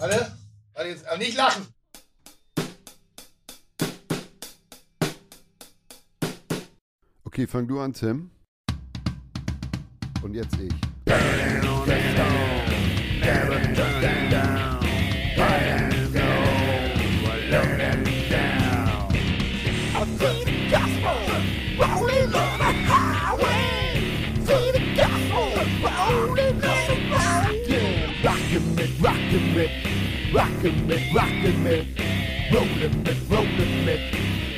Warte, warte jetzt, aber nicht lachen. Okay, fang du an, Tim. Und jetzt ich. Rockin' it, rockin' me, rockin' me, rollin' me, rollin' me,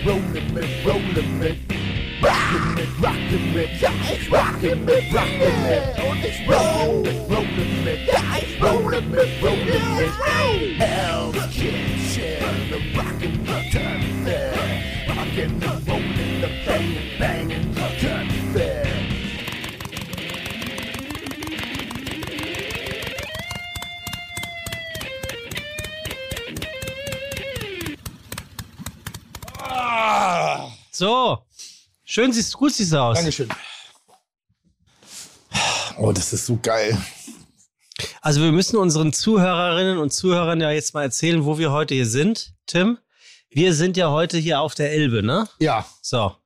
rollin' me, rollin' me. Rockin' me, rockin' me, guys, rockin' me, rockin' me, on this roll, rollin' me, guys, rollin' me, rollin' me. Hell, kitchen, the rockin' the turn fair, rockin' the rollin' the bang bang. So, schön siehst gut siehst du aus. Dankeschön. Oh, das ist so geil. Also wir müssen unseren Zuhörerinnen und Zuhörern ja jetzt mal erzählen, wo wir heute hier sind, Tim. Wir sind ja heute hier auf der Elbe, ne? Ja, So.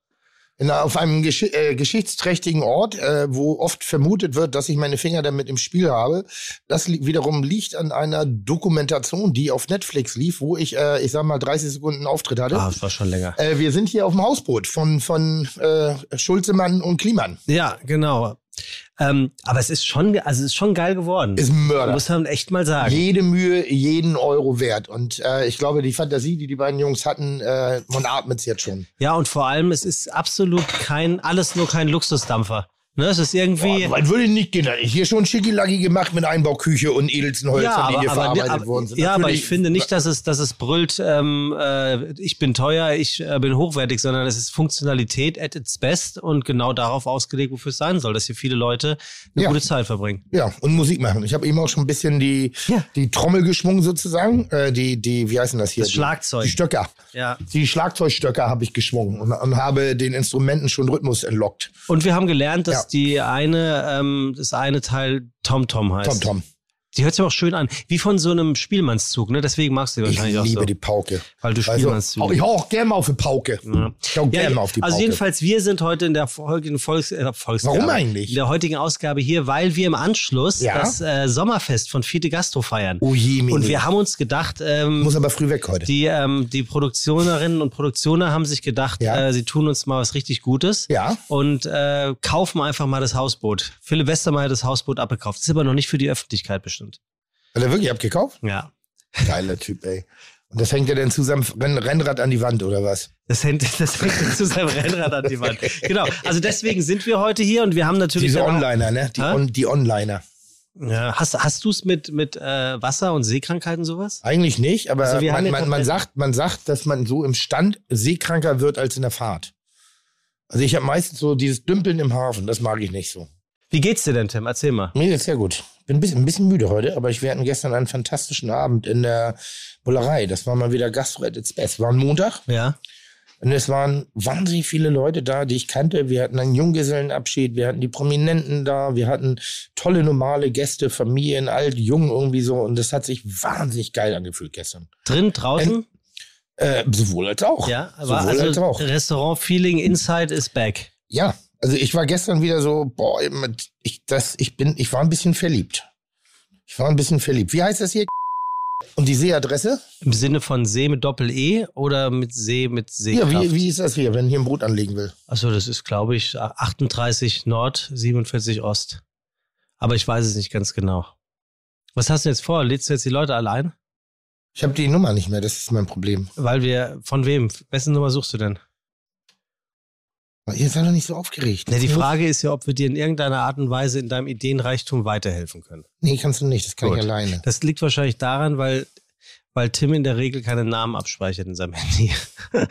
In, auf einem gesch äh, geschichtsträchtigen Ort, äh, wo oft vermutet wird, dass ich meine Finger damit im Spiel habe. Das li wiederum liegt an einer Dokumentation, die auf Netflix lief, wo ich, äh, ich sag mal, 30 Sekunden Auftritt hatte. Ah, das war schon länger. Äh, wir sind hier auf dem Hausboot von, von äh, Schulzemann und Kliman. Ja, genau. Ähm, aber es ist schon, also es ist schon geil geworden. Ist ein Mörder. Muss man echt mal sagen. Jede Mühe, jeden Euro wert. Und äh, ich glaube, die Fantasie, die die beiden Jungs hatten, äh, man atmet jetzt schon. Ja, und vor allem, es ist absolut kein, alles nur kein Luxusdampfer. Ne, es ist irgendwie. Man würde nicht gehen. Ich hier schon Schicki-Lacki gemacht mit Einbauküche und edelsten Holzern, die hier verarbeitet aber, worden sind. ja, aber ich finde nicht, dass es, dass es brüllt, ähm, äh, ich bin teuer, ich äh, bin hochwertig, sondern es ist Funktionalität at its best und genau darauf ausgelegt, wofür es sein soll, dass hier viele Leute eine Ja. gute Zeit verbringen. Ja, und Musik machen. Ich habe eben auch schon ein bisschen die, Ja. die Trommel geschwungen sozusagen. Äh, die, die, wie heißen das hier? Das Die- Schlagzeug. Die Stöcker. Ja. Die Schlagzeugstöcker habe ich geschwungen und, und habe den Instrumenten schon Rhythmus entlockt. Und wir haben gelernt, dass Die eine, ähm, das eine Teil Tom Tom heißt. Tom Tom. Die hört sich auch schön an. Wie von so einem Spielmannszug, ne? Deswegen magst du die Ich wahrscheinlich liebe auch so. die Pauke. Weil du Also, Spielmannszüge. auch- ich hau auch gerne mal auf eine Pauke. Ja. Ich hau gerne Ja, mal auf die Pauke. also jedenfalls, wir sind heute in der heutigen Volks, äh, Volksgabe. Warum eigentlich? In der heutigen Ausgabe hier, weil wir im Anschluss Ja. das äh, Sommerfest von Fiete Gastro feiern. Oh je, Mini. Und wir haben uns gedacht, ähm, muss aber früh weg heute. die, ähm, die Produktionerinnen und Produktioner haben sich gedacht, Ja. äh, sie tun uns mal was richtig Gutes Ja. und äh, kaufen einfach mal das Hausboot. Philipp Westermeier hat das Hausboot abgekauft. Ist aber noch nicht für die Öffentlichkeit bestimmt. Hat er wirklich abgekauft? Ja. Geiler Typ, ey. Und das hängt ja dann zusammen Renn Rennrad an die Wand oder was? Das hängt, das hängt zu seinem Rennrad an die Wand. Genau. Also deswegen sind wir heute hier und wir haben natürlich. Diese Onliner, ne? Die, on, die Onliner. Ja, hast hast du es mit, mit äh, Wasser- und Seekrankheiten sowas? Eigentlich nicht, aber Also man, man, man, sagt, man sagt, dass man so im Stand seekranker wird als in der Fahrt. Also ich habe meistens so dieses Dümpeln im Hafen, das mag ich nicht so. Wie geht's dir denn, Tim? Erzähl mal. Mir geht's sehr gut. Bin ein bisschen, ein bisschen müde heute, aber ich wir hatten gestern einen fantastischen Abend in der Bullerei. Das war mal wieder Gastro at its best. War ein Montag Ja. und es waren wahnsinnig viele Leute da, die ich kannte. Wir hatten einen Junggesellenabschied, wir hatten die Prominenten da, wir hatten tolle normale Gäste, Familien, alt, jung irgendwie so und das hat sich wahnsinnig geil angefühlt gestern. Drin, draußen? Äh, sowohl als auch. ja, aber sowohl als also. Restaurant-Feeling inside is back. Ja, also ich war gestern wieder so, boah, ich, das, ich bin, ich war ein bisschen verliebt. Ich war ein bisschen verliebt. Wie heißt das hier? Und die Seeadresse? Im Sinne von See mit Doppel-E oder mit See mit Ja, Seekraft? wie, wie ist das hier, wenn ich hier ein Boot anlegen will? Achso, das ist, glaube ich, 38 Nord, 47 Ost. Aber ich weiß es nicht ganz genau. Was hast du jetzt vor? Lädst du jetzt die Leute allein? Ich habe die Nummer nicht mehr, das ist mein Problem. Weil wir, von wem? Wessen Nummer suchst du denn? Ihr seid doch nicht so aufgeregt. Ne, die Frage ist ja, ob wir dir in irgendeiner Art und Weise in deinem Ideenreichtum weiterhelfen können. Nee, kannst du nicht, das kann Gut. ich alleine. Das liegt wahrscheinlich daran, weil, weil Tim in der Regel keine Namen abspeichert in seinem Handy.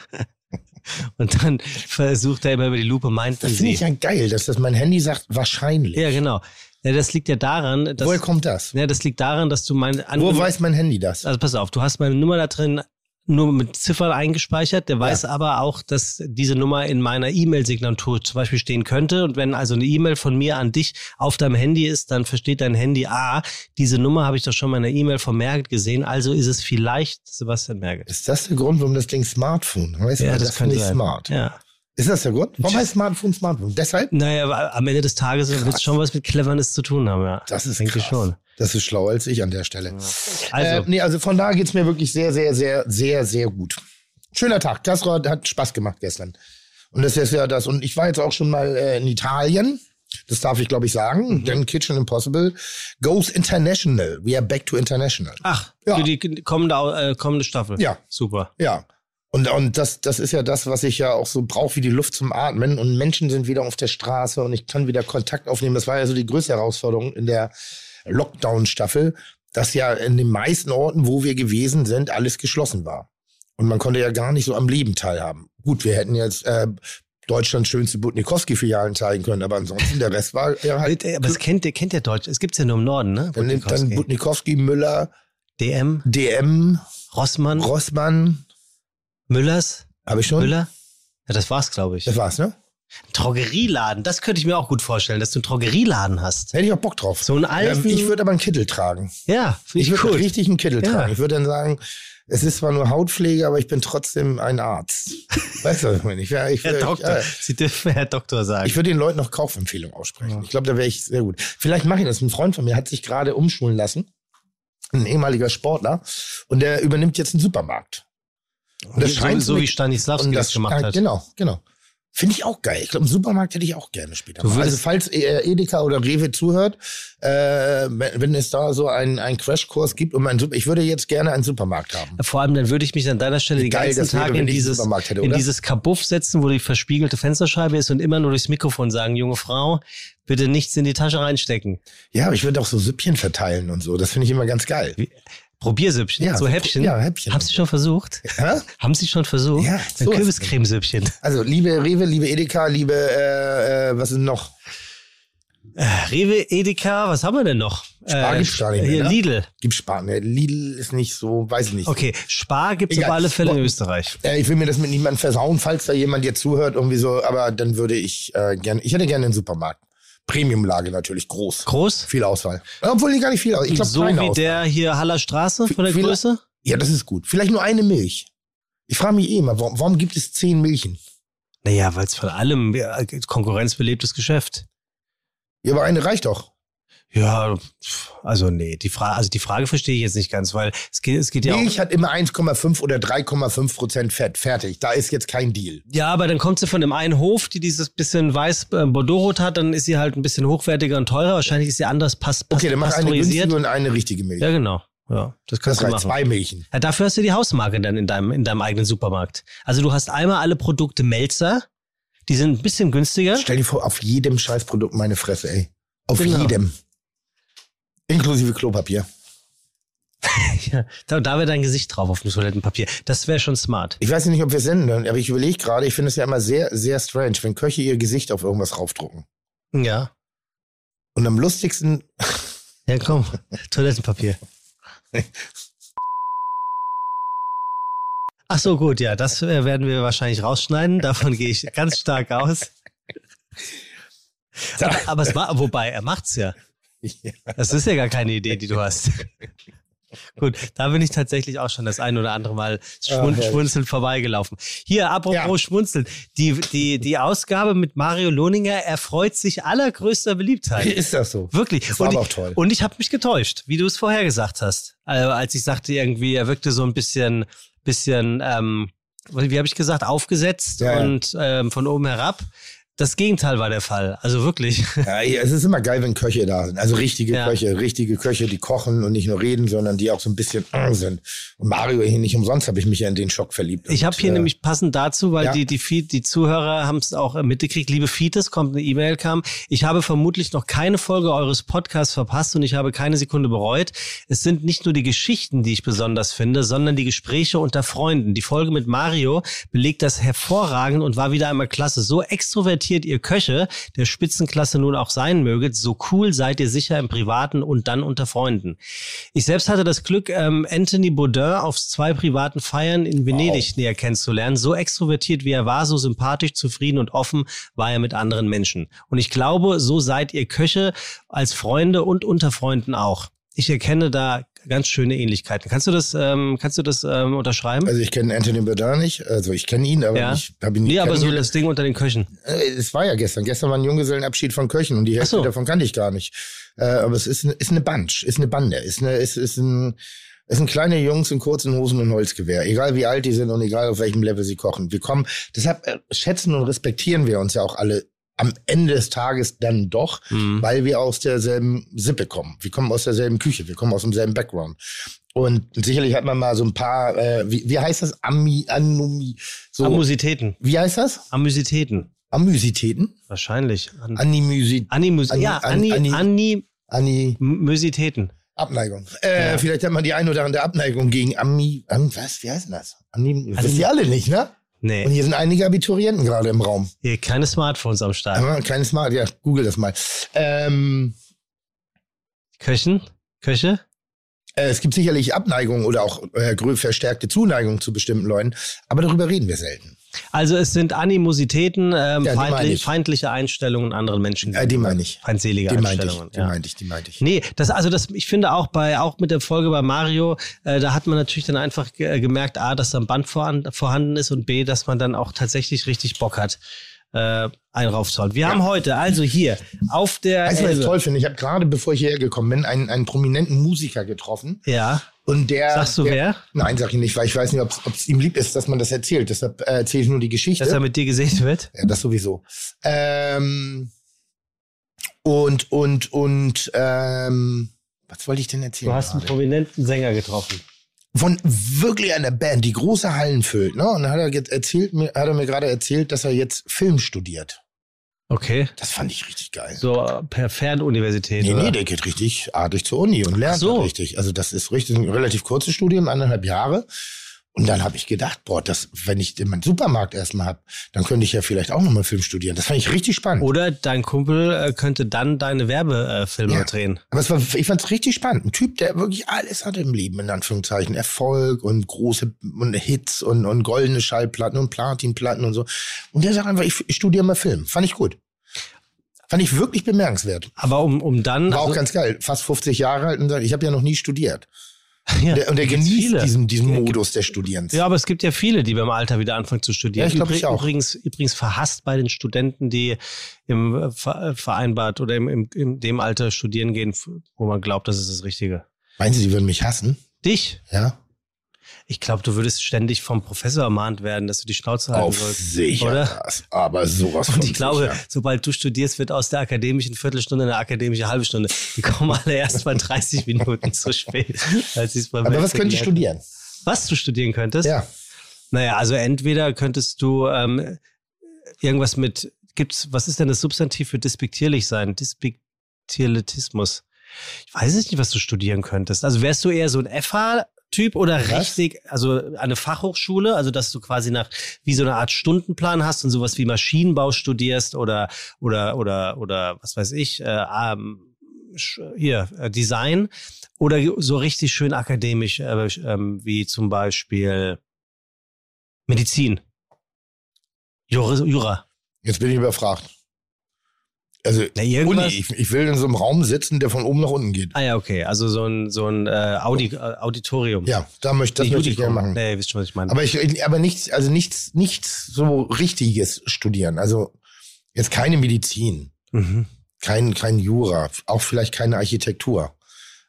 und dann versucht er immer über die Lupe, meint Das finde ich ja geil, dass das mein Handy sagt, wahrscheinlich. Ja, genau. Ja, das liegt ja daran, dass, Woher kommt das? ja, das liegt daran, dass du mein Wo weiß mein Handy das? Also pass auf, du hast meine Nummer da drin nur mit Ziffern eingespeichert. Der weiß aber auch, dass diese Nummer in meiner E-Mail-Signatur zum Beispiel stehen könnte. Und wenn also eine E-Mail von mir an dich auf deinem Handy ist, dann versteht dein Handy, ah, diese Nummer habe ich doch schon mal in einer E-Mail von Merget gesehen. Also ist es vielleicht Sebastian Merget. Ist das der Grund, warum das Ding Smartphone heißt? Ja, das könnte finde ich sein. smart. Ja. Ist das der Grund? Warum heißt Smartphone Smartphone? Deshalb? Naja, aber am Ende des Tages wird es schon was mit Cleverness zu tun haben, ja. Das ist Denke krass. schon. Das ist schlauer als ich an der Stelle. Also, äh, nee, also von da geht's mir wirklich sehr, sehr, sehr, sehr, sehr gut. Schöner Tag. Das hat Spaß gemacht gestern. Und das ist ja das. Und ich war jetzt auch schon mal äh, in Italien. Das darf ich, glaube ich, sagen. Mhm. Denn Kitchen Impossible goes international. We are back to international. ach, Ja. für die kommende, äh, kommende Staffel. Ja. Super. Ja. Und, und das, das ist ja das, was ich ja auch so brauche wie die Luft zum Atmen. Und Menschen sind wieder auf der Straße und ich kann wieder Kontakt aufnehmen. Das war ja so die größte Herausforderung in der Lockdown-Staffel, dass ja in den meisten Orten, wo wir gewesen sind, alles geschlossen war. Und man konnte ja gar nicht so am Leben teilhaben. Gut, wir hätten jetzt äh, Deutschlands schönste Butnikowski-Filialen zeigen können, aber ansonsten der Rest war ja halt. Aber es kennt, der kennt ja Deutsch. Es gibt's ja nur im Norden, ne? Dann nimmt dann Butnikowski. Butnikowski, Müller, DM, DM, Rossmann, Rossmann. Müllers, Habe ich schon? Müller. Ja, das war's, glaube ich. Das war's, ne? Drogerieladen, das könnte ich mir auch gut vorstellen, dass du einen Drogerieladen hast. Hätte ich auch Bock drauf. So einen alten- ich würde aber einen Kittel tragen. Ja, Ich ich, würde cool. richtig einen Kittel Ja. tragen. Ich würde dann sagen, es ist zwar nur Hautpflege, aber ich bin trotzdem ein Arzt. Weißt du, was ich meine? Ich, wär- ich, Herr wär- Doktor, Ich, Sie dürfen Herr Doktor sagen. ich würde den Leuten noch Kaufempfehlungen aussprechen. Ich glaube, da wäre ich sehr gut. Vielleicht mache ich das. Ein Freund von mir hat sich gerade umschulen lassen. Ein ehemaliger Sportler. Und der übernimmt jetzt einen Supermarkt. Und das so, scheint so mit- wie Stanislavski und das, gemacht hat. Genau, genau. Finde ich auch geil. Ich glaube, einen Supermarkt hätte ich auch gerne später. Also falls äh, Edeka oder Rewe zuhört, äh, wenn, es da so einen, einen Crashkurs gibt, um einen Super ich würde jetzt gerne einen Supermarkt haben. Vor allem, dann würde ich mich an deiner Stelle die geil ganzen das wenn in dieses, hätte, in dieses Kabuff setzen, wo die verspiegelte Fensterscheibe ist und immer nur durchs Mikrofon sagen, junge Frau, bitte nichts in die Tasche reinstecken. Ja, aber ich würde auch so Süppchen verteilen und so. Das finde ich immer ganz geil. Probiersüppchen, Ja, so so- Häppchen. ja, Häppchen. Haben Sie schon versucht? Hä? Haben Sie schon versucht? Ja, Ein sowas. Kürbiscremesüppchen. Also, liebe Rewe, liebe Edeka, liebe, äh, äh, was ist noch? Rewe, Edeka, was haben wir denn noch? Spar gibt's gar nicht mehr, ne? Lidl. Gibt Sparten. Lidl ist nicht so, weiß ich nicht. Okay, Spar gibt's Egal. auf alle Fälle in. Österreich. Äh, ich will mir das mit niemandem versauen, falls da jemand jetzt zuhört, irgendwie so, aber dann würde ich äh, gerne, ich hätte gerne einen Supermarkt. Premiumlage natürlich, groß. Groß? Viel Auswahl. Obwohl die gar nicht viel, Aus- ich glaube so wie Auswahl. der hier Haller Straße von der Viel- Größe? Ja, das ist gut. Vielleicht nur eine Milch. Ich frage mich eh immer, warum, warum gibt es zehn Milchen? Naja, weil es von allem ja, konkurrenzbelebtes Geschäft. Ja, aber eine reicht doch. Ja, also nee, die Frage, also die Frage verstehe ich jetzt nicht ganz, weil es geht, es geht ja Milch auch. hat immer 1,5 oder 3,5 Prozent Fett. Fertig. Da ist jetzt kein Deal. Ja, aber dann kommt sie von dem einen Hof, die dieses bisschen weiß äh, Bordeaux hat, dann ist sie halt ein bisschen hochwertiger und teurer. Wahrscheinlich ist sie anders pass, pass, Okay, dann mach eine pasteurisiert. günstige und eine richtige Milch. Ja, genau. Ja, das das kannst du reicht. machen. Zwei Milchen. Ja, dafür hast du die Hausmarke dann in deinem, in deinem eigenen Supermarkt. Also du hast einmal alle Produkte Melzer, die sind ein bisschen günstiger. Stell dir vor, auf jedem Scheißprodukt meine Fresse, ey. Auf Genau. jedem. Inklusive Klopapier. Ja, da, da wäre dein Gesicht drauf auf dem Toilettenpapier. Das wäre schon smart. Ich weiß nicht, ob wir senden, aber ich überlege gerade, ich finde es ja immer sehr, sehr strange, wenn Köche ihr Gesicht auf irgendwas raufdrucken. Ja. Und am lustigsten, Ja, komm. Toilettenpapier. Ach so, gut, ja, das äh, werden wir wahrscheinlich rausschneiden. Davon gehe ich ganz stark aus. Aber, aber es war, wobei, er macht's ja. Ja. Das ist ja gar keine Idee, die du hast. Gut, da bin ich tatsächlich auch schon das ein oder andere Mal schmun herrlich. schmunzelnd vorbeigelaufen. Hier, apropos Ja. schmunzeln. Die, die, die Ausgabe mit Mario Lohninger erfreut sich allergrößter Beliebtheit. ist das so? Wirklich. Das war und ich, auch toll. Und ich habe mich getäuscht, wie du es vorher gesagt hast. Also, als ich sagte irgendwie, er wirkte so ein bisschen, bisschen, ähm, wie habe ich gesagt, aufgesetzt Ja, ja. und ähm, von oben herab. Das Gegenteil war der Fall. Also wirklich. Ja, es ist immer geil, wenn Köche da sind. Also richtige Ja. Köche, richtige Köche, die kochen und nicht nur reden, sondern die auch so ein bisschen äh, sind. Und Mario hier nicht umsonst habe ich mich ja in den Schock verliebt. Ich habe hier äh, nämlich passend dazu, weil ja. die, die, Feed, die Zuhörer haben es auch äh, mitgekriegt. Liebe Fites, kommt eine E-Mail kam. Ich habe vermutlich noch keine Folge eures Podcasts verpasst und ich habe keine Sekunde bereut. Es sind nicht nur die Geschichten, die ich besonders finde, sondern die Gespräche unter Freunden. Die Folge mit Mario belegt das hervorragend und war wieder einmal klasse. So extrovertiert extrovertiert ihr Köche der Spitzenklasse nun auch sein möget, so cool seid ihr sicher im Privaten und dann unter Freunden. Ich selbst hatte das Glück, ähm, Anthony Bourdain auf zwei privaten Feiern in Venedig wow. näher kennenzulernen. So extrovertiert wie er war, so sympathisch, zufrieden und offen war er mit anderen Menschen. Und ich glaube, so seid ihr Köche als Freunde und unter Freunden auch. Ich erkenne da ganz schöne Ähnlichkeiten. Kannst du das, ähm, kannst du das ähm, unterschreiben? Also ich kenne Anthony Bourdain nicht, also ich kenne ihn, aber ja. ich habe ihn nicht Nee, aber so das Ding unter den Köchen. Äh, es war ja gestern. Gestern war ein Junggesellenabschied von Köchen und die Hälfte so. davon kannte ich gar nicht. Äh, aber es ist, eine- ist eine Bunch, ist eine Bande, ist eine, ist, ist ein, es sind kleine Jungs in kurzen Hosen und Holzgewehr. Egal wie alt die sind und egal auf welchem Level sie kochen. Wir kommen, deshalb äh, schätzen und respektieren wir uns ja auch alle am Ende des Tages dann doch, Mhm. weil wir aus derselben Sippe kommen. Wir kommen aus derselben Küche, wir kommen aus demselben Background. Und sicherlich hat man mal so ein paar, äh, wie, wie heißt das? Ami, Anumi, so, Amüsitäten. wie heißt das? Amüsitäten. Amüsitäten? Wahrscheinlich. An Animüsi, Animus Ani- ja, Ani- Ani, Ani- Ani, Musitäten. Abneigung. Äh, Ja. Vielleicht hat man die ein oder andere Abneigung gegen Ami, an, was, wie heißt denn das? Ani, Ani- wisst ihr alle nicht, ne? Und Nee, hier sind einige Abiturienten gerade im Raum. hier keine Smartphones am Start. Aber keine Smart, ja, google das mal. Ähm, Köchen? Köche? äh, es gibt sicherlich Abneigung oder auch äh, verstärkte Zuneigung zu bestimmten Leuten, aber darüber reden wir selten. Also es sind Animositäten, ähm, Ja, die meine feindli ich. feindliche Einstellungen anderen Menschen. Äh, die meine ich. Feindselige Die meinte ich, Einstellungen. die ja. meinte ich, die meinte ich. Nee, das also das ich finde auch bei auch mit der Folge bei Mario, äh, da hat man natürlich dann einfach äh, gemerkt, a, dass da ein Band voran, vorhanden ist und b, dass man dann auch tatsächlich richtig Bock hat, äh, einen raufzuhauen. Wir haben heute also hier auf der Weißt du, was ich toll finde? Ich habe gerade, bevor ich hierher gekommen bin, einen, einen prominenten Musiker getroffen. ja, Und der. Sagst du der, wer? Nein, sag ich nicht, weil ich weiß nicht, ob es ihm lieb ist, dass man das erzählt. Deshalb äh, erzähle ich nur die Geschichte. dass er mit dir gesehen wird. ja, das sowieso. Ähm, und, und, und, ähm, was wollte ich denn erzählen? Du hast einen gerade? prominenten Sänger getroffen. Von wirklich einer Band, die große Hallen füllt. Ne? Und dann hat er jetzt erzählt, mir, hat er mir gerade erzählt, dass er jetzt Film studiert. Okay. Das fand ich richtig geil. So per Fernuniversität. Nee, oder? nee, der geht richtig artig zur Uni und lernt so. richtig. Also das ist richtig ein relativ kurzes Studium, eineinhalb Jahre. Und dann habe ich gedacht, boah, das, wenn ich meinen Supermarkt erstmal hab, dann könnte ich ja vielleicht auch nochmal Film studieren. Das fand ich richtig spannend. Oder dein Kumpel äh, könnte dann deine Werbefilme Ja. drehen. Aber es war, ich fand es richtig spannend. Ein Typ, der wirklich alles hatte im Leben, in Anführungszeichen. Erfolg und große und Hits und, und goldene Schallplatten und Platinplatten und so. Und der sagt einfach, ich, ich studiere mal Film. Fand ich gut. Fand ich wirklich bemerkenswert. Aber um, um dann. War auch also- ganz geil. Fast 50 Jahre alt und sagt, ich habe ja noch nie studiert. Ja, Der, und der genießt viele. diesen, diesen Ja, Modus des Studierens. Ja, aber es gibt ja viele, die beim Alter wieder anfangen zu studieren. Ja, ich glaub, Übrig- ich auch. Übrigens, übrigens verhasst bei den Studenten, die im äh, äh, vereinbart oder im, im, in dem Alter studieren gehen, wo man glaubt, das ist das Richtige. Meinen Sie, die würden mich hassen? Dich? Ja? Ich glaube, du würdest ständig vom Professor ermahnt werden, dass du die Schnauze halten Auf sollst. sicher oder? das. Aber sowas Und ich glaube, sicher. sobald du studierst, wird aus der akademischen Viertelstunde eine akademische halbe Stunde. Die kommen alle erst mal 30 Minuten zu spät. Als beim Aber was könnte ich studieren? Was du studieren könntest? Ja. Naja, also entweder könntest du ähm, irgendwas mit, gibt's, was ist denn das Substantiv für despektierlich sein? Despektierlitismus. Ich weiß es nicht, was du studieren könntest. Also wärst du eher so ein FH-Typ oder Was? richtig, also eine Fachhochschule, also dass du quasi nach wie so eine Art Stundenplan hast und sowas wie Maschinenbau studierst oder oder oder oder was weiß ich, äh, ähm, hier äh, Design oder so richtig schön akademisch, äh, ähm, wie zum Beispiel Medizin, Jura. Jura. Jetzt bin ich überfragt. Also, Na. Uni, ich, ich will in so einem Raum sitzen, der von oben nach unten geht. Ah ja, okay. Also so ein, so ein äh, Audi, äh, Auditorium. Ja, da möchte, das Nee, möchte ich gerne machen. Nee, ihr wisst schon, was ich meine. Aber ich, aber nichts, also nichts, nichts so richtiges studieren. Also jetzt keine Medizin, mhm. kein, kein Jura, auch vielleicht keine Architektur.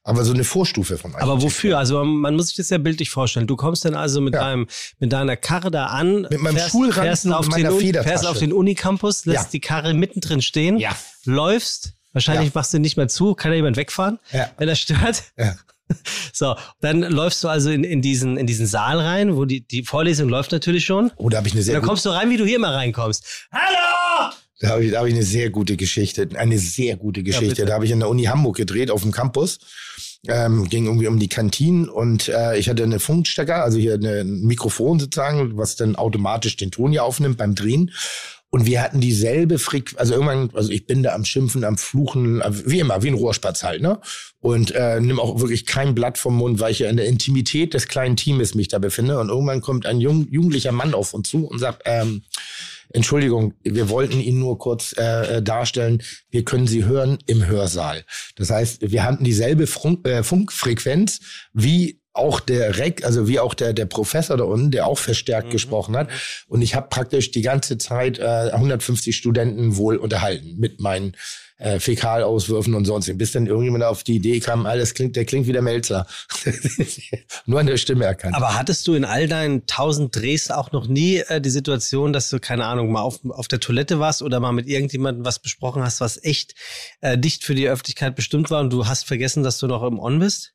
Aber so eine Vorstufe von Architektur. Aber wofür? Also man muss sich das ja bildlich vorstellen. Du kommst dann also mit Ja. deinem, mit deiner Karre da an, Mit meinem fährst, fährst auf, und den, fährst auf den Unicampus, lässt Ja. die Karre mittendrin stehen, Ja. läufst, wahrscheinlich machst du nicht mehr zu, kann ja jemand wegfahren, Ja. wenn er stört. Ja. So, dann läufst du also in, in, diesen, in diesen Saal rein, wo die, die Vorlesung läuft natürlich schon. Oh, da habe ich eine Und sehr dann gute, kommst du rein, wie du hier immer reinkommst. Hallo! Da habe ich, da habe ich eine sehr gute Geschichte, eine sehr gute Geschichte. bitte. da habe ich in der Uni Hamburg gedreht auf dem Campus. Ähm, ging irgendwie um die Kantinen und äh, ich hatte eine Funkstecker, also hier eine, ein Mikrofon sozusagen, was dann automatisch den Ton hier aufnimmt beim Drehen. Und wir hatten dieselbe Frequenz, also irgendwann, also ich bin da am Schimpfen, am Fluchen, wie immer, wie ein Rohrspatz halt, ne? Und äh, nimm auch wirklich kein Blatt vom Mund, weil ich ja in der Intimität des kleinen Teams mich da befinde. Und irgendwann kommt ein jung, jugendlicher Mann auf uns zu und sagt, ähm, Entschuldigung, wir wollten Ihnen nur kurz äh, äh, darstellen, wir können Sie hören im Hörsaal. Das heißt, wir hatten dieselbe Funk, äh, Funkfrequenz wie auch der Rec, also wie auch der, der Professor da unten, der auch verstärkt mhm. gesprochen hat. Und ich habe praktisch die ganze Zeit äh, 150 Studenten wohl unterhalten mit meinen äh, Fäkalauswürfen und sonst. Bis dann irgendjemand auf die Idee kam, alles klingt, der klingt wie der Melzer. Nur an der Stimme erkannt. Aber hattest du in all deinen tausend Drehs auch noch nie äh, die Situation, dass du, keine Ahnung, mal auf, auf der Toilette warst oder mal mit irgendjemandem was besprochen hast, was echt äh, dicht für die Öffentlichkeit bestimmt war und du hast vergessen, dass du noch im On bist?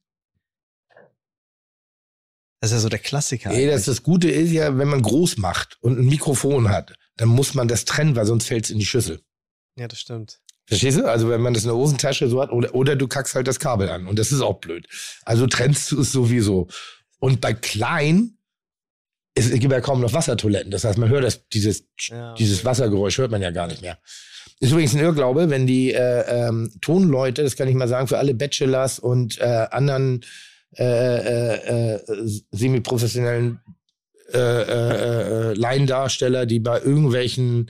Das ist ja so der Klassiker. Nee, das, das Gute ist ja, wenn man groß macht und ein Mikrofon hat, dann muss man das trennen, weil sonst fällt es in die Schüssel. Ja, das stimmt. Verstehst du? Also wenn man das in der Hosentasche so hat, oder, oder du kackst halt das Kabel an. Und das ist auch blöd. Also trennst du es sowieso. Und bei klein, es, es gibt ja kaum noch Wassertoiletten. Das heißt, man hört das, dieses, ja, okay. dieses Wassergeräusch hört man ja gar nicht mehr. Ist übrigens ein Irrglaube, wenn die äh, ähm, Tonleute, das kann ich mal sagen, für alle Bachelors und äh, anderen äh, äh, äh, semi-professionellen äh, äh, äh, Laiendarsteller, die bei irgendwelchen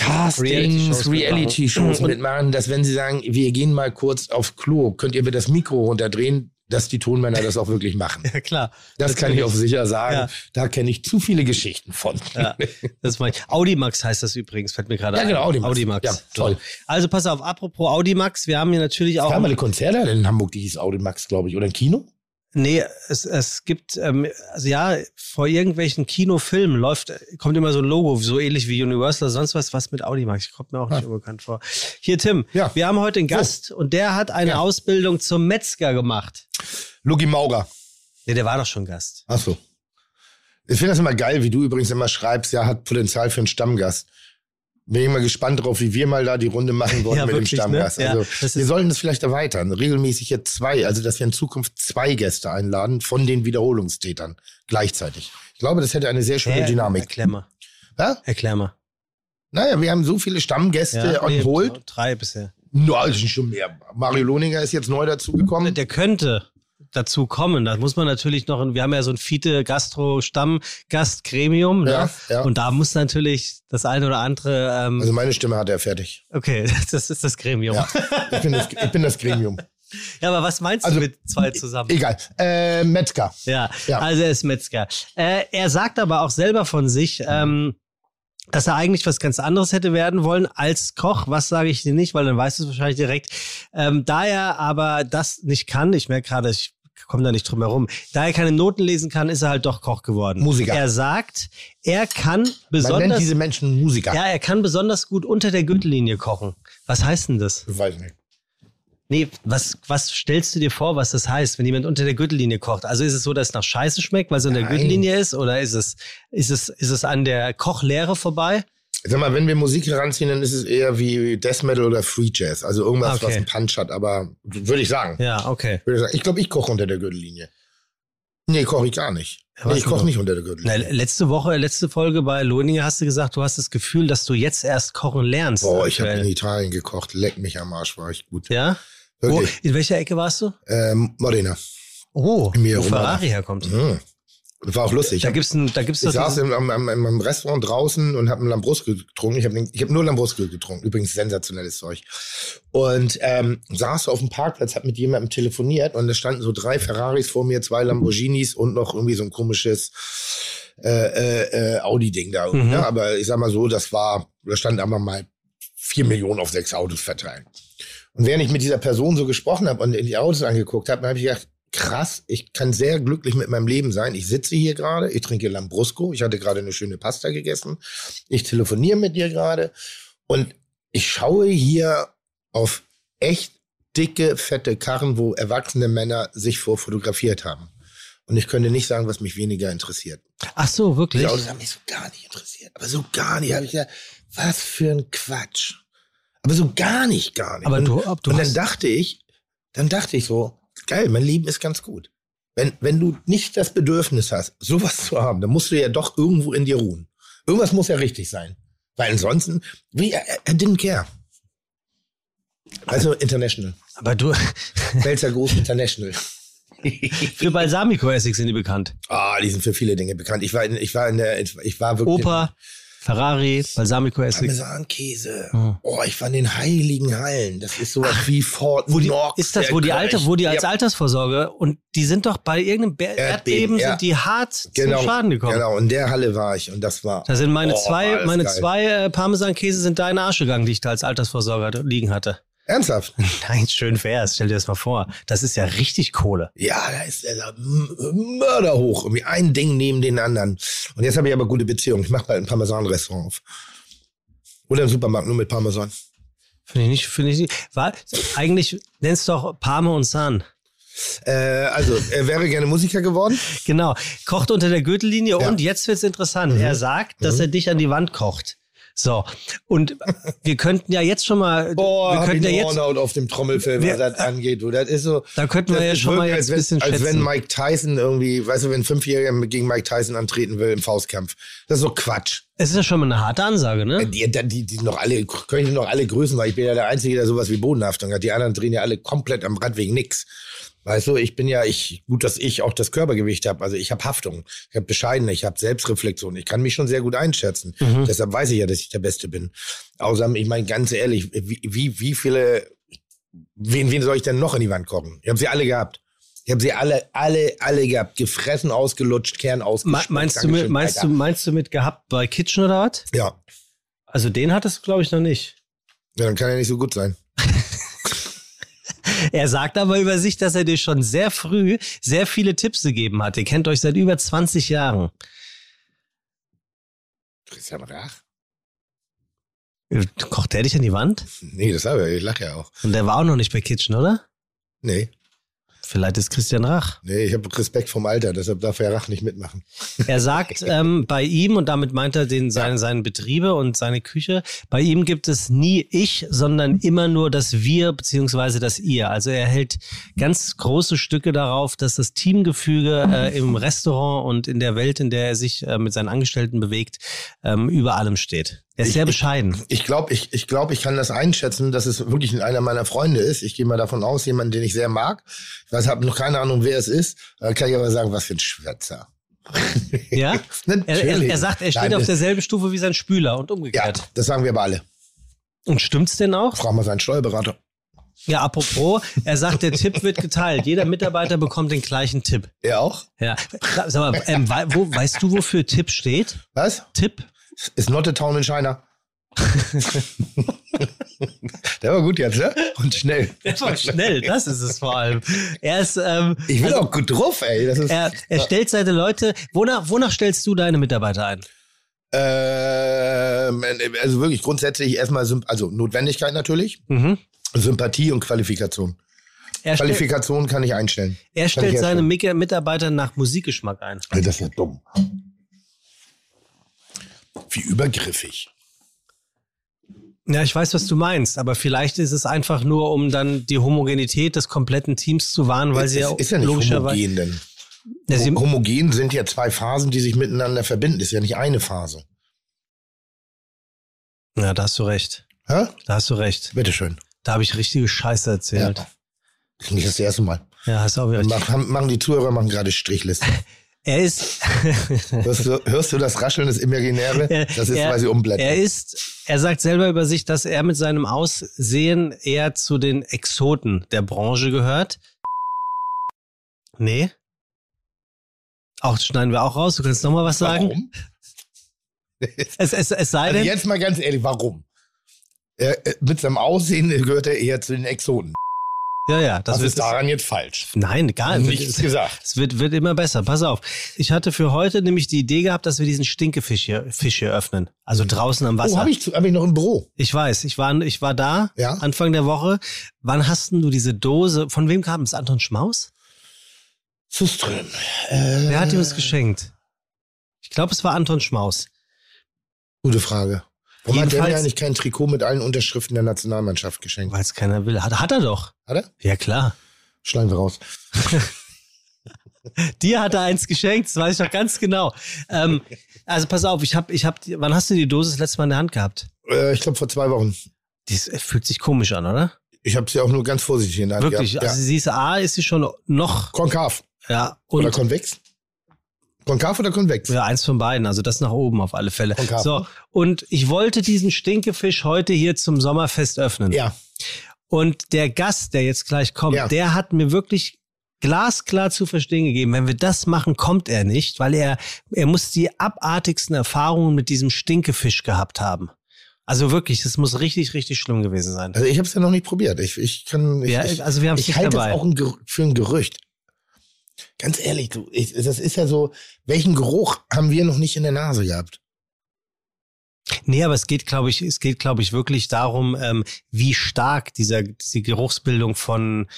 Castings, Reality-Shows Reality mitmachen, dass wenn sie sagen, wir gehen mal kurz auf Klo, könnt ihr mir das Mikro runterdrehen, dass die Tonmänner das auch wirklich machen. Ja, klar. Das, das kann ich auch sicher sagen. Ja. Da kenne ich zu viele Geschichten von. Ja, das meine ich. Audimax heißt das übrigens, fällt mir gerade ja, ein. Ja, genau, Audimax. Audimax. Ja, toll. Also pass auf, apropos Audimax, wir haben hier natürlich auch. Es gab mal eine Konzerte in Hamburg, die hieß Audimax, glaube ich, oder ein Kino? Nee, es, es gibt, ähm, also ja, vor irgendwelchen Kinofilmen läuft, kommt immer so ein Logo, so ähnlich wie Universal oder sonst was, was mit Audimax. Kommt mir auch nicht ah. unbekannt vor. Hier, Tim, ja. wir haben heute einen Gast so. und der hat eine ja. Ausbildung zum Metzger gemacht. Lugi Maurer. Nee, der war doch schon Gast. Ach so. Ich finde das immer geil, wie du übrigens immer schreibst, ja, hat Potenzial für einen Stammgast. Bin ich mal gespannt drauf, wie wir mal da die Runde machen wollen ja, mit wirklich, dem Stammgast. Ne? Also, ja, wir sollten das vielleicht erweitern. Regelmäßig jetzt zwei, also dass wir in Zukunft zwei Gäste einladen von den Wiederholungstätern gleichzeitig. Ich glaube, das hätte eine sehr schöne Dynamik. Erklär mal. Ja? Erklär mal. Naja, wir haben so viele Stammgäste ja, on hold. Drei bisher. No, also schon mehr. Mario Lohninger ist jetzt neu dazugekommen. Der könnte dazu kommen. Da muss man natürlich noch, wir haben ja so ein Fiete Gastro Stamm Gast Gremium, ne? ja, ja. und da muss natürlich das eine oder andere. Ähm, also meine Stimme hat er fertig. Okay, das ist das Gremium. Ja, ich, bin das, ich bin das Gremium. Ja, aber was meinst also, du mit zwei zusammen? Egal. Äh, Metzger. Ja, ja, also er ist Metzger. Äh, er sagt aber auch selber von sich, ähm, dass er eigentlich was ganz anderes hätte werden wollen als Koch. Was sage ich dir nicht, weil dann weißt du es wahrscheinlich direkt. Ähm, da er aber das nicht kann, ich merke gerade, ich komme da nicht drum herum, da er keine Noten lesen kann, ist er halt doch Koch geworden. Musiker. Er sagt, er kann besonders. Man nennt diese Menschen Musiker. Ja, er kann besonders gut unter der Gürtellinie kochen. Was heißt denn das? Ich weiß nicht. Nee, was, was stellst du dir vor, was das heißt, wenn jemand unter der Gürtellinie kocht? Also ist es so, dass es nach Scheiße schmeckt, weil es unter der Gürtellinie ist? Oder ist es, ist es, ist es an der Kochlehre vorbei? Sag mal, wenn wir Musik heranziehen, dann ist es eher wie Death Metal oder Free Jazz. Also irgendwas, okay. was einen Punch hat. Aber würde ich sagen. Ja, okay. Würde ich sagen. ich glaube, ich koche unter der Gürtellinie. Nee, koche ich gar nicht. Ja, nee, ich koche nicht unter der Gürtellinie. Na, letzte Woche, letzte Folge bei Lohninger hast du gesagt, du hast das Gefühl, dass du jetzt erst kochen lernst. Boah, ich habe in Italien gekocht. Leck mich am Arsch, war ich gut. Ja? Wo, in welcher Ecke warst du? Ähm, Modena. Oh, wo Ferrari herkommt. Mhm. Das war auch lustig. Da gibt's ein, da gibt's Ich saß im, im, im, Restaurant draußen und habe ein Lambrusco getrunken. Ich habe ich hab nur Lambrusco getrunken. Übrigens sensationelles Zeug. Und ähm, saß auf dem Parkplatz, habe mit jemandem telefoniert und da standen so drei Ferraris vor mir, zwei Lamborghinis und noch irgendwie so ein komisches äh, äh, äh Audi-Ding da. Mhm. Ne? Aber ich sag mal so, das war, da standen einfach mal vier Millionen auf sechs Autos verteilt. Und während ich mit dieser Person so gesprochen habe und in die Autos angeguckt habe, habe ich gedacht, krass, ich kann sehr glücklich mit meinem Leben sein. Ich sitze hier gerade, ich trinke Lambrusco, ich hatte gerade eine schöne Pasta gegessen, ich telefoniere mit dir gerade und ich schaue hier auf echt dicke, fette Karren, wo erwachsene Männer sich vorfotografiert haben. Und ich könnte nicht sagen, was mich weniger interessiert. Ach so, wirklich? Die Autos haben mich so gar nicht interessiert. Aber so gar nicht. Habe ich ja, was für ein Quatsch. Aber so gar nicht, gar nicht. Aber du, du und dann dachte ich, dann dachte ich so, geil, mein Leben ist ganz gut. Wenn, wenn du nicht das Bedürfnis hast, sowas zu haben, dann musst du ja doch irgendwo in dir ruhen. Irgendwas muss ja richtig sein. Weil ansonsten, wie, er, er didn't care. Also international. Aber du, Pfälzer Groß International. für Balsamico-Essig sind die bekannt. Ah, die sind für viele Dinge bekannt. Ich war in, ich war in der, ich war wirklich. Opa, Ferrari, Balsamico-Essig. Parmesankäse. Hm. Oh, ich war in den heiligen Hallen. Das ist sowas wie Fort Wo die, Knox. ist das, wo die alte, wo die als Ja, Altersvorsorge und die sind doch bei irgendeinem Be Erdbeben, Erdbeben, ja. sind die hart Genau, zum Schaden gekommen. Genau, in der Halle war ich und das war. Da sind meine Oh, zwei, meine geil. zwei äh, Parmesankäse sind da in den Arsch gegangen, die ich da als Altersvorsorger liegen hatte. Ernsthaft? Nein, schön wär's. Stell dir das mal vor. Das ist ja richtig Kohle. Ja, da ist der da m- mörderhoch. Irgendwie ein Ding neben den anderen. Und jetzt habe ich aber gute Beziehungen. Ich mache bald ein Parmesan-Restaurant auf. Oder einen Supermarkt nur mit Parmesan. Finde ich nicht, finde ich nicht. War, eigentlich nennst doch Parme und San. Äh, also, er wäre gerne Musiker geworden. Genau. Kocht unter der Gürtellinie Ja. Mhm. und jetzt wird's interessant. Er sagt, dass er dich an die Wand kocht. So. Und wir könnten ja jetzt schon mal, Boah, wir hab ich könnten ja jetzt, Hornhaut auf dem Trommelfell, Wir- was das angeht. Du, das ist so. da könnten wir ja schon mal jetzt ein als, bisschen wenn, als wenn schätzen. Mike Tyson irgendwie, weißt du, wenn ein Fünfjähriger gegen Mike Tyson antreten will im Faustkampf. Das ist so Quatsch. Es ist ja schon mal eine harte Ansage, ne? Die, die, die, die noch alle, können ich noch alle grüßen, weil ich bin ja der Einzige, der sowas wie Bodenhaftung hat. Die anderen drehen ja alle komplett am Rad wegen nix. Weißt du, ich bin ja, ich, gut, dass ich auch das Körpergewicht habe. Also ich habe Haftung, ich habe Bescheidenheit, ich habe Selbstreflexion. Ich kann mich schon sehr gut einschätzen. Mhm. Deshalb weiß ich ja, dass ich der Beste bin. Außerdem, ich meine, ganz ehrlich, wie, wie, wie viele, wen, wen soll ich denn noch in die Wand gucken? Ich habe sie alle gehabt. Ich habe sie alle, alle, alle gehabt. Gefressen, ausgelutscht, Kern Me- ausgespuckt. Meinst du, mit, meinst, du, meinst du mit gehabt bei Kitchen oder was? Ja. Also den hattest du, glaube ich, noch nicht. ja, dann kann er nicht so gut sein. Er sagt aber über sich, dass er dir schon sehr früh sehr viele Tipps gegeben hat. Ihr kennt euch seit über 20 Jahren. Christian Rach? Kocht der dich an die Wand? Nee, das habe ich. Ich lache ja auch. Und der war auch noch nicht bei Kitchen, oder? Nee, Vielleicht ist Christian Rach. nee, ich habe Respekt vom Alter, deshalb darf Herr Rach nicht mitmachen. Er sagt ähm, bei ihm, und damit meint er den, seine, seine Betriebe und seine Küche, bei ihm gibt es nie ich, sondern immer nur das Wir beziehungsweise das Ihr. Also er hält ganz große Stücke darauf, dass das Teamgefüge äh, im Restaurant und in der Welt, in der er sich äh, mit seinen Angestellten bewegt, ähm, über allem steht. Er ist Ich- sehr ich- bescheiden. Ich glaube, ich, ich, glaub, ich kann das einschätzen, dass es wirklich einer meiner Freunde ist. Ich gehe mal davon aus, jemand, den ich sehr mag. Ich weiß, habe noch keine Ahnung, wer es ist. Da kann ich aber sagen, was für ein Schwätzer. Ja? Er, er, er sagt, er steht Nein, auf derselben Stufe wie sein Spüler und Ja, umgekehrt. das sagen wir aber alle. Und stimmt's denn auch? Frag mal seinen Steuerberater. Ja, apropos, er sagt, der Tipp wird geteilt. Jeder Mitarbeiter bekommt den gleichen Tipp. Er auch? Ja. Sag mal, ähm, wo, weißt du, wofür Tipp steht? Was? Tipp? Ist not a town in China. Der war gut jetzt, ne? Und schnell. Der war schnell, das ist es vor allem. Er ist, ähm, Ich bin auch gut drauf, ey. Das ist, er, er stellt seine Leute. Wonach, wonach stellst du deine Mitarbeiter ein? ähm, also wirklich grundsätzlich erstmal, also Notwendigkeit natürlich, Mhm. Sympathie und Qualifikation. Er, Qualifikation kann ich einstellen. er Kann stellt seine Mitarbeiter nach Musikgeschmack ein. Also Das ist ja dumm. Wie übergriffig. Ja, ich weiß, was du meinst, aber vielleicht ist es einfach nur, um dann die Homogenität des kompletten Teams zu wahren, weil es sie ja ist ja nicht logischerweise. homogen, denn Ja, homogen sind ja zwei Phasen, die sich miteinander verbinden. Das ist ja nicht eine Phase. ja, da hast du recht. Hä? Da hast du recht. Bitteschön. Da habe ich richtige Scheiße erzählt. Ja. Das ist nicht das erste Mal. Ja, hast du auch wieder recht. Machen die Zuhörer machen gerade Strichlisten. Er ist, Hörst du, hörst du das Rascheln des Imaginäre? Das ist, er, weil sie umblättern. er ist, er sagt selber über sich, dass er mit seinem Aussehen eher zu den Exoten der Branche gehört. Nee. Auch das schneiden wir auch raus. Du kannst noch mal was sagen. Warum? Es, es, es sei Also denn, jetzt mal ganz ehrlich, warum? Er, äh, mit seinem Aussehen gehört er eher zu den Exoten. Ja, ja, das wird ist daran jetzt falsch? Nein, gar nicht. Nichts gesagt. Es wird, wird immer besser. Pass auf. Ich hatte für heute nämlich die Idee gehabt, dass wir diesen Stinkefisch hier, Fisch hier öffnen. Also draußen am Wasser. Oh, habe ich, hab ich noch im Büro. Ich weiß, ich war, ich war da, Ja. Anfang der Woche. Wann hast denn du diese Dose, von wem kam es? Anton Schmaus? Zuström. Äh, Wer hat ihm das geschenkt? Ich glaube, es war Anton Schmaus. Gute Frage. Warum hat der mir Jedenfalls- eigentlich kein Trikot mit allen Unterschriften der Nationalmannschaft geschenkt? Weil es keiner will. Hat, hat er doch. Hat er? Ja, klar. Schneiden wir raus. Dir hat er eins geschenkt, das weiß ich noch ganz genau. Ähm, also pass auf, ich habe, ich hab, wann hast du die Dose das letzte Mal in der Hand gehabt? Äh, ich glaube vor zwei Wochen. Das fühlt sich komisch an, oder? Ich habe sie auch nur ganz vorsichtig in der Hand Wirklich. gehabt. Also ja. sie ist A, ist sie schon noch, Konkav ja, oder und konvex? Konkav oder konvex? ja, eins von beiden, also das nach oben auf alle Fälle. Konkav. So, und ich wollte diesen Stinkefisch heute hier zum Sommerfest öffnen. Ja. Und der Gast, der jetzt gleich kommt, Ja. der hat mir wirklich glasklar zu verstehen gegeben, wenn wir das machen, kommt er nicht, weil er, er muss die abartigsten Erfahrungen mit diesem Stinkefisch gehabt haben. Also wirklich, das muss richtig, richtig schlimm gewesen sein. Also ich habe es ja noch nicht probiert. Ich, ich kann. Ich, Ja, also wir haben es ich nicht halte das dabei. auch ein für ein Gerücht. Ganz ehrlich, du, ich, das ist ja so, welchen Geruch haben wir noch nicht in der Nase gehabt? Nee, aber es geht, glaube ich, es geht, glaube ich, wirklich darum, ähm, wie stark dieser, diese Geruchsbildung von,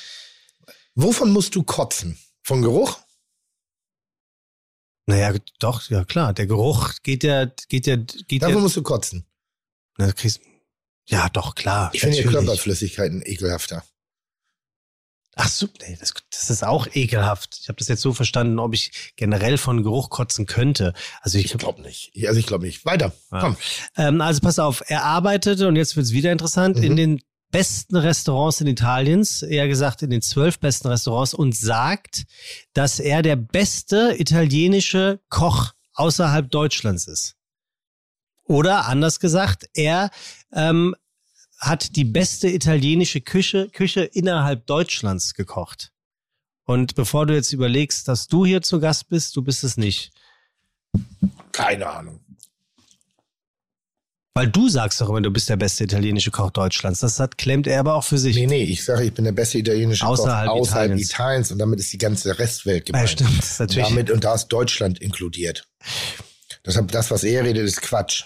Wovon musst du kotzen? Von Geruch? naja, doch, ja klar, der Geruch geht ja, geht ja, geht Davon ja, musst du kotzen. na, kriegst, ja, doch, klar. Ich finde ja. Körperflüssigkeiten ekelhafter. Ach so, nee, das, das ist auch ekelhaft. Ich habe das jetzt so verstanden, ob ich generell von Geruch kotzen könnte. Also ich, Ich glaube nicht. Also ich glaube nicht. Weiter. Ja. Komm. ähm, also pass auf, er arbeitete und jetzt wird's wieder interessant Mhm. in den besten Restaurants in Italiens, eher gesagt in den zwölf besten Restaurants und sagt, dass er der beste italienische Koch außerhalb Deutschlands ist. Oder anders gesagt, er ähm, hat die beste italienische Küche, Küche innerhalb Deutschlands gekocht. Und bevor du jetzt überlegst, dass du hier zu Gast bist, du bist es nicht. Keine Ahnung. Weil du sagst doch immer, du bist der beste italienische Koch Deutschlands. Das hat, klemmt er aber auch für sich. Nee, nee, ich sage, ich bin der beste italienische Außerhalb Koch außerhalb Italiens. Italiens. und damit ist die ganze Restwelt Ja, gemeint. stimmt. Das ist und, natürlich. damit, und da ist Deutschland inkludiert. Deshalb, das, was er redet, ist Quatsch.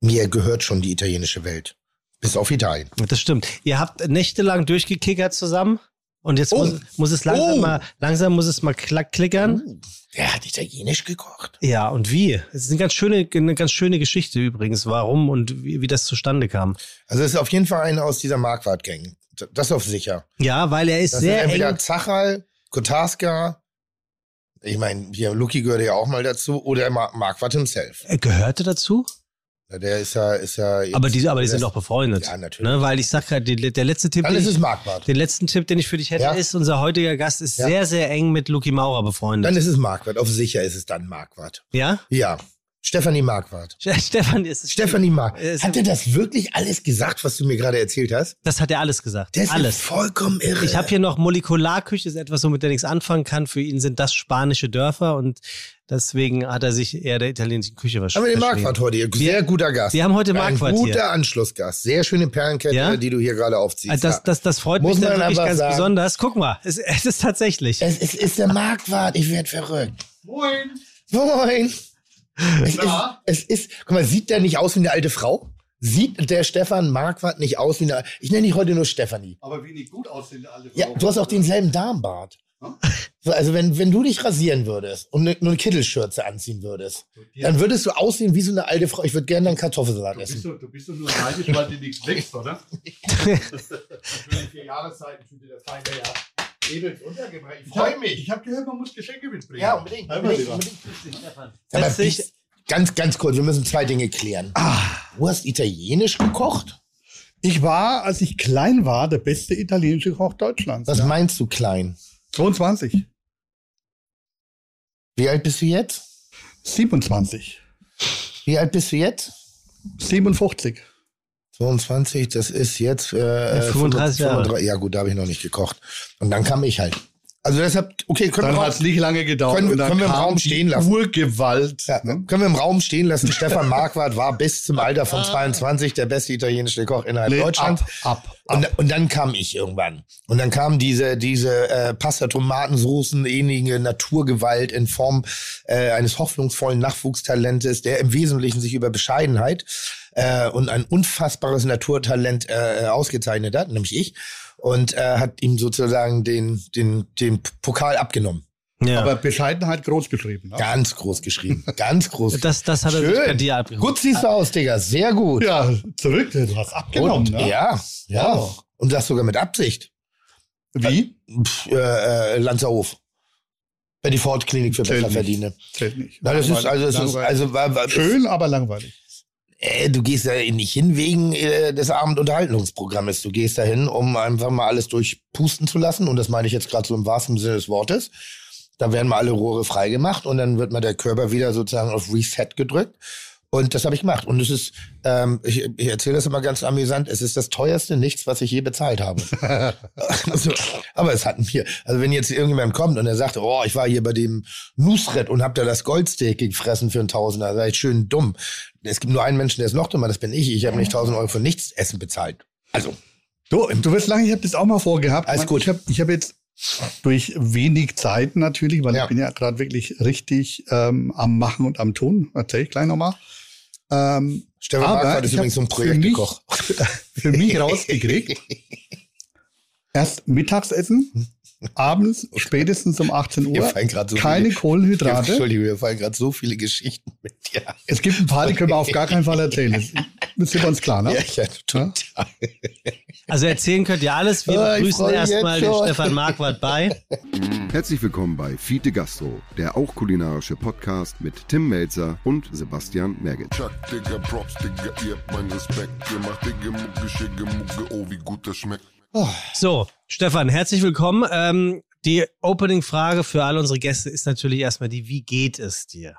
Mir gehört schon die italienische Welt. Bis auf Italien. Das stimmt. Ihr habt nächtelang durchgekickert zusammen und jetzt Oh. muss, muss es langsam Oh. mal, langsam muss es mal klack klickern. Der hat italienisch gekocht. Ja, und wie? Es ist eine ganz schöne, eine ganz schöne Geschichte übrigens, warum und wie, wie das zustande kam. Also es ist auf jeden Fall einer aus dieser Marquardt-Gang. Das auf sicher. Ja, weil er ist Das sehr ist entweder eng. Zachal, Kotarska, ich meine, hier Luki gehört ja auch mal dazu, oder Mar Marquardt himself. Er gehörte dazu, Der ist ja, ist ja. aber die, aber die sind doch befreundet. Ja, natürlich. Ne, weil ich sag gerade, der letzte Tipp, den ist Marquardt. den letzten Tipp, den ich für dich hätte, Ja. ist, unser heutiger Gast ist Ja. sehr, sehr eng mit Luki Maurer befreundet. Dann ist es Marquardt. Auf sicher ist es dann Marquardt. ja? Ja. Stefanie Marquardt. Stefan ist es. Stefanie Marquardt. Es- Hat er das wirklich alles gesagt, was du mir gerade erzählt hast? Das hat er alles gesagt. Ist alles. vollkommen irre. Ich habe hier noch Molekularküche, ist etwas, womit er nichts anfangen kann. Für ihn sind das spanische Dörfer und deswegen hat er sich eher der italienischen Küche Aber den. Marquardt heute hier. Sehr guter Gast. wir haben heute Marquardt Ein hier. guter Anschlussgast. Sehr schöne Perlenkette, Ja? die du hier gerade aufziehst. Also Das, das, das freut Muss mich dann wirklich ganz sagen. besonders. Guck mal, es, es ist tatsächlich. Es, es ist der Marquardt. Ich werde verrückt. Moin! Moin. Es ist, Na? es ist, guck mal, sieht der nicht aus wie eine alte Frau? Sieht der Stefan Marquardt nicht aus wie eine, ich nenne dich heute nur Stefanie. Aber wie nicht gut aussehen alle Ja, du hast auch denselben Darmbart. So, Also wenn, wenn du dich rasieren würdest und ne, nur eine Kittelschürze anziehen würdest, dann würdest du aussehen wie so eine alte Frau. Ich würde gerne einen Kartoffelsalat Du bist, essen. doch, du bist doch nur neidisch, weil dir nichts wächst, oder? Für die vier Jahreszeiten fühlt der Feinde ja edels untergebracht. Ich freu hab- mich. Ich habe gehört, man muss Geschenke mitbringen. Ja, unbedingt. Unbedingt, unbedingt. Aber bis- ganz, ganz kurz, wir müssen zwei Dinge klären. Du hast italienisch gekocht? Ich war, als ich klein war, der beste italienische Koch Deutschlands. Was ja. meinst du, klein? 22, Wie alt bist du jetzt? 27, Wie alt bist du jetzt? 57. 22, das ist jetzt äh, 35 Jahre. 35 Ja gut, da habe ich noch nicht gekocht. Und dann kam ich halt. Also deshalb, okay, können Dann wir, hat es nicht lange gedauert. Können wir- und dann können wir im Raum stehen lassen? Urgewalt. ja, ne? können wir im Raum stehen lassen. Stefan Marquardt war bis zum Alter von 22 der beste italienische Koch innerhalb Nee, Deutschlands. ab, ab. Und, und dann kam ich irgendwann. Und dann kam diese, diese äh, Pasta-Tomatensoßen, ähnliche Naturgewalt in Form äh, eines hoffnungsvollen Nachwuchstalentes, der im Wesentlichen sich über Bescheidenheit äh, und ein unfassbares Naturtalent äh, ausgezeichnet hat, nämlich ich. Und äh, hat ihm sozusagen den, den, den Pokal abgenommen. Ja. Aber Bescheidenheit groß geschrieben. Ne? Ganz groß geschrieben. Ganz groß. das, das hat er Schön. bei dir abgeholt. Gut siehst du aus, Digga. Sehr gut. Ja, zurück, du hast abgenommen. Und, ne? ja, ja. Oh. Und das sogar mit Absicht. Wie? Pff, äh, äh, Lanzerhof. Bei die Ford-Klinik für Zählt nicht. Besserverdiene. Zählt nicht. Na, das ist, also, es ist, also, war, war, Schön, aber langweilig. äh, du gehst da nicht hin wegen äh, des Abendunterhaltungsprogrammes. Du gehst da hin, um einfach mal alles durchpusten zu lassen. Und das meine ich jetzt gerade so im wahrsten Sinne des Wortes. Da werden mal alle Rohre freigemacht und dann wird mal der Körper wieder sozusagen auf Reset gedrückt. Und das habe ich gemacht. Und es ist, ähm, ich, ich erzähle das immer ganz amüsant, es ist das teuerste Nichts, was ich je bezahlt habe. also, aber es hatten wir, also wenn jetzt irgendjemand kommt und er sagt, oh, ich war hier bei dem Nusret und hab da das Goldsteak gefressen für einen Tausender, da sag ich schön dumm. Es gibt nur einen Menschen, der ist noch dummer, das bin ich. Ich habe nicht 1000 Euro für nichts Essen bezahlt. Also, Du, du wirst lange, ich habe das auch mal vorgehabt. Alles Man- gut. Ich habe ich hab jetzt durch wenig Zeit natürlich, weil Ja. ich bin ja gerade wirklich richtig ähm, am Machen und am Tun. Erzähl ich gleich nochmal. Ähm, Stefan Marquardt ist übrigens so ein für mich- Projektkoch. für mich rausgekriegt. Erst Mittagsessen, abends spätestens um 18 Mir Uhr. fallen gerade so Keine viele, Kohlenhydrate. Entschuldigung, mir fallen gerade so viele Geschichten mit dir. Es gibt ein paar, die können wir auf gar keinen Fall erzählen. Das, wir uns klar, ne? Ja, ja, total. Also erzählen könnt ihr alles. Wir Ah, ich begrüßen erstmal den. Stefan Marquardt bei. Herzlich willkommen bei Fiete Gastro, der auch kulinarische Podcast mit Tim Melzer und Sebastian Merget. Chuck, Digga, Props, Digga, ihr habt meinen Respekt. Ihr macht Digga, Mucke, Schicke, Mucke, oh, wie gut das schmeckt. So, Stefan, herzlich willkommen. Ähm, die Opening-Frage für all unsere Gäste ist natürlich erstmal die, wie geht es dir?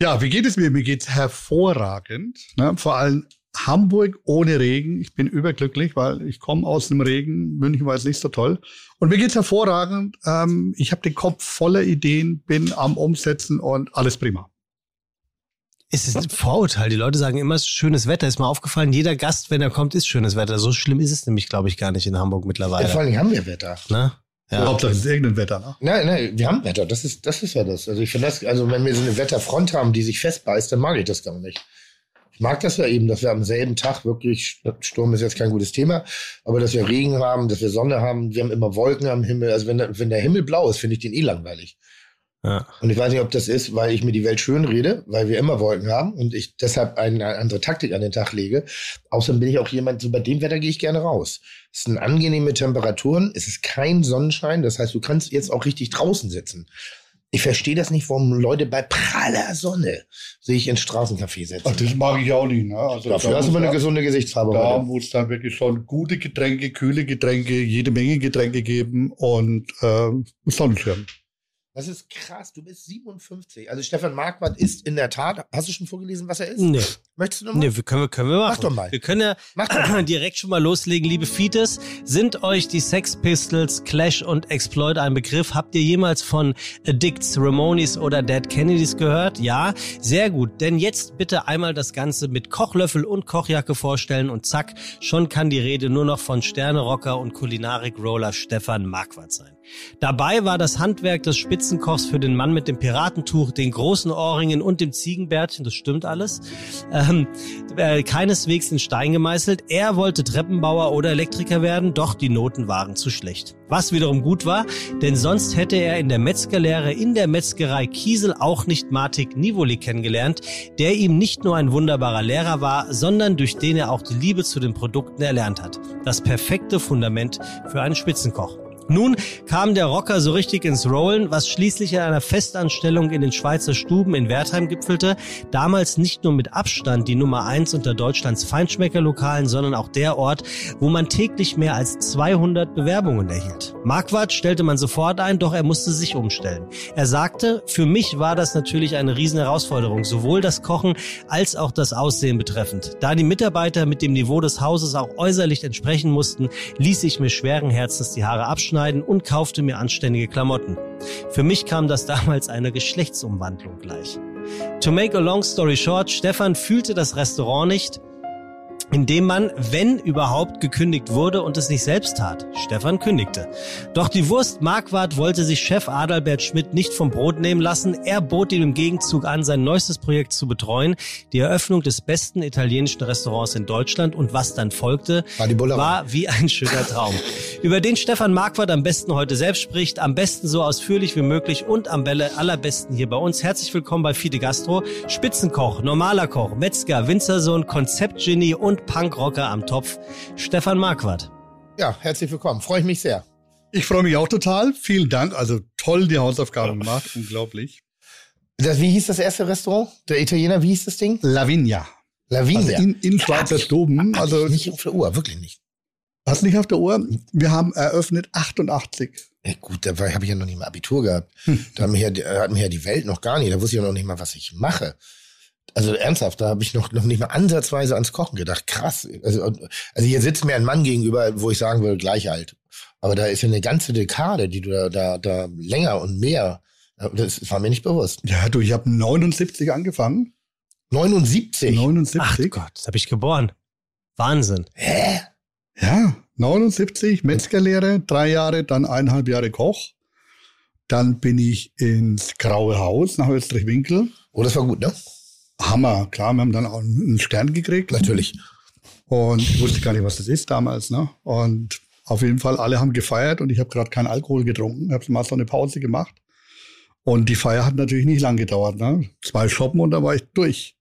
Ja, wie geht es mir? Mir geht's hervorragend. Ne? Vor allem Hamburg ohne Regen. Ich bin überglücklich, weil ich komme aus dem Regen. München war jetzt nicht so toll. Und mir geht's hervorragend. Ähm, ich habe den Kopf voller Ideen, bin am Umsetzen und alles prima. Es ist ein Vorurteil. Die Leute sagen immer, es ist schönes Wetter. Ist mir aufgefallen, jeder Gast, wenn er kommt, ist schönes Wetter. So schlimm ist es nämlich, glaube ich, gar nicht in Hamburg Ja, mittlerweile. vor allen Dingen haben wir Wetter. ne? Ja. Hauptsache es ist irgendein Wetter. Ne? Nein, nein, wir haben Wetter. Das ist, das ist ja das. Also ich finde das, also wenn wir so eine Wetterfront haben, die sich festbeißt, dann mag ich das gar nicht. Ich mag das ja eben, dass wir am selben Tag wirklich, Sturm ist jetzt kein gutes Thema, aber dass wir Regen haben, dass wir Sonne haben, wir haben immer Wolken am Himmel. Also wenn, der- wenn der Himmel blau ist, finde ich den eh langweilig. Ja. Und ich weiß nicht, ob das ist, weil ich mir die Welt schön rede, weil wir immer Wolken haben und ich deshalb eine, andere Taktik an den Tag lege. Außerdem bin ich auch jemand, so bei dem Wetter gehe ich gerne raus. Es sind angenehme Temperaturen, es ist kein Sonnenschein, das heißt, du kannst jetzt auch richtig draußen sitzen. Ich verstehe das nicht, warum Leute bei praller Sonne sich ins Straßencafé setzen. Ach, das mag ich auch nicht. Ne? Also Dafür da hast du muss eine gesunde Gesichtsfarbe. Da muss dann wirklich schon gute Getränke, kühle Getränke, jede Menge Getränke geben und ähm, Sonnenschirm. Das ist krass, du bist 57. Also Stefan Marquardt ist in der Tat, hast du schon vorgelesen, was er ist? Nee, Möchtest du nochmal? nee, wir können, wir- können wir machen. Mach doch mal. Wir können ja Mach doch mal. direkt schon mal loslegen, liebe Fites. Sind euch die Sex Pistols, Clash und Exploit ein Begriff? Habt ihr jemals von Addicts, Ramones oder Dead Kennedys gehört? Ja, sehr gut. Denn jetzt bitte einmal das Ganze mit Kochlöffel und Kochjacke vorstellen und zack, schon kann die Rede nur noch von Sternerocker und Kulinarik-Roller Stefan Marquardt sein. Dabei war das Handwerk des Spitzenkochs für den Mann mit dem Piratentuch, den großen Ohrringen und dem Ziegenbärtchen, das stimmt alles, ähm, äh, keineswegs in Stein gemeißelt. Er wollte Treppenbauer oder Elektriker werden, doch die Noten waren zu schlecht. Was wiederum gut war, denn sonst hätte er in der Metzgerlehre in der Metzgerei Kiesel auch nicht Martik Nivoli kennengelernt, der ihm nicht nur ein wunderbarer Lehrer war, sondern durch den er auch die Liebe zu den Produkten erlernt hat. Das perfekte Fundament für einen Spitzenkoch. Nun kam der Rocker so richtig ins Rollen, was schließlich in einer Festanstellung in den Schweizer Stuben in Wertheim gipfelte. Damals nicht nur mit Abstand die Nummer eins unter Deutschlands Feinschmeckerlokalen, sondern auch der Ort, wo man täglich mehr als 200 Bewerbungen erhielt. Marquardt stellte man sofort ein, doch er musste sich umstellen. Er sagte, für mich war das natürlich eine riesen Herausforderung, sowohl das Kochen als auch das Aussehen betreffend. Da die Mitarbeiter mit dem Niveau des Hauses auch äußerlich entsprechen mussten, ließ ich mir schweren Herzens die Haare abschneiden und kaufte mir anständige Klamotten. Für mich kam das damals eine Geschlechtsumwandlung gleich. To make a long story short, Stefan fühlte das Restaurant nicht, indem man, wenn überhaupt, gekündigt wurde und es nicht selbst tat. Stefan kündigte. Doch die Wurst Marquardt wollte sich Chef Adalbert Schmidt nicht vom Brot nehmen lassen. Er bot ihm im Gegenzug an, sein neuestes Projekt zu betreuen, die Eröffnung des besten italienischen Restaurants in Deutschland. Und was dann folgte, War war wie ein schöner Traum. Über den Stefan Marquardt am besten heute selbst spricht, am besten so ausführlich wie möglich und am Bälle allerbesten hier bei uns. Herzlich willkommen bei Fide Gastro. Spitzenkoch, normaler Koch, Metzger, Winzersohn, Konzeptgenie und Punkrocker am Topf. Stefan Marquardt. Ja, herzlich willkommen. Freue ich mich sehr. Ich freue mich auch total. Vielen Dank. Also toll die Hausaufgaben gemacht, unglaublich. Das, wie hieß das erste Restaurant? Der Italiener, wie hieß das Ding? Lavinia. Lavinia. Also in, in Schweizer Stuben. also nicht auf der Uhr, wirklich nicht. hast nicht auf der Uhr. Wir haben eröffnet 88. Ja, gut, da habe ich ja noch nicht mal Abitur gehabt. Hm. Da hat mich, ja, da hat mich ja die Welt noch gar nicht. Da wusste ich ja noch nicht mal, was ich mache. Also ernsthaft, da habe ich noch, noch nicht mal ansatzweise ans Kochen gedacht. Krass. Also, also hier sitzt mir ein Mann gegenüber, wo ich sagen würde, gleich alt. Aber da ist ja eine ganze Dekade, die du da, da, da länger und mehr. Das war mir nicht bewusst. Ja, du, ich habe 79 angefangen. 79. 79. Ach Gott, das habe ich geboren. Wahnsinn. Hä? Ja, 79, Metzgerlehre, drei Jahre, dann eineinhalb Jahre Koch. Dann bin ich ins Graue Haus nach Österreich-Winkel. Oh, das war gut, ne? Hammer, klar, wir haben dann auch einen Stern gekriegt. Natürlich. Und ich wusste gar nicht, was das ist damals. Ne? Und auf jeden Fall, alle haben gefeiert und ich habe gerade keinen Alkohol getrunken. Ich habe mal so eine Pause gemacht. Und die Feier hat natürlich nicht lang gedauert. Ne? Zwei Shoppen und dann war ich durch.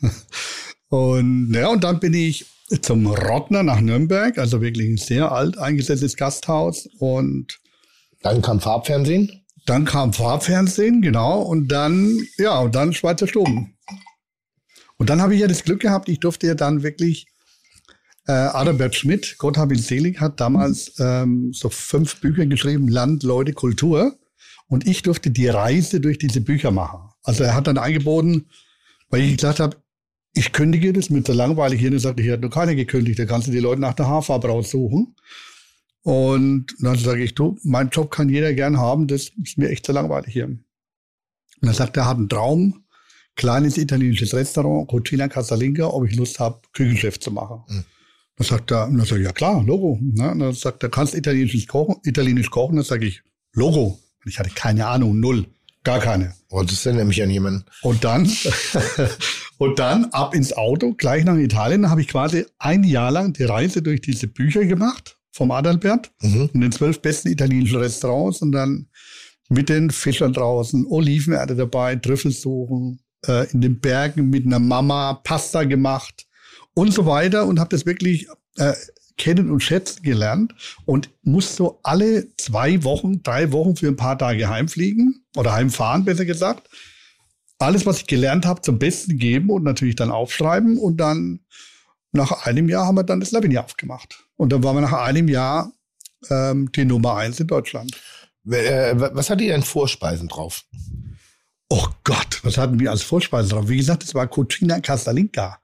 und ja, und dann bin ich zum Rottner nach Nürnberg, also wirklich ein sehr alt eingesetztes Gasthaus. Und Dann kam Farbfernsehen. dann kam Farbfernsehen, genau. Und dann, ja, und dann Schweizer Stuben. Und dann habe ich ja das Glück gehabt, ich durfte ja dann wirklich, äh, Adalbert Schmidt, Gott hab ihn selig, hat damals ähm, so fünf Bücher geschrieben, Land, Leute, Kultur. Und ich durfte die Reise durch diese Bücher machen. Also er hat dann angeboten, weil ich gesagt habe, ich kündige das mit so langweilig hier. Und er sagte, hier hat noch keiner gekündigt, da kannst du die Leute nach der Haarfarbe raussuchen. Und dann sage ich, du, mein Job kann jeder gern haben, das ist mir echt zu langweilig hier. Und dann sagt er, er hat einen Traum, kleines italienisches Restaurant, Cucina Casalinga, ob ich Lust habe, Küchenchef zu machen. Mhm. Dann sagt er, dann sag ich, ja klar, Logo. Ne? Dann sagt er, kannst italienisch kochen? Italienisch kochen? Dann sage ich, Logo. Und ich hatte keine Ahnung, null, gar keine. Oh, das erinnert mich an jemanden. Und dann, und dann ab ins Auto, gleich nach Italien, habe ich quasi ein Jahr lang die Reise durch diese Bücher gemacht vom Adalbert Mhm. in den zwölf besten italienischen Restaurants und dann mit den Fischern draußen, Olivenerde dabei, Trüffel suchen, äh, in den Bergen mit einer Mama Pasta gemacht und so weiter und habe das wirklich äh, kennen und schätzen gelernt und muss so alle zwei Wochen, drei Wochen für ein paar Tage heimfliegen oder heimfahren, besser gesagt. Alles, was ich gelernt habe, zum Besten geben und natürlich dann aufschreiben und dann nach einem Jahr haben wir dann das Lavinia aufgemacht. Und dann waren wir nach einem Jahr ähm, die Nummer eins in Deutschland. Äh, was hat ihr denn Vorspeisen drauf? Oh Gott, was hatten wir als Vorspeise drauf? Wie gesagt, es war Cucina Casalinga.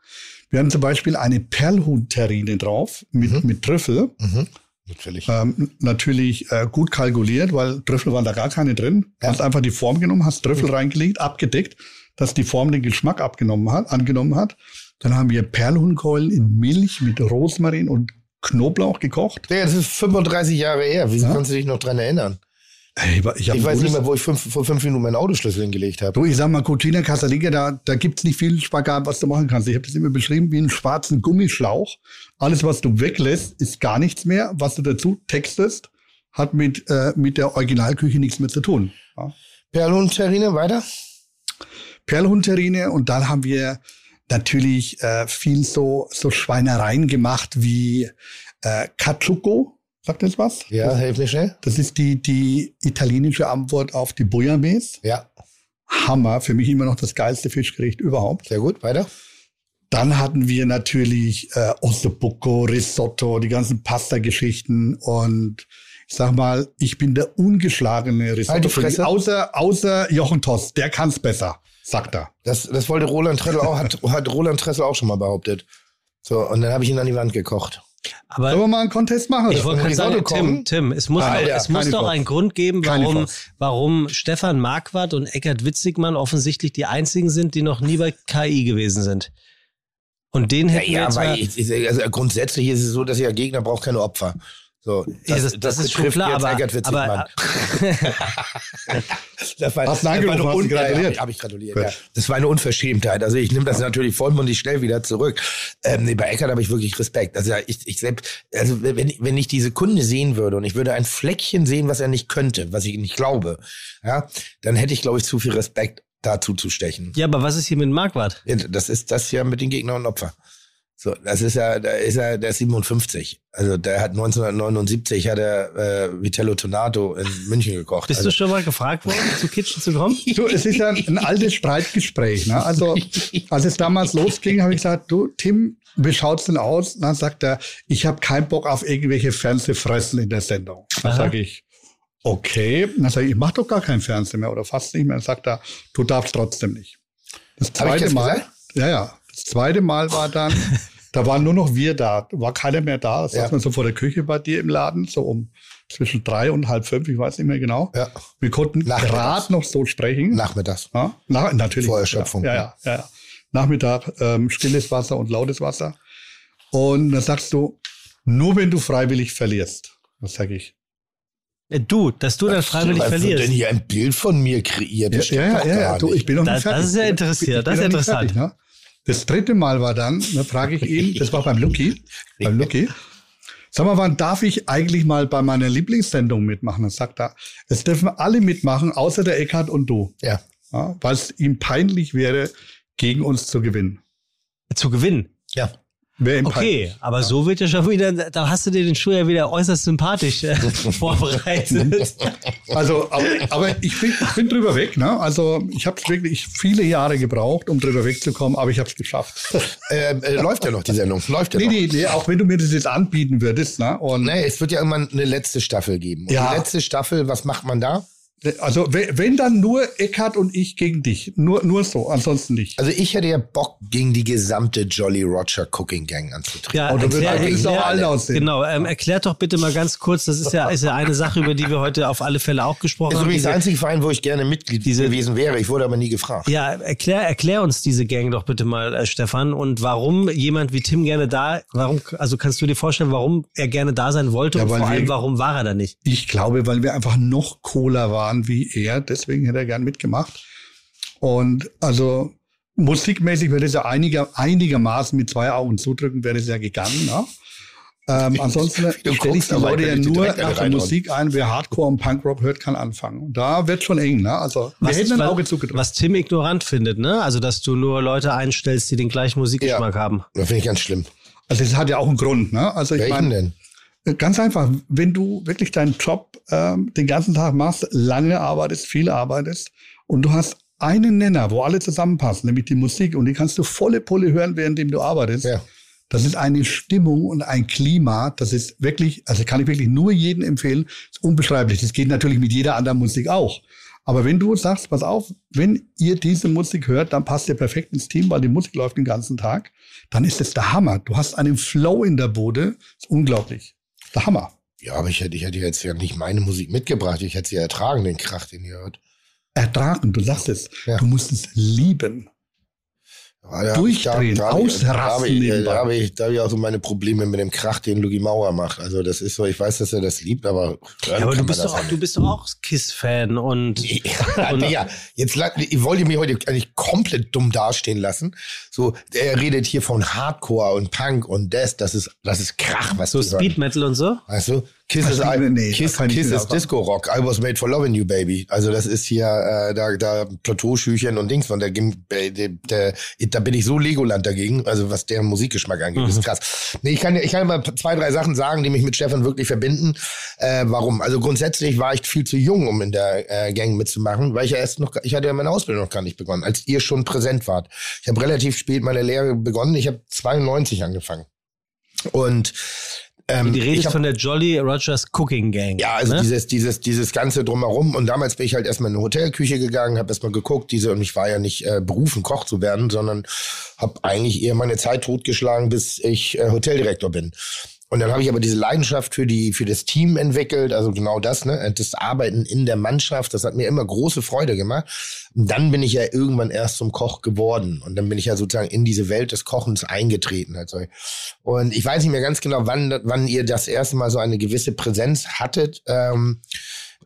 Wir hatten zum Beispiel eine Perlhuhn-Terrine drauf mit, Mhm. mit Trüffel. Mhm. Natürlich. Ähm, natürlich äh, gut kalkuliert, weil Trüffel waren da gar keine drin. Ja. Hast einfach die Form genommen, hast Trüffel reingelegt, abgedeckt, dass die Form den Geschmack abgenommen hat, angenommen hat. Dann haben wir Perlhuhnkeulen in Milch mit Rosmarin und Knoblauch gekocht. Ja, das ist 35 Jahre her. Wieso Ja. kannst du dich noch dran erinnern? Ey, ich, Ich weiß nicht mehr, wo ich fünf, vor fünf Minuten meinen Autoschlüssel hingelegt habe. Du, ich sag mal, Cucina Casalinga, da, da gibt's nicht viel Spagat, was du machen kannst. Ich habe das immer beschrieben wie einen schwarzen Gummischlauch. Alles, was du weglässt, ist gar nichts mehr. Was du dazu textest, hat mit, äh, mit der Originalküche nichts mehr zu tun. Ja. Perlhuhn, Terrine, weiter? Perlhundterrine und dann haben wir natürlich äh, viel so, so Schweinereien gemacht wie äh, Caciucco. Sagt das was? Ja, helf mir schnell. Das ist die, die italienische Antwort auf die Bouillabaisse. Ja, Hammer, für mich immer noch das geilste Fischgericht überhaupt. sehr gut, weiter. Dann hatten wir natürlich äh, Ossobuco, Risotto, die ganzen Pasta-Geschichten und ich sag mal, ich bin der ungeschlagene Halt Risotto. Fresse. Außer, außer Jochen Toss, der kann's besser, sagt er. Das, das wollte Roland Tressel auch, hat, hat Roland Tressel auch schon mal behauptet. So, und dann habe ich ihn an die Wand gekocht. Aber Sollen wir mal einen Contest machen? Ich wollte sagen, Tim? Tim, es muss, Alter, doch, es muss doch Chance. einen Grund geben, warum, warum Stefan Marquardt und Eckert Witzigmann offensichtlich die einzigen sind, die noch nie bei KI gewesen sind. Und den Ja, hätten wir ja, jetzt weil ich- also grundsätzlich ist es so, dass ihr Gegner braucht keine Opfer. So, Ja, das- das ist schon klar, jetzt aber- Eckert Witzigmann. aber- das war, Hast du angerufen, hast gratuliert? Habe ich gratuliert, ja. Das war eine Unverschämtheit. Also ich nehme das natürlich vollmundig schnell wieder zurück. Ähm, nee, bei Eckert habe ich wirklich Respekt. Also ich, ich selbst, also wenn, wenn ich diese Kunde sehen würde und ich würde ein Fleckchen sehen, was er nicht könnte, was ich nicht glaube, ja, dann hätte ich, glaube ich, zu viel Respekt dazu zu stechen. ja, aber was ist hier mit Marquardt? Ja, Das ist das ja mit den Gegnern und Opfer. So, das ist ja, da ist er, der ist 57. Also der hat 1979 hat er äh, Vitello Tonato in München gekocht. Bist also, du schon mal gefragt worden, zu Kitchen zu kommen? Du, es ist ja ein altes Streitgespräch. Ne? Also, als es damals losging, habe ich gesagt, du, Tim, wie schaut's denn aus? Und dann sagt er, ich habe keinen Bock auf irgendwelche Fernsehfressen in der Sendung. Dann sage ich, okay. Und dann sage ich, ich mach doch gar keinen Fernsehen mehr oder fast nicht mehr. Dann sagt er, du darfst trotzdem nicht. Das Hab ich zweite das Mal, gesagt? ja, ja. Das zweite Mal war dann, da waren nur noch wir da, war keiner mehr da. Das Ja. saß man so vor der Küche bei dir im Laden, so um zwischen drei und halb fünf, ich weiß nicht mehr genau. ja, Wir konnten gerade noch so sprechen. nachmittags. Ja, na, natürlich. Vor Erschöpfung. Ja, ja, ja. ja. Nachmittag ähm, stilles Wasser und lautes Wasser. Und dann sagst du, nur wenn du freiwillig verlierst. Das sage ich. Äh, Du, dass du dann freiwillig Was wird denn verlierst. hier ein Bild von mir kreiert? Das stimmt doch gar Du, ich bin noch Das- nicht fertig. das ist ja interessiert, das ist interessant. fertig, ne? Das dritte Mal war dann, da frage ich ihn, das war beim Lucky, beim Lucky. Sag mal, wann darf ich eigentlich mal bei meiner Lieblingssendung mitmachen? Dann sagt er, es dürfen alle mitmachen, außer der Eckhard und du. Ja. Ja, weil es ihm peinlich wäre, gegen uns zu gewinnen. Zu gewinnen. Ja. Okay, aber so wird ja schon wieder, da hast du dir den Schuh ja wieder äußerst sympathisch äh, vorbereitet. Also, aber, aber ich, bin, ich bin drüber weg. Ne? Also ich habe wirklich viele Jahre gebraucht, um drüber wegzukommen, aber ich habe es geschafft. Äh, äh, läuft ja noch die Sendung. Läuft ja nee, noch. nee, nee, auch wenn du mir das jetzt anbieten würdest. Ne? Und Nee, es wird ja irgendwann eine letzte Staffel geben. Und Ja. die letzte Staffel, was macht man da? Also we- wenn dann nur Eckhard und ich gegen dich. Nur, nur so, ansonsten nicht. Also ich hätte ja Bock, gegen die gesamte Jolly Roger Cooking Gang anzutreten. Ja, Und dann erklär, auch aussehen. genau, ähm, erklärt doch bitte mal ganz kurz, das ist ja, ist ja eine Sache, über die wir heute auf alle Fälle auch gesprochen ist haben. übrigens der einzige Verein, wo ich gerne Mitglied diese- gewesen wäre. Ich wurde aber nie gefragt. ja, erklär, erklär uns diese Gang doch bitte mal, äh, Stefan, und warum jemand wie Tim gerne da, warum, also kannst du dir vorstellen, warum er gerne da sein wollte Ja, und vor allem, wir- warum war er da nicht? Ich glaube, weil wir einfach noch cooler waren wie er. Deswegen hätte er gern mitgemacht. Und also musikmäßig wäre das ja einiger, einigermaßen mit zwei Augen zudrücken, wäre das ja gegangen. Ne? Ähm, ansonsten stelle ich die Leute ja nur nach der. Musik ein. Wer Hardcore und Punkrock hört, kann anfangen. Und da wird schon eng. Ne? Also wir Was, hätten ein Auge zugedrückt. was Tim ignorant findet, ne? Also, dass du nur Leute einstellst, die den gleichen Musikgeschmack haben. Das finde ich ganz schlimm. Also das hat ja auch einen Grund. Ne? Also ich Welchen meine, denn? Ganz einfach, wenn du wirklich deinen Job ähm, den ganzen Tag machst, lange arbeitest, viel arbeitest und du hast einen Nenner, wo alle zusammenpassen, nämlich die Musik und die kannst du volle Pulle hören, währenddem du arbeitest. Ja. Das ist eine Stimmung und ein Klima, das ist wirklich, also kann ich wirklich nur jedem empfehlen, ist unbeschreiblich. Das geht natürlich mit jeder anderen Musik auch. Aber wenn du sagst, pass auf, wenn ihr diese Musik hört, dann passt ihr perfekt ins Team, weil die Musik läuft den ganzen Tag, dann ist es der Hammer. Du hast einen Flow in der Bude, ist unglaublich. Der Hammer. Ja, aber ich hätte, ich hätte jetzt ja nicht meine Musik mitgebracht. Ich hätte sie ertragen, den Krach, den ihr hört. Ertragen, du sagst es. Ja. Du musst es lieben. Ja, da- Durchdrehen, da- da ich- ausrasten Da habe ich, da hab ich, da hab ich auch so meine Probleme mit dem Krach, den Lugi Mauer macht. Also das ist so, ich weiß, dass er das liebt, aber Ja, aber du bist, doch auch, ja du bist doch auch KISS-Fan und Ja, Digga, jetzt la- ihr wollt ihr mich heute eigentlich komplett dumm dastehen lassen. So, er redet hier von Hardcore und Punk und das, das ist, das ist Krach, was so die hören. Speed Metal und so. Weißt du? Kiss is, I, nee, Kiss, Kiss nicht is sagen. Disco Rock. I was made for loving you, baby. Also das ist hier, äh, da, da Plateauschüchen und Dings von der, äh, der, der, da bin ich so Legoland dagegen, also was deren Musikgeschmack angeht, das ist krass. Nee, ich kann, ich kann mal zwei, drei Sachen sagen, die mich mit Stefan wirklich verbinden. Äh, warum? Also grundsätzlich war ich viel zu jung, um in der äh, Gang mitzumachen, weil ich ja erst noch, ich hatte ja meine Ausbildung noch gar nicht begonnen, als ihr schon präsent wart. Ich habe relativ spät meine Lehre begonnen. Ich habe 92 angefangen. Und ähm, Die Rede ist von der Jolly Rogers Cooking Gang. ja, also ne? dieses, dieses, dieses ganze drumherum. Und damals bin ich halt erstmal in eine Hotelküche gegangen, habe erstmal geguckt, diese, und ich war ja nicht äh, berufen, Koch zu werden, sondern habe eigentlich eher meine Zeit totgeschlagen, bis ich äh, Hoteldirektor bin. Und dann habe ich aber diese Leidenschaft für die für das Team entwickelt, also genau das, ne, das Arbeiten in der Mannschaft, das hat mir immer große Freude gemacht. Und dann bin ich ja irgendwann erst zum Koch geworden und dann bin ich ja sozusagen in diese Welt des Kochens eingetreten. Also. Und ich weiß nicht mehr ganz genau, wann wann ihr das erste Mal so eine gewisse Präsenz hattet. Ähm,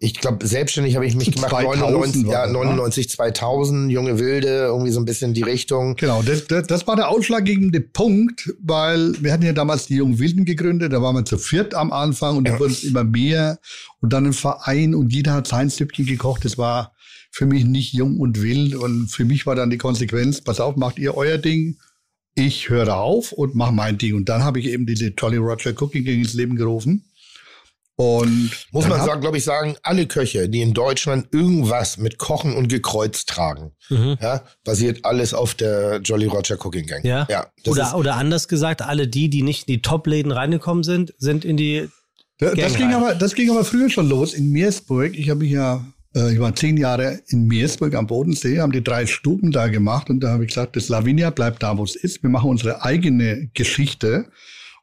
ich glaube, selbstständig habe ich mich gemacht, 2000 99, war ja, das, ne? 99, 2000, junge Wilde, irgendwie so ein bisschen die Richtung. Genau, das, das, das war der ausschlaggebende Punkt, weil wir hatten ja damals die Jungen Wilden gegründet, da waren wir zu viert am Anfang und dann wurden es immer mehr und dann ein Verein und jeder hat sein Süppchen gekocht. Das war für mich nicht jung und wild und für mich war dann die Konsequenz, pass auf, macht ihr euer Ding, ich höre auf und mache mein Ding. Und dann habe ich eben diese Jolly Roger Cooking ins Leben gerufen. Und Muss man, sagen, glaube ich, sagen, alle Köche, die in Deutschland irgendwas mit Kochen und Gekreuz tragen, Mhm. ja, basiert alles auf der Jolly Roger Cooking Gang. Ja. ja Oder, ist, oder anders gesagt, alle die, die nicht in die Top-Läden reingekommen sind, sind in die. Da- Das ging, rein. aber, das ging aber früher schon los in Meersburg. Ich habe mich ja, äh, ich war zehn Jahre in Meersburg am Bodensee, haben die drei Stuben da gemacht und da habe ich gesagt, das Lavinia bleibt da, wo es ist. Wir machen unsere eigene Geschichte.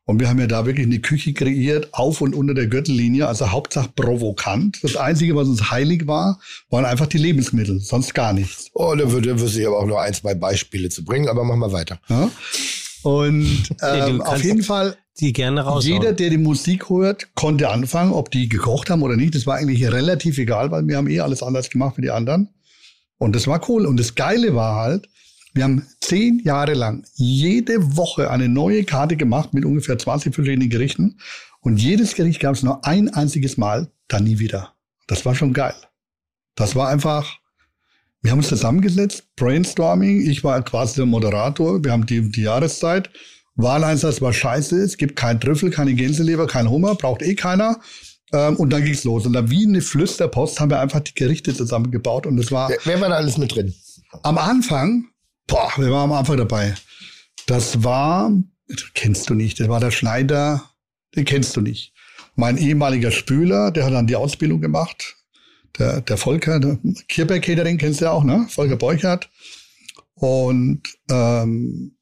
Und wir haben ja da wirklich eine Küche kreiert, auf und unter der Gürtellinie, also Hauptsache provokant. Das Einzige, was uns heilig war, waren einfach die Lebensmittel, sonst gar nichts. oh, da würde wüsste ich aber auch nur ein, zwei Beispiele zu bringen, aber machen wir weiter. Ja? Und ähm, auf jeden Fall Die gerne raus. Jeder, der die Musik hört, konnte anfangen, ob die gekocht haben oder nicht. Das war eigentlich relativ egal, weil wir haben eh alles anders gemacht wie die anderen. Und das war cool. Und das Geile war halt, wir haben zehn Jahre lang jede Woche eine neue Karte gemacht mit ungefähr 20 verschiedenen Gerichten. Und jedes Gericht gab es nur ein einziges Mal, dann nie wieder. Das war schon geil. Das war einfach, wir haben uns zusammengesetzt, Brainstorming. Ich war quasi der Moderator. Wir haben die, die Jahreszeit. Wahleinsatz war scheiße. Es gibt kein Trüffel, keine Gänseleber, kein Hummer, braucht eh keiner. Ähm, und dann ging's los. Und dann wie eine Flüsterpost haben wir einfach die Gerichte zusammengebaut. Und das war Wer, wer war da alles mit drin? am Anfang, boah, wir waren am Anfang dabei. Das war, das kennst du nicht, das war der Schneider, den kennst du nicht. Mein ehemaliger Spüler, der hat dann die Ausbildung gemacht. Der, der Volker, der Kirberg Catering kennst du ja auch, ne? Volker Beuchert. Und, ähm,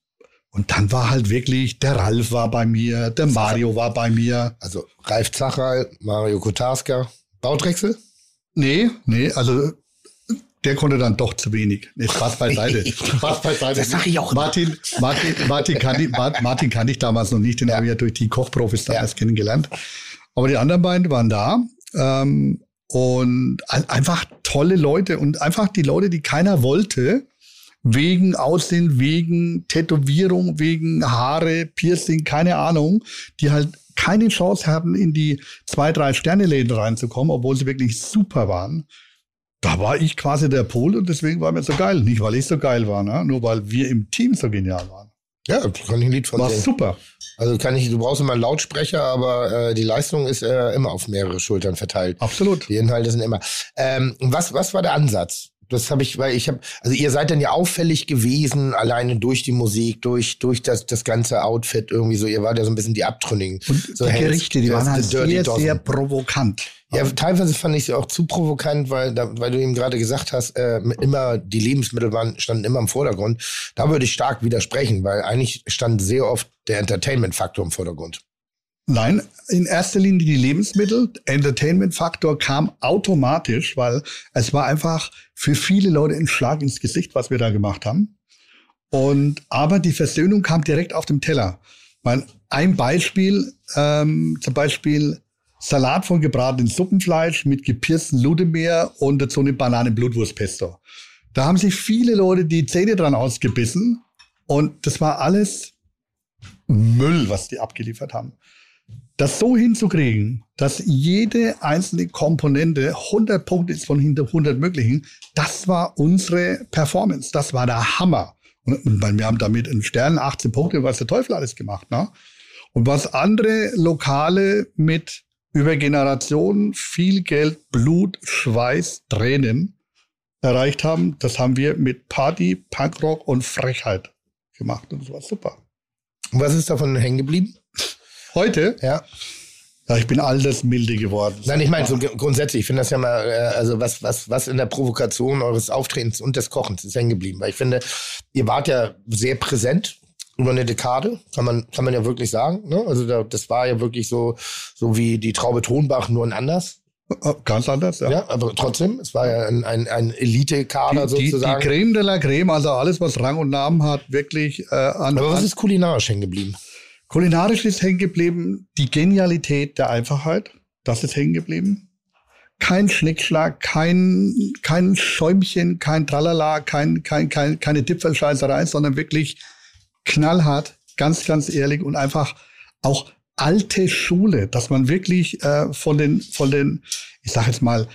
und dann war halt wirklich, der Ralf war bei mir, der Mario war bei mir. Also Ralf Zachal, Mario Kotarska, Baudrechsel? Nee, nee, also der konnte dann doch zu wenig. Nee, Spaß beiseite. Spaß beiseite. Das sag ich auch. Martin, Martin, Martin, kann ich, Mar- Martin kann ich damals noch nicht, den Ja. habe ich ja durch die Kochprofis damals Ja. kennengelernt. Aber die anderen beiden waren da. Ähm, und ein- einfach tolle Leute und einfach die Leute, die keiner wollte, wegen Aussehen, wegen Tätowierung, wegen Haare, Piercing, keine Ahnung, die halt keine Chance hatten, in die zwei, drei Sterneläden reinzukommen, obwohl sie wirklich super waren. Da war ich quasi der Pol und deswegen war mir so geil. Nicht, weil ich so geil war, ne? nur weil wir im Team so genial waren. Ja, kann ich ein Lied von War singen. super. Also kann ich, du brauchst immer einen Lautsprecher, aber äh, die Leistung ist äh, immer auf mehrere Schultern verteilt. Absolut. Die Inhalte sind immer. Ähm, was, was war der Ansatz? Das habe ich, weil ich habe, also ihr seid dann ja auffällig gewesen, alleine durch die Musik, durch, durch das, das ganze Outfit irgendwie so. Ihr wart ja so ein bisschen die Abtrünnigen. Und so die Gerichte, die waren halt sehr, Dozen. sehr provokant. Ja, teilweise fand ich sie auch zu provokant, weil, da, weil du eben gerade gesagt hast, äh, immer die Lebensmittel waren, standen immer im Vordergrund. Da würde ich stark widersprechen, weil eigentlich stand sehr oft der Entertainment-Faktor im Vordergrund. Nein, in erster Linie die Lebensmittel. Entertainment-Faktor kam automatisch, weil es war einfach für viele Leute ein Schlag ins Gesicht, was wir da gemacht haben. Und aber die Versöhnung kam direkt auf dem Teller. Weil ein Beispiel, ähm, zum Beispiel Salat von gebratenem Suppenfleisch mit gepiersten Ludemeer und dazu eine Bananenblutwurstpesto. Da haben sich viele Leute die Zähne dran ausgebissen und das war alles Müll, was die abgeliefert haben. Das so hinzukriegen, dass jede einzelne Komponente 100 Punkte ist von hinter 100 möglichen, das war unsere Performance. Das war der Hammer. Und und wir haben damit einen Stern, 18 Punkte, was der Teufel alles gemacht. Ne? Und was andere Lokale mit über Generationen viel Geld, Blut, Schweiß, Tränen erreicht haben, das haben wir mit Party, Punkrock und Frechheit gemacht. Und das war super. Und was ist davon hängen geblieben? Heute, Ja. ja, ich bin altersmilde geworden. Nein, ich meine so gr- grundsätzlich, ich finde das ja mal, äh, also was, was, was in der Provokation eures Auftretens und des Kochens ist hängen geblieben. Weil ich finde, ihr wart ja sehr präsent über eine Dekade, kann man, kann man ja wirklich sagen. Ne? Also da, das war ja wirklich so, so wie die Traube Tonbach, nur in anders. Äh, Ganz anders, ja. Ja, aber trotzdem, es war ja ein, ein, ein Elite-Kader die, die, sozusagen. Creme de la Creme, also alles, was Rang und Namen hat, wirklich äh, an, aber was ist kulinarisch hängen geblieben? kulinarisch ist hängen geblieben, die Genialität der Einfachheit, das ist hängen geblieben. Kein Schnickschlag, kein, kein Schäumchen, kein Tralala, kein, kein, kein, keine Dipfelscheißerei, sondern wirklich knallhart, ganz, ganz ehrlich und einfach auch alte Schule, dass man wirklich äh, von den, von den, ich sag jetzt mal,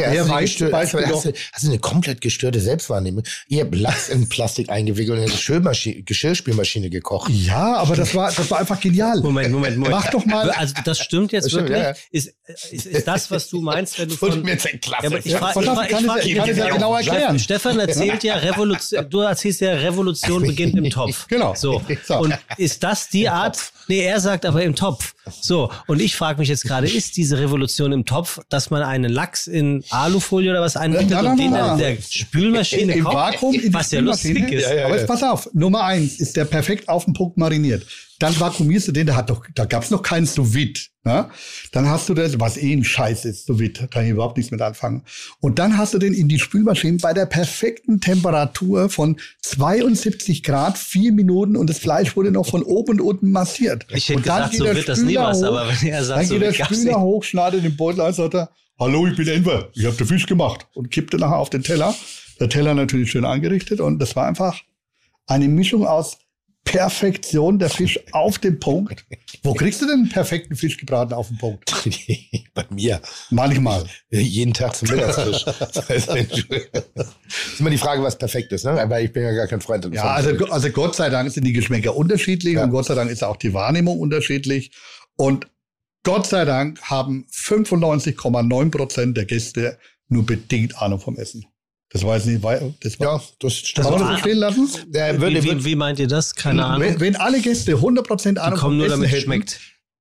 Der hast, du weiß gestört, hast, hast, du, hast du eine komplett gestörte Selbstwahrnehmung? Ihr habt Lachs in Plastik eingewickelt und in eine Geschirrspülmaschine gekocht. Ja, aber das war, das war einfach genial. Moment, Moment, Moment. Mach doch mal. Also das stimmt jetzt Das stimmt, wirklich? ja, ja. Ist, ist, ist das, was du meinst, wenn du von... mir jetzt ein Klasse. Ja, aber ich auf, ich ich frag, es ja- ich kann es ja frag- genau erklären. Stefan erzählt ja Revolution, du erzählst ja, Revolution beginnt im Topf. Genau. So. So. Und ist das die Art, nee, er sagt aber im Topf. So. Und ich frage mich jetzt gerade, ist diese Revolution im Topf, dass man einen Lachs in Alufolie oder was einwickelt und den dann in der Spülmaschine Im kocht? Vakuum in die was ja lustig Spülmaschine. ist. Ja, ja, Aber jetzt pass auf, Nummer eins ist der perfekt auf den Punkt mariniert. Dann vakuumierst du den, da hat doch, da gab's noch keinen sous. Ne? Dann hast du das, was eh ein Scheiß ist, sous vide, kann ich überhaupt nichts mit anfangen. Und dann hast du den in die Spülmaschine bei der perfekten Temperatur von 72 Grad, vier Minuten und das Fleisch wurde noch von oben und unten massiert. Ich hätte und dann gesagt, geht so der wird das Spüler was, hoch, aber wenn er sagt, dann so geht der wird Spüler hoch, schneidet den Beutel ein, sagt er, hallo, ich bin Enver, ich habe den Fisch gemacht und kippte nachher auf den Teller. Der Teller natürlich schön angerichtet und das war einfach eine Mischung aus Perfektion, der Fisch auf den Punkt. Wo kriegst du denn einen perfekten Fisch gebraten auf den Punkt? Bei mir. Manchmal. Jeden Tag zum Mittagstisch. Das ist immer die Frage, was perfekt ist, ne? Aber ich bin ja gar kein Freund. Ja, also, also Gott sei Dank sind die Geschmäcker unterschiedlich Ja. und Gott sei Dank ist auch die Wahrnehmung unterschiedlich. Und Gott sei Dank haben 95,9 Prozent der Gäste nur bedingt Ahnung vom Essen. Das weiß nicht, weil- das war, ja, das stimmt. kann man das so stehen lassen? Der würde, Wie, wie, wie meint ihr das? Keine Ahnung. Wenn, wenn alle Gäste 100% Die Ahnung kommen nur damit es hätten, schmeckt.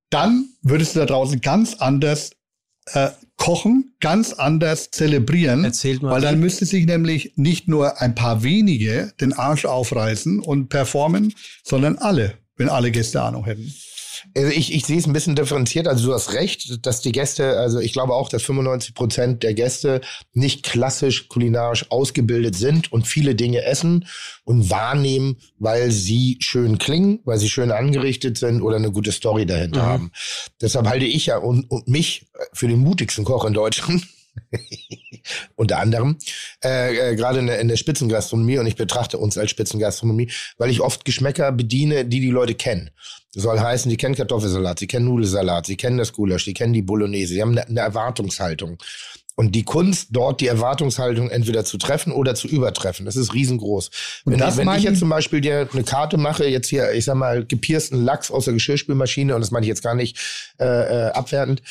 dann würdest du da draußen ganz anders äh, kochen, ganz anders zelebrieren. Erzählt mal. Weil dann müsste sich nämlich nicht nur ein paar wenige den Arsch aufreißen und performen, sondern alle, wenn alle Gäste Ahnung hätten. Also ich, ich sehe es ein bisschen differenziert. Also du hast recht, dass die Gäste, also ich glaube auch, dass 95 Prozent der Gäste nicht klassisch kulinarisch ausgebildet sind und viele Dinge essen und wahrnehmen, weil sie schön klingen, weil sie schön angerichtet sind oder eine gute Story dahinter Mhm. haben. Deshalb halte ich ja und, und mich für den mutigsten Koch in Deutschland. Unter anderem, äh, äh, gerade in der, in der Spitzengastronomie und ich betrachte uns als Spitzengastronomie, weil ich oft Geschmäcker bediene, die die Leute kennen. Das soll heißen, die kennen Kartoffelsalat, sie kennen Nudelsalat, sie kennen das Gulasch, die kennen die Bolognese, sie haben eine, eine Erwartungshaltung. Und die Kunst, dort die Erwartungshaltung entweder zu treffen oder zu übertreffen, das ist riesengroß. Und wenn das ich, wenn ich jetzt zum Beispiel dir eine Karte mache, jetzt hier, ich sag mal, gepiersten Lachs aus der Geschirrspülmaschine, und das meine ich jetzt gar nicht äh, äh, abwertend,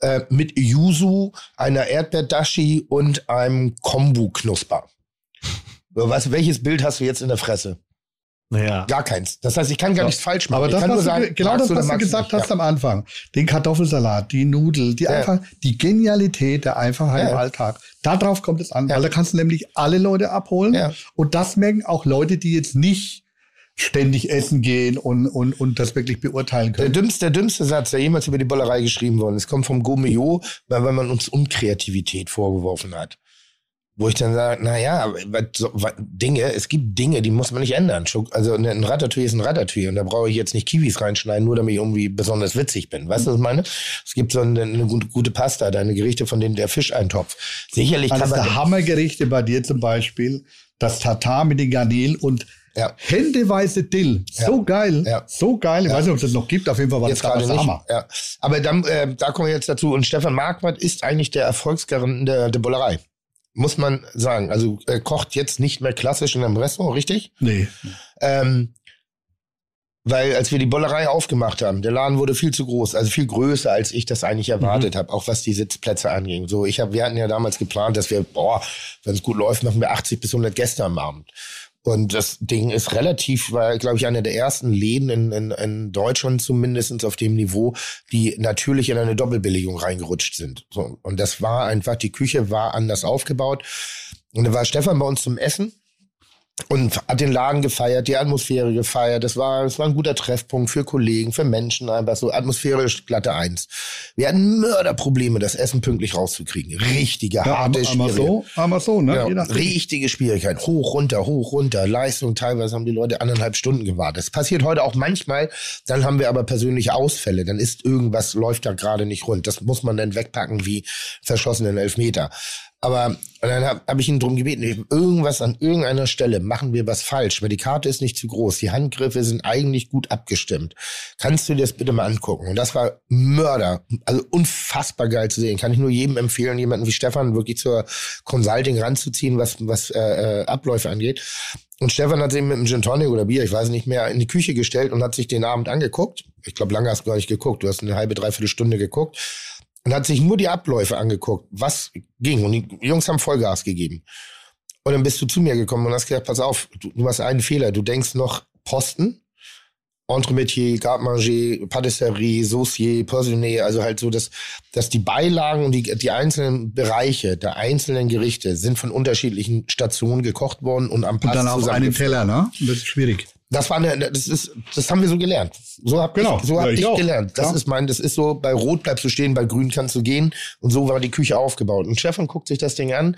äh, mit Yuzu, einer Erdbeerdashi und einem Kombu-Knusper. Was, welches Bild hast du jetzt in der Fresse? Naja. Gar keins. Das heißt, ich kann gar Ja. nichts falsch machen. Aber das, was sagen, du, genau das, was du magst gesagt hast am Anfang, den Kartoffelsalat, die Nudel, die Ja. einfach, die Genialität der Einfachheit Ja. im Alltag. Darauf kommt es an, Ja. weil da kannst du nämlich alle Leute abholen. Ja. Und das merken auch Leute, die jetzt nicht ständig essen gehen und, und, und das wirklich beurteilen Der können. dümmste, der dümmste Satz, der jemals über die Bollerei geschrieben worden ist, kommt vom Gomeo, weil, weil man uns Unkreativität vorgeworfen hat. Wo ich dann sage, naja, so, Dinge, es gibt Dinge, die muss man nicht ändern. Also ne, ein Ratatouille ist ein Ratatouille und da brauche ich jetzt nicht Kiwis reinschneiden, nur damit ich irgendwie besonders witzig bin. Weißt du, was ich meine? Es gibt so eine, eine gute, Pasta, deine Gerichte, von denen der Fischeintopf. Sicherlich kann Eines man... der Hammergerichte bei dir zum Beispiel, das Tatar mit den Garnelen und Ja. händeweise Dill. So geil. Ja. So geil. Ich Ja. weiß nicht, ob es das noch gibt. Auf jeden Fall war Jetzt das gerade nicht. Hammer. Ja. Aber dann, äh, da kommen wir jetzt dazu. Und Stefan Marquardt ist eigentlich der Erfolgsgarant der, der Bollerei. Muss man sagen. Also er kocht jetzt nicht mehr klassisch in einem Restaurant, richtig? Nee. Ähm, weil als wir die Bollerei aufgemacht haben, der Laden wurde viel zu groß, also viel größer, als ich das eigentlich erwartet habe, auch was die Sitzplätze anging. So, ich hab, wir hatten ja damals geplant, dass wir, boah, wenn es gut läuft, machen wir 80 bis 100 Gäste am Abend. Und das Ding ist relativ, war, glaube ich, einer der ersten Läden in, in, in Deutschland zumindestens auf dem Niveau, die natürlich in eine Doppelbelegung reingerutscht sind. So, und das war einfach, die Küche war anders aufgebaut. Und da war Stefan bei uns zum Essen und hat den Laden gefeiert, die Atmosphäre gefeiert. Das war, das war ein guter Treffpunkt für Kollegen, für Menschen, einfach so atmosphärisch glatte Eins. Wir hatten Mörderprobleme, das Essen pünktlich rauszukriegen. Richtige, Ja, harte Schwierigkeiten. so, einmal so, ne? Ja, richtige Schwierigkeit. Hoch, runter, hoch, runter. Leistung, teilweise haben die Leute anderthalb Stunden gewartet. Das passiert heute auch manchmal. Dann haben wir aber persönliche Ausfälle. Dann ist irgendwas, läuft da gerade nicht rund. Das muss man dann wegpacken wie verschossenen Elfmeter. Aber und dann habe hab ich ihn drum gebeten, irgendwas an irgendeiner Stelle machen wir was falsch, weil die Karte ist nicht zu groß, die Handgriffe sind eigentlich gut abgestimmt. Kannst du dir das bitte mal angucken? Und das war Mörder, also unfassbar geil zu sehen. Kann ich nur jedem empfehlen, jemanden wie Stefan wirklich zur Consulting ranzuziehen, was, was äh, äh, Abläufe angeht. Und Stefan hat sich mit einem Gin Tonic oder Bier, ich weiß nicht mehr, in die Küche gestellt und hat sich den Abend angeguckt. Ich glaube, lange hast du gar nicht geguckt. Du hast eine halbe, dreiviertel Stunde geguckt und hat sich nur die Abläufe angeguckt, was ging. Und die Jungs haben Vollgas gegeben. Und dann bist du zu mir gekommen und hast gesagt, pass auf, du, du machst einen Fehler. Du denkst noch Posten, Entremetier, Garde-Manger, Patisserie, Saucier, Portionné, also halt so, dass, dass die Beilagen und die, die einzelnen Bereiche der einzelnen Gerichte sind von unterschiedlichen Stationen gekocht worden und am Pass Und dann auf einem Teller, ne? Das ist schwierig. Das war eine, das ist, das haben wir so gelernt. So hab Genau. ich, so hab Ja, ich ich, gelernt. Das Ja. ist mein, das ist so, bei Rot bleibst du stehen, bei Grün kannst du gehen. Und so war die Küche aufgebaut. Und Stefan guckt sich das Ding an.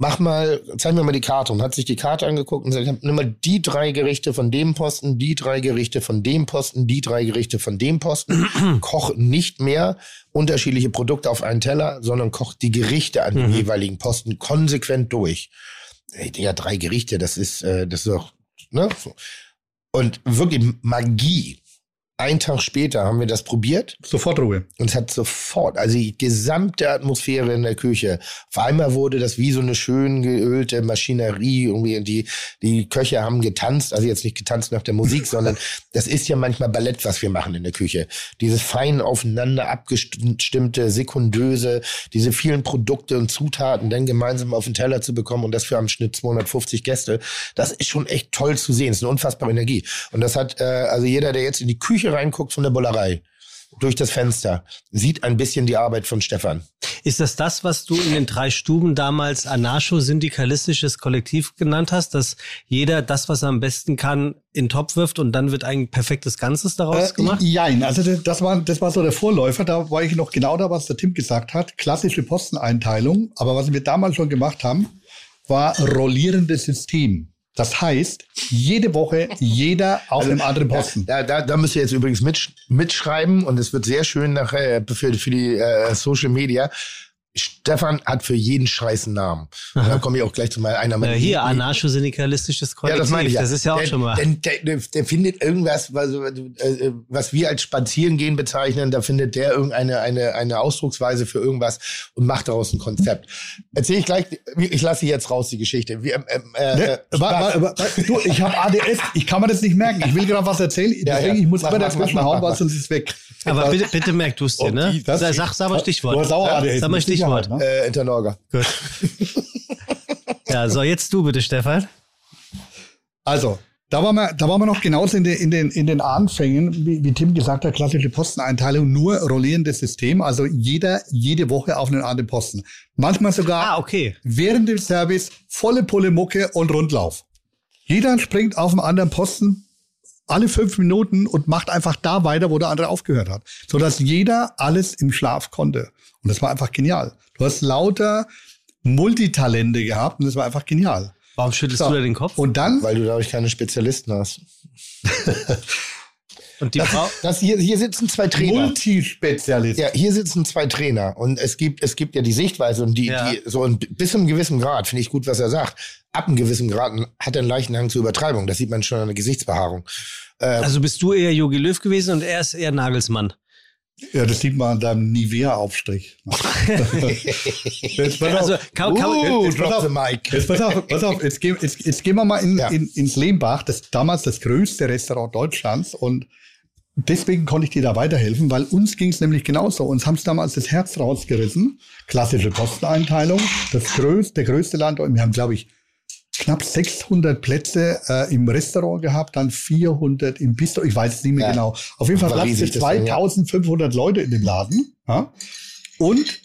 Mach mal, zeig mir mal die Karte und hat sich die Karte angeguckt und sagt, nimm mal die drei Gerichte von dem Posten, die drei Gerichte von dem Posten, die drei Gerichte von dem Posten. koch nicht mehr unterschiedliche Produkte auf einen Teller, sondern koch die Gerichte an den jeweiligen Posten konsequent durch. Ey, Digga, drei Gerichte, das ist, äh, das ist doch, ne? So. Und wirklich Magie. Ein Tag später haben wir das probiert Sofort Ruhe. und es hat sofort, also die gesamte Atmosphäre in der Küche, auf einmal wurde das wie so eine schön geölte Maschinerie, irgendwie die, die Köche haben getanzt, also jetzt nicht getanzt nach der Musik, sondern das ist ja manchmal Ballett, was wir machen in der Küche. Dieses fein aufeinander abgestimmte, sekundöse, diese vielen Produkte und Zutaten dann gemeinsam auf den Teller zu bekommen und das für am Schnitt 250 Gäste, das ist schon echt toll zu sehen. Es ist eine unfassbare Energie. Und das hat, äh, also jeder, der jetzt in die Küche reinguckt von der Bullerei, durch das Fenster, sieht ein bisschen die Arbeit von Stefan. Ist das das, was du in den drei Stuben damals anarcho-syndikalistisches Kollektiv genannt hast, dass jeder das, was er am besten kann, in den Topf wirft und dann wird ein perfektes Ganzes daraus gemacht? Äh, jein, also das, das, war, das war so der Vorläufer, da war ich noch genau da, was der Tim gesagt hat. Klassische Posteneinteilung. Aber was wir damals schon gemacht haben, war rollierendes System. Das heißt, jede Woche jeder auf einem anderen Posten. Da, da, da müsst ihr jetzt übrigens mitsch mitschreiben und es wird sehr schön nachher für, für die äh, Social Media. Stefan hat für jeden Scheiß einen Namen. Und Da komme ich auch gleich zu mal einer meiner hier, Lieblings- anarcho-syndikalistisches Ja, Kollektiv. das meine ich ja. Das ist ja auch der, schon mal. Der, der, der, der findet irgendwas, was, äh, was wir als Spazierengehen bezeichnen, da findet der irgendeine eine, eine Ausdrucksweise für irgendwas und macht daraus ein Konzept. Erzähle ich gleich, ich lasse jetzt raus, die Geschichte. Wir, ähm, äh, Ne? äh, Wa- wa- wa- du, ich habe ADS, ich kann mir das nicht merken. Ich will gerade was erzählen, Ja, deswegen ja. ich muss Mach, immer mach, dazwischen mach, hauen, weil sonst ist es weg. Aber bitte, bitte merk du es dir, ne? das- Sag, sag, sag mal Stichwort. Du hast auch ADS. Sag mal Stichwort. ne? äh, Internorga. Gut. Ja, so, jetzt du bitte, Stefan. Also, da waren wir, da waren wir noch genauso in den, in den, in den Anfängen, wie, wie Tim gesagt hat, klassische Posteneinteilung, nur rollierendes System, also jeder jede Woche auf einen anderen Posten. Manchmal sogar Ah, okay. während dem Service volle Pulle Mucke und Rundlauf. Jeder springt auf einen anderen Posten alle fünf Minuten und macht einfach da weiter, wo der andere aufgehört hat. Sodass jeder alles im Schlaf konnte. Und das war einfach genial. Du hast lauter Multitalente gehabt und das war einfach genial. Warum schüttelst So. du da den Kopf? Und dann Weil du dadurch keine Spezialisten hast. Und die Frau. Das hier, hier sitzen zwei Trainer. Multispezialist. Ja, hier sitzen zwei Trainer und es gibt, es gibt ja die Sichtweise und die, Ja. die so ein, bis zu einem gewissen Grad, finde ich gut, was er sagt. Ab einem gewissen Grad hat er einen leichten Hang zur Übertreibung. Das sieht man schon an der Gesichtsbehaarung. Also bist du eher Jogi Löw gewesen und er ist eher Nagelsmann. Ja, das sieht man an deinem Nivea-Aufstrich. jetzt, pass auf, Also kann, kann, Uh, jetzt, pass drop auf. the mic. jetzt pass auf, pass auf, jetzt, gehen, jetzt, jetzt gehen wir mal in, Ja. in, ins Lehmbach, das damals das größte Restaurant Deutschlands und deswegen konnte ich dir da weiterhelfen, weil uns ging es nämlich genauso. Uns haben es damals das Herz rausgerissen. Klassische Posteneinteilung, das größte, der größte Land. Und wir haben, glaube ich, knapp 600 Plätze äh, im Restaurant gehabt, dann 400 im Bistro. Ich weiß es nicht mehr Ja. genau. Auf jeden Fall War Platz für riesig, das Ding, ja. 2500 Leute in dem Laden. Ja? Und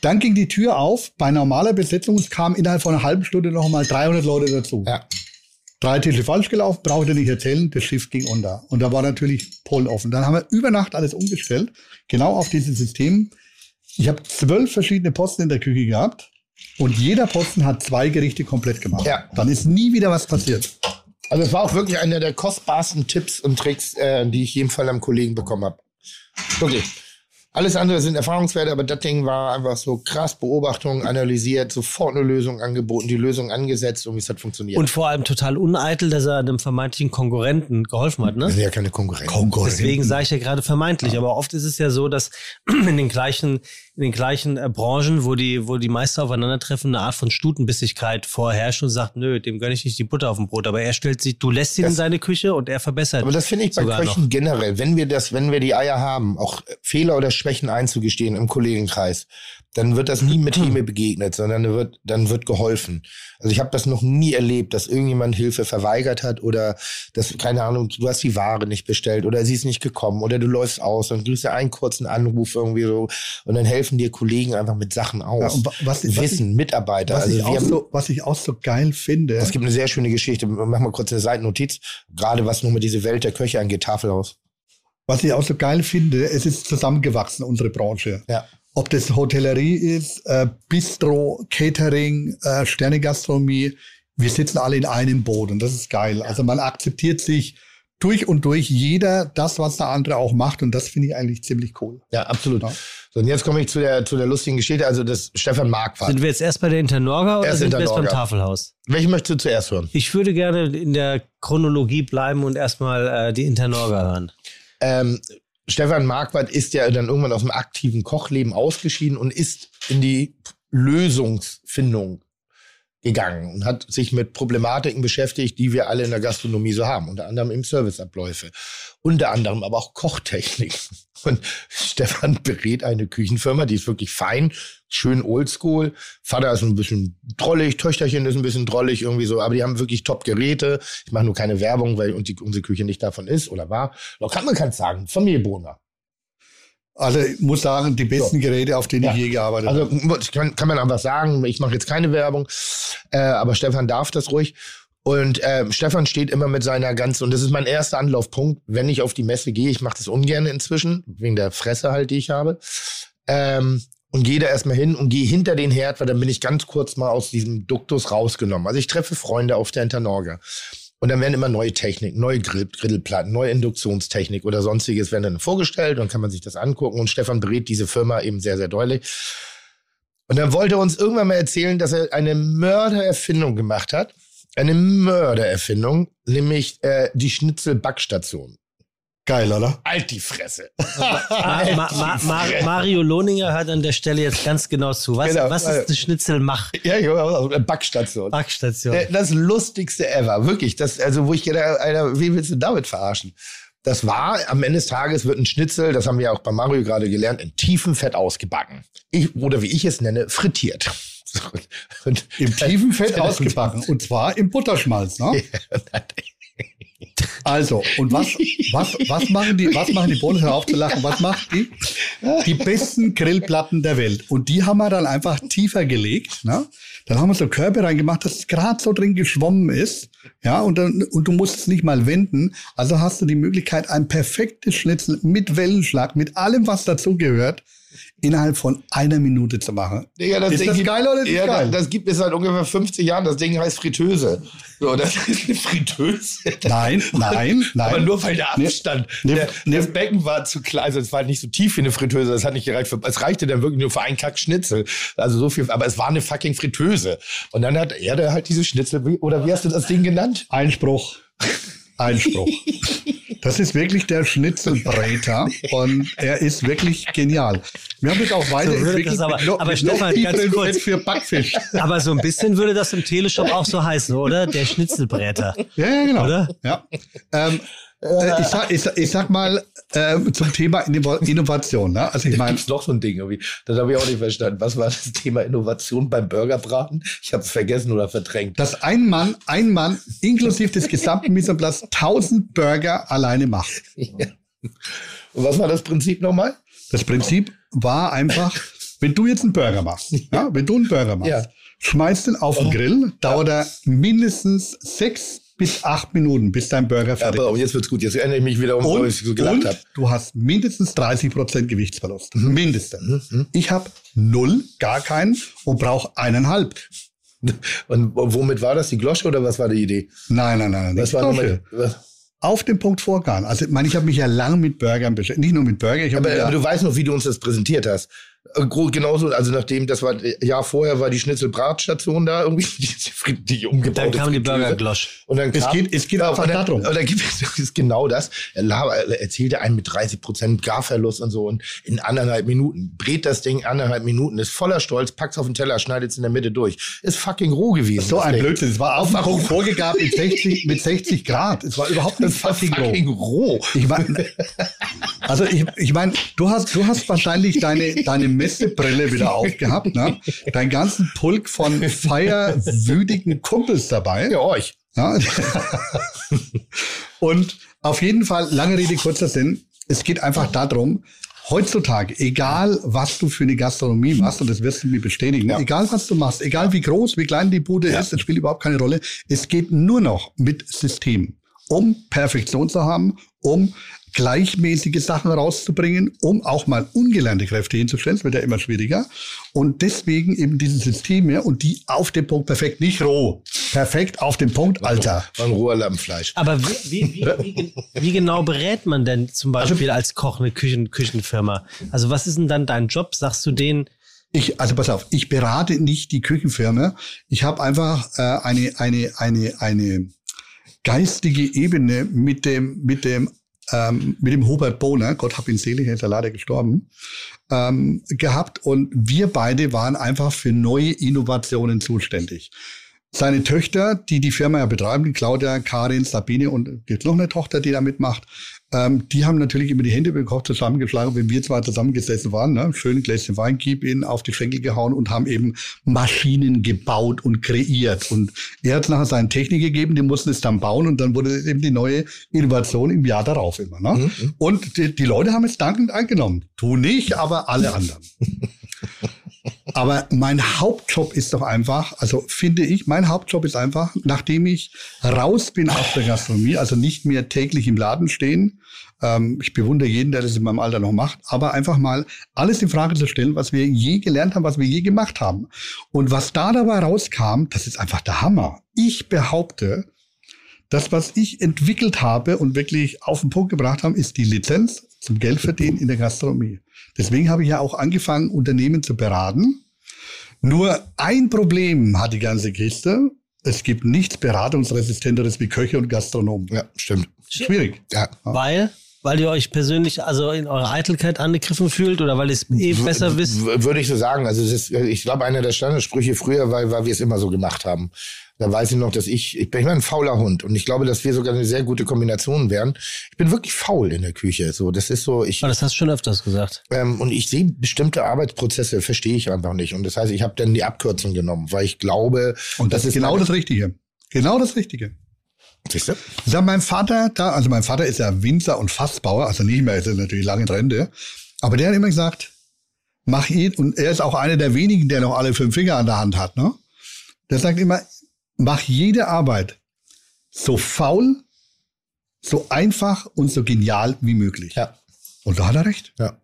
dann ging die Tür auf. Bei normaler Besetzung es kamen innerhalb von einer halben Stunde noch mal 300 Leute dazu. Ja. Drei Tische falsch gelaufen, brauchte ich nicht erzählen, das Schiff ging unter. Und da war natürlich Polen offen. Dann haben wir über Nacht alles umgestellt, genau auf dieses System. Ich habe zwölf verschiedene Posten in der Küche gehabt und jeder Posten hat zwei Gerichte komplett gemacht. Ja. Dann ist nie wieder was passiert. Also es war auch wirklich einer der kostbarsten Tipps und Tricks, äh, die ich jeden Fall am Kollegen bekommen habe. Wirklich. Alles andere sind Erfahrungswerte, aber das Ding war einfach so krass Beobachtung, analysiert, sofort eine Lösung angeboten, die Lösung angesetzt und wie es hat funktioniert. Und vor allem total uneitel, dass er einem vermeintlichen Konkurrenten geholfen hat, ne? das sind ja keine Konkurrenz. Deswegen sage ich ja gerade vermeintlich, aber oft ist es ja so, dass in den gleichen, in den gleichen äh, Branchen, wo die, wo die Meister aufeinandertreffen, eine Art von Stutenbissigkeit vorherrscht und sagt, nö, dem gönne ich nicht die Butter auf dem Brot. Aber er stellt sich, du lässt ihn in Das- seine Küche und er verbessert. Aber das finde ich bei Köchen noch. generell, wenn wir das, wenn wir die Eier haben, auch Fehler oder Schwächen einzugestehen im Kollegenkreis, dann wird das nie mit Häme begegnet, sondern dann wird, dann wird geholfen. Also ich habe das noch nie erlebt, dass irgendjemand Hilfe verweigert hat oder dass, keine Ahnung, du hast die Ware nicht bestellt oder sie ist nicht gekommen oder du läufst aus und kriegst ja einen kurzen Anruf irgendwie so und dann helfen dir Kollegen einfach mit Sachen Ja, aus. und wa- was, was, Wissen, ich, Mitarbeiter. was, Also ich auch haben, so, was ich auch so geil finde, es gibt eine sehr schöne Geschichte. Mach mal kurz eine Seitennotiz. Gerade was nur mit diese Welt der Köche angeht, Tafel aus. was ich auch so geil finde, es ist zusammengewachsen, unsere Branche. Ja. Ob das Hotellerie ist, äh, Bistro, Catering, äh, Sternegastronomie, wir sitzen alle in einem Boot und das ist geil. Also man akzeptiert sich durch und durch jeder das, was der andere auch macht und das finde ich eigentlich ziemlich cool. Ja, absolut. Ja. So, und jetzt komme ich zu der, zu der lustigen Geschichte, also das Stefan Marquardt. Sind wir jetzt erst bei der Internorga oder Erst sind wir jetzt beim Internorga. Tafelhaus? Welchen möchtest du zuerst hören? Ich würde gerne in der Chronologie bleiben und erstmal äh, die Internorga hören. Ähm, Stefan Marquardt ist ja dann irgendwann aus dem aktiven Kochleben ausgeschieden und ist in die Lösungsfindung gegangen und hat sich mit Problematiken beschäftigt, die wir alle in der Gastronomie so haben. Unter anderem im Serviceabläufe. Unter anderem aber auch Kochtechniken. Und Stefan berät eine Küchenfirma, die ist wirklich fein, schön oldschool. Vater ist ein bisschen drollig, Töchterchen ist ein bisschen drollig irgendwie so, aber die haben wirklich Top-Geräte. Ich mache nur keine Werbung, weil unsere Küche nicht davon ist oder war. Doch kann man kann sagen, Familie Brunner. Also ich muss sagen, die besten Geräte, auf denen Ja. ich je gearbeitet Also habe. mu- kann, kann man einfach sagen, ich mache jetzt keine Werbung, äh, aber Stefan darf das ruhig. Und äh, Stefan steht immer mit seiner ganzen, und das ist mein erster Anlaufpunkt, wenn ich auf die Messe gehe, ich mache das ungern inzwischen, wegen der Fresse halt, die ich habe. Ähm, und gehe da erstmal hin und gehe hinter den Herd, weil dann bin ich ganz kurz mal aus diesem Duktus rausgenommen. Also ich treffe Freunde auf der Internorga. Und dann werden immer neue Techniken, neue Grill, Grillplatten, neue Induktionstechnik oder sonstiges werden dann vorgestellt und kann man sich das angucken. Und Stefan berät diese Firma eben sehr, sehr deutlich. Und dann wollte er uns irgendwann mal erzählen, dass er eine Mördererfindung gemacht hat. Eine Mördererfindung, nämlich äh, die Schnitzel-Backstation. Geil, oder? Alt die Fresse. Ma Ma Ma Ma Mario Lohninger hört an der Stelle jetzt ganz genau zu. Was, Genau, was ist eine Schnitzelmach? ja, ja, Backstation. Backstation. Äh, Das lustigste ever, wirklich. Das, also, wo ich gedacht, Alter, wie willst du damit verarschen? Das war, am Ende des Tages wird ein Schnitzel, das haben wir ja auch bei Mario gerade gelernt, in tiefem Fett ausgebacken. Ich, oder wie ich es nenne, frittiert. Im tiefen Fett ausgebacken. Und zwar im Butterschmalz. Ne? Also, und was, was, was machen die, was machen die Bohnen hör auf zu lachen, was macht die? Die besten Grillplatten der Welt. Und die haben wir dann einfach tiefer gelegt. Ne? Dann haben wir so Körbe reingemacht, dass es gerade so drin geschwommen ist. Ja, und, dann, und du musst es nicht mal wenden. Also hast du die Möglichkeit, ein perfektes Schnitzel mit Wellenschlag, mit allem, was dazugehört, innerhalb von einer Minute zu machen. Digga, das Ist Ding das gibt- geil oder ist ja, geil? Das, das gibt es seit ungefähr 50 Jahren. Das Ding heißt Fritteuse. So, das ist eine Fritteuse. Nein, nein, nein. Aber nur weil der Abstand, nee, der, nee. das Becken war zu klein, also es war nicht so tief wie eine Fritteuse, das hat nicht gereicht für, es reichte dann wirklich nur für einen Kack Schnitzel. Also so viel, aber es war eine fucking Fritteuse. Und dann hat er da halt diese Schnitzel, oder wie hast du das Ding genannt? Einspruch. Einspruch. Das ist wirklich der Schnitzelbräter und er ist wirklich genial. Wir haben das auch würde weiterentwickelt. das aber- mit aber mit Stefan, ganz kurz. Für Backfisch. Aber so ein bisschen würde das im Teleshop auch so heißen, oder? Der Schnitzelbräter. Ja, ja, genau. Oder? Ja. Ähm, äh, ich, sag, ich, ich sag mal ähm, zum Thema Inno- Innovation. Ne? Also ich meine, Gibt's noch so ein Ding irgendwie? Das habe ich auch nicht verstanden. Was war das Thema Innovation beim Burgerbraten? Ich habe es vergessen oder verdrängt. dass ein Mann, ein Mann inklusive des gesamten Mise en place 1000 Burger alleine macht. Und was war das Prinzip nochmal? Das Prinzip war einfach, wenn du jetzt einen Burger machst, ja, wenn du einen Burger machst, Ja. schmeißt den auf den Grill, dauert er mindestens sechs bis acht Minuten, bis dein Burger fertig Aber jetzt wird's gut. Jetzt erinnere ich mich wieder um, und, was ich so gelacht habe. du hast mindestens 30 Prozent Gewichtsverlust. Mhm. Mindestens. Ich habe null, gar keinen und brauche eineinhalb. Und womit war das? Die Glosche oder was war die Idee? Nein, nein, nein. Was nicht war nochmal? auf den Punkt vorgegangen. Also, ich meine, ich habe mich ja lang mit Burgern beschäftigt. Nicht nur mit Burger, ich Aber, ja, aber du weißt noch, wie du uns das präsentiert hast. Äh, Genauso, also nachdem, das war, äh, Jahr vorher war die Schnitzelbratstation da irgendwie, die, die umgebaute Dann kam die Fritteuse. Burgerglosch. Und dann Es kam, geht- es geht einfach und dann. Und dann gibt es genau das. Er, er erzählte einen mit 30 Prozent Garverlust und so und in anderthalb Minuten brät das Ding anderthalb Minuten, ist voller Stolz, packt's auf den Teller, schneidet es in der Mitte durch. Ist fucking roh gewesen. so ein Ding. Blödsinn. Es war auf den Punkt vorgegangen mit 60, mit 60 Grad. Es war überhaupt nicht war fucking roh. fucking roh. Ich meine, also ich, ich meine, du hast, du hast wahrscheinlich deine, deine Messebrille wieder aufgehabt, ne? Deinen ganzen Pulk von feierwütigen Kumpels dabei. Ja, euch. Ja. Und auf jeden Fall, lange Rede, kurzer Sinn, es geht einfach darum, heutzutage, egal was du für eine Gastronomie machst, und das wirst du mir bestätigen, egal was du machst, egal wie groß, wie klein die Bude ist, das spielt überhaupt keine Rolle, es geht nur noch mit System, um Perfektion zu haben, um gleichmäßige Sachen rauszubringen, um auch mal ungelernte Kräfte hinzustellen. Es wird ja immer schwieriger. Und deswegen eben diese Systeme und die auf dem Punkt perfekt, nicht roh. Perfekt auf dem Punkt, Alter. Ein roher Lammfleisch. Aber wie, wie, wie, wie, gen- wie genau berät man denn zum Beispiel als Koch eine Küchen, Küchenfirma? Also was ist denn dann dein Job? Sagst du denen, Ich, also pass auf, ich berate nicht die Küchenfirma. Ich habe einfach äh, eine, eine, eine, eine geistige Ebene mit dem, mit dem, ähm, mit dem Hubert Bohner, Gott hab ihn selig, er ist ja leider gestorben, ähm, gehabt. Und wir beide waren einfach für neue Innovationen zuständig. Seine Töchter, die die Firma ja betreiben, Claudia, Karin, Sabine und gibt noch eine Tochter, die da mitmacht, ähm, die haben natürlich immer die Hände über den Kopf zusammengeschlagen, wenn wir zwei zusammengesessen waren, ne? schön Gläschen Wein, gib ihnen auf die Schenkel gehauen und haben eben Maschinen gebaut und kreiert. Und er hat nachher seine Technik gegeben, die mussten es dann bauen und dann wurde eben die neue Innovation im Jahr darauf immer. Ne? Und die, die Leute haben es dankend angenommen. Du nicht, aber alle anderen. Aber mein Hauptjob ist doch einfach, also finde ich, mein Hauptjob ist einfach, nachdem ich raus bin aus der Gastronomie, also nicht mehr täglich im Laden stehen, ähm, ich bewundere jeden, der das in meinem Alter noch macht, aber einfach mal alles in Frage zu stellen, was wir je gelernt haben, was wir je gemacht haben. Und was da dabei rauskam, das ist einfach der Hammer. Ich behaupte, das, was ich entwickelt habe und wirklich auf den Punkt gebracht habe, ist die Lizenz zum Geldverdienen in der Gastronomie. Deswegen habe ich ja auch angefangen, Unternehmen zu beraten. Nur ein Problem hat die ganze Kiste. Es gibt nichts Beratungsresistenteres wie Köche und Gastronomen. Ja, stimmt. Schwierig. Ja. weil? Weil ihr euch persönlich also in eurer Eitelkeit angegriffen fühlt oder weil ihr es eh besser wisst? W- Würde ich so sagen. Also ist, ich glaube, einer der Standardsprüche früher war, weil wir es immer so gemacht haben. Da weiß ich noch, dass ich, ich bin immer ein fauler Hund und ich glaube, dass wir sogar eine sehr gute Kombination wären. Ich bin wirklich faul in der Küche. So, das ist so, ich Aber das hast du schon öfters gesagt. ähm, und ich sehe bestimmte Arbeitsprozesse verstehe ich einfach nicht und das heißt, ich habe dann die Abkürzung genommen, weil ich glaube, Und das, ist genau das Richtige. Genau das Richtige. Siehst du? Ich sag, mein Vater, da, also mein Vater ist ja Winzer und Fassbauer, also nicht mehr, ist er natürlich lange in Rente. Aber der hat immer gesagt, mach ihn, und er ist auch einer der wenigen, der noch alle fünf Finger an der Hand hat, ne? Der sagt immer, mach jede Arbeit so faul, so einfach und so genial wie möglich. Ja. Und da hat er recht. Ja.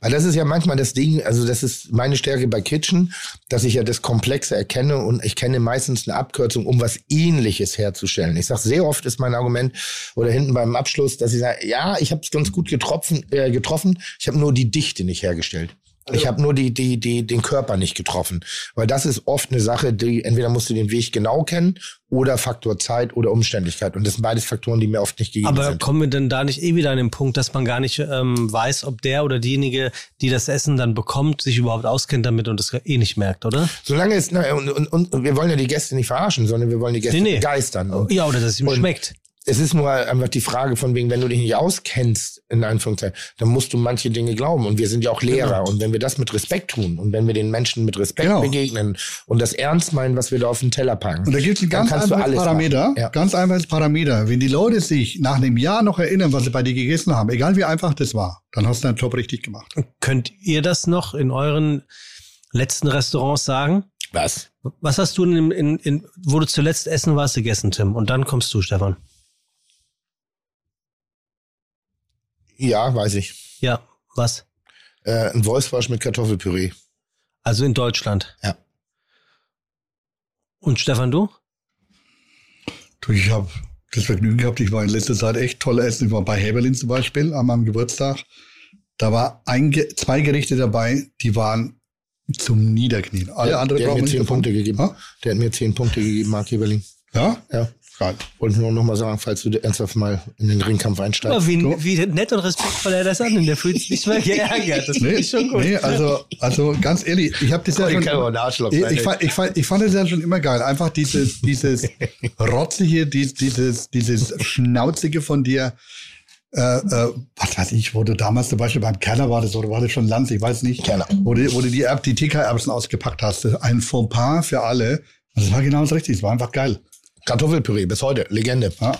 Weil das ist ja manchmal das Ding, also das ist meine Stärke bei Kitchen, dass ich ja das Komplexe erkenne und ich kenne meistens eine Abkürzung, um was ähnliches herzustellen. Ich sage sehr oft ist mein Argument oder hinten beim Abschluss, dass ich sage, ja, ich habe es ganz gut getroffen, äh, getroffen, ich habe nur die Dichte nicht hergestellt. Ich habe nur die, die, die, den Körper nicht getroffen. Weil das ist oft eine Sache, die entweder musst du den Weg genau kennen oder Faktor Zeit oder Umständlichkeit. Und das sind beides Faktoren, die mir oft nicht gegeben Aber sind. kommen wir denn da nicht eh wieder an den Punkt, dass man gar nicht ähm, weiß, ob der oder diejenige, die das Essen dann bekommt, sich überhaupt auskennt damit und das eh nicht merkt, oder? Solange es, na, und, und, und wir wollen ja die Gäste nicht verarschen, sondern wir wollen die Gäste Nee, nee. begeistern. Und Ja, oder dass es ihm schmeckt. Es ist nur einfach die Frage von wegen, wenn du dich nicht auskennst, in Anführungszeichen, dann musst du manche Dinge glauben. Und wir sind ja auch Lehrer. Und wenn wir das mit Respekt tun und wenn wir den Menschen mit Respekt Genau. begegnen und das ernst meinen, was wir da auf den Teller packen, Und da gibt es ein dann ganz einfaches Parameter. Ja. Ganz einfaches Parameter. Wenn die Leute sich nach einem Jahr noch erinnern, was sie bei dir gegessen haben, egal wie einfach das war, dann hast du deinen Job richtig gemacht. Könnt ihr das noch in euren letzten Restaurants sagen? Was? Was hast du in, in, in wo du zuletzt essen warst, gegessen, Tim? Und dann kommst du, Stefan. Ja, weiß ich. Ja, was? Äh, ein Wolfsbarsch mit Kartoffelpüree. Also in Deutschland. Ja. Und Stefan, du? Du, ich habe das Vergnügen gehabt. Ich war in letzter Zeit echt toll essen. Ich war bei Heberlin zum Beispiel an meinem Geburtstag. Da war ein, Ge- zwei Gerichte dabei, die waren zum Niederknien. Alle Der, anderen der hat brauchen mir wir zehn Punkte davon. gegeben. Ha? Der hat mir zehn Punkte gegeben, Mark Heberling. Ja? Ja. Geil. Wollte nur noch mal sagen, falls du ernsthaft mal in den Ringkampf einsteigst. Aber wie, So. wie nett und respektvoll er das an. Der fühlt sich nicht mal geärgert. Das finde Nee, ich schon gut. nee, also, also ganz ehrlich, ich habe das ja Ich schon. Arschloch Ich, ich, fand, ich, fand, ich fand es ja schon immer geil. Einfach dieses, dieses Rotzige, dies, dieses, dieses Schnauzige von dir. Äh, äh, was weiß ich, wo du damals zum Beispiel beim Kerner war das oder war das schon Lanz, ich weiß nicht. Kerner. Wo du, wo du die, die TK-Erbsen ausgepackt hast. Ein Fauxpas für alle. Das war genau das Richtige. Es war einfach geil. Kartoffelpüree bis heute, Legende. Ja.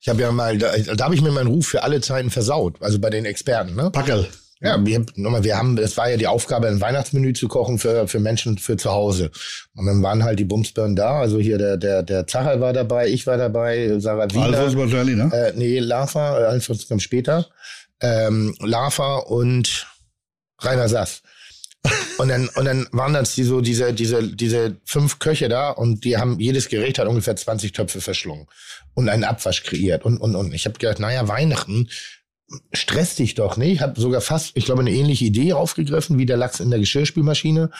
Ich habe ja mal, da, da habe ich mir meinen Ruf für alle Zeiten versaut, also bei den Experten. Ne? Packel. Ja, wir, nochmal, wir haben, es war ja die Aufgabe, ein Weihnachtsmenü zu kochen für, für Menschen für zu Hause. Und dann waren halt die Bumsbirnen da. Also hier der, der, der Zacher war dabei, ich war dabei, Sarah Wiener. Alfons wahrscheinlich, ne? Äh, nee, Lava, Alfons kam später. Ähm, Lava und Rainer Sass. Und dann, und dann waren das die so diese, diese, diese fünf Köche da und die haben, jedes Gericht hat ungefähr 20 Töpfe verschlungen und einen Abwasch kreiert. Und, und, und ich habe gedacht, naja, Weihnachten, stress dich doch nicht. Ich habe sogar fast, ich glaube, eine ähnliche Idee aufgegriffen wie der Lachs in der Geschirrspülmaschine,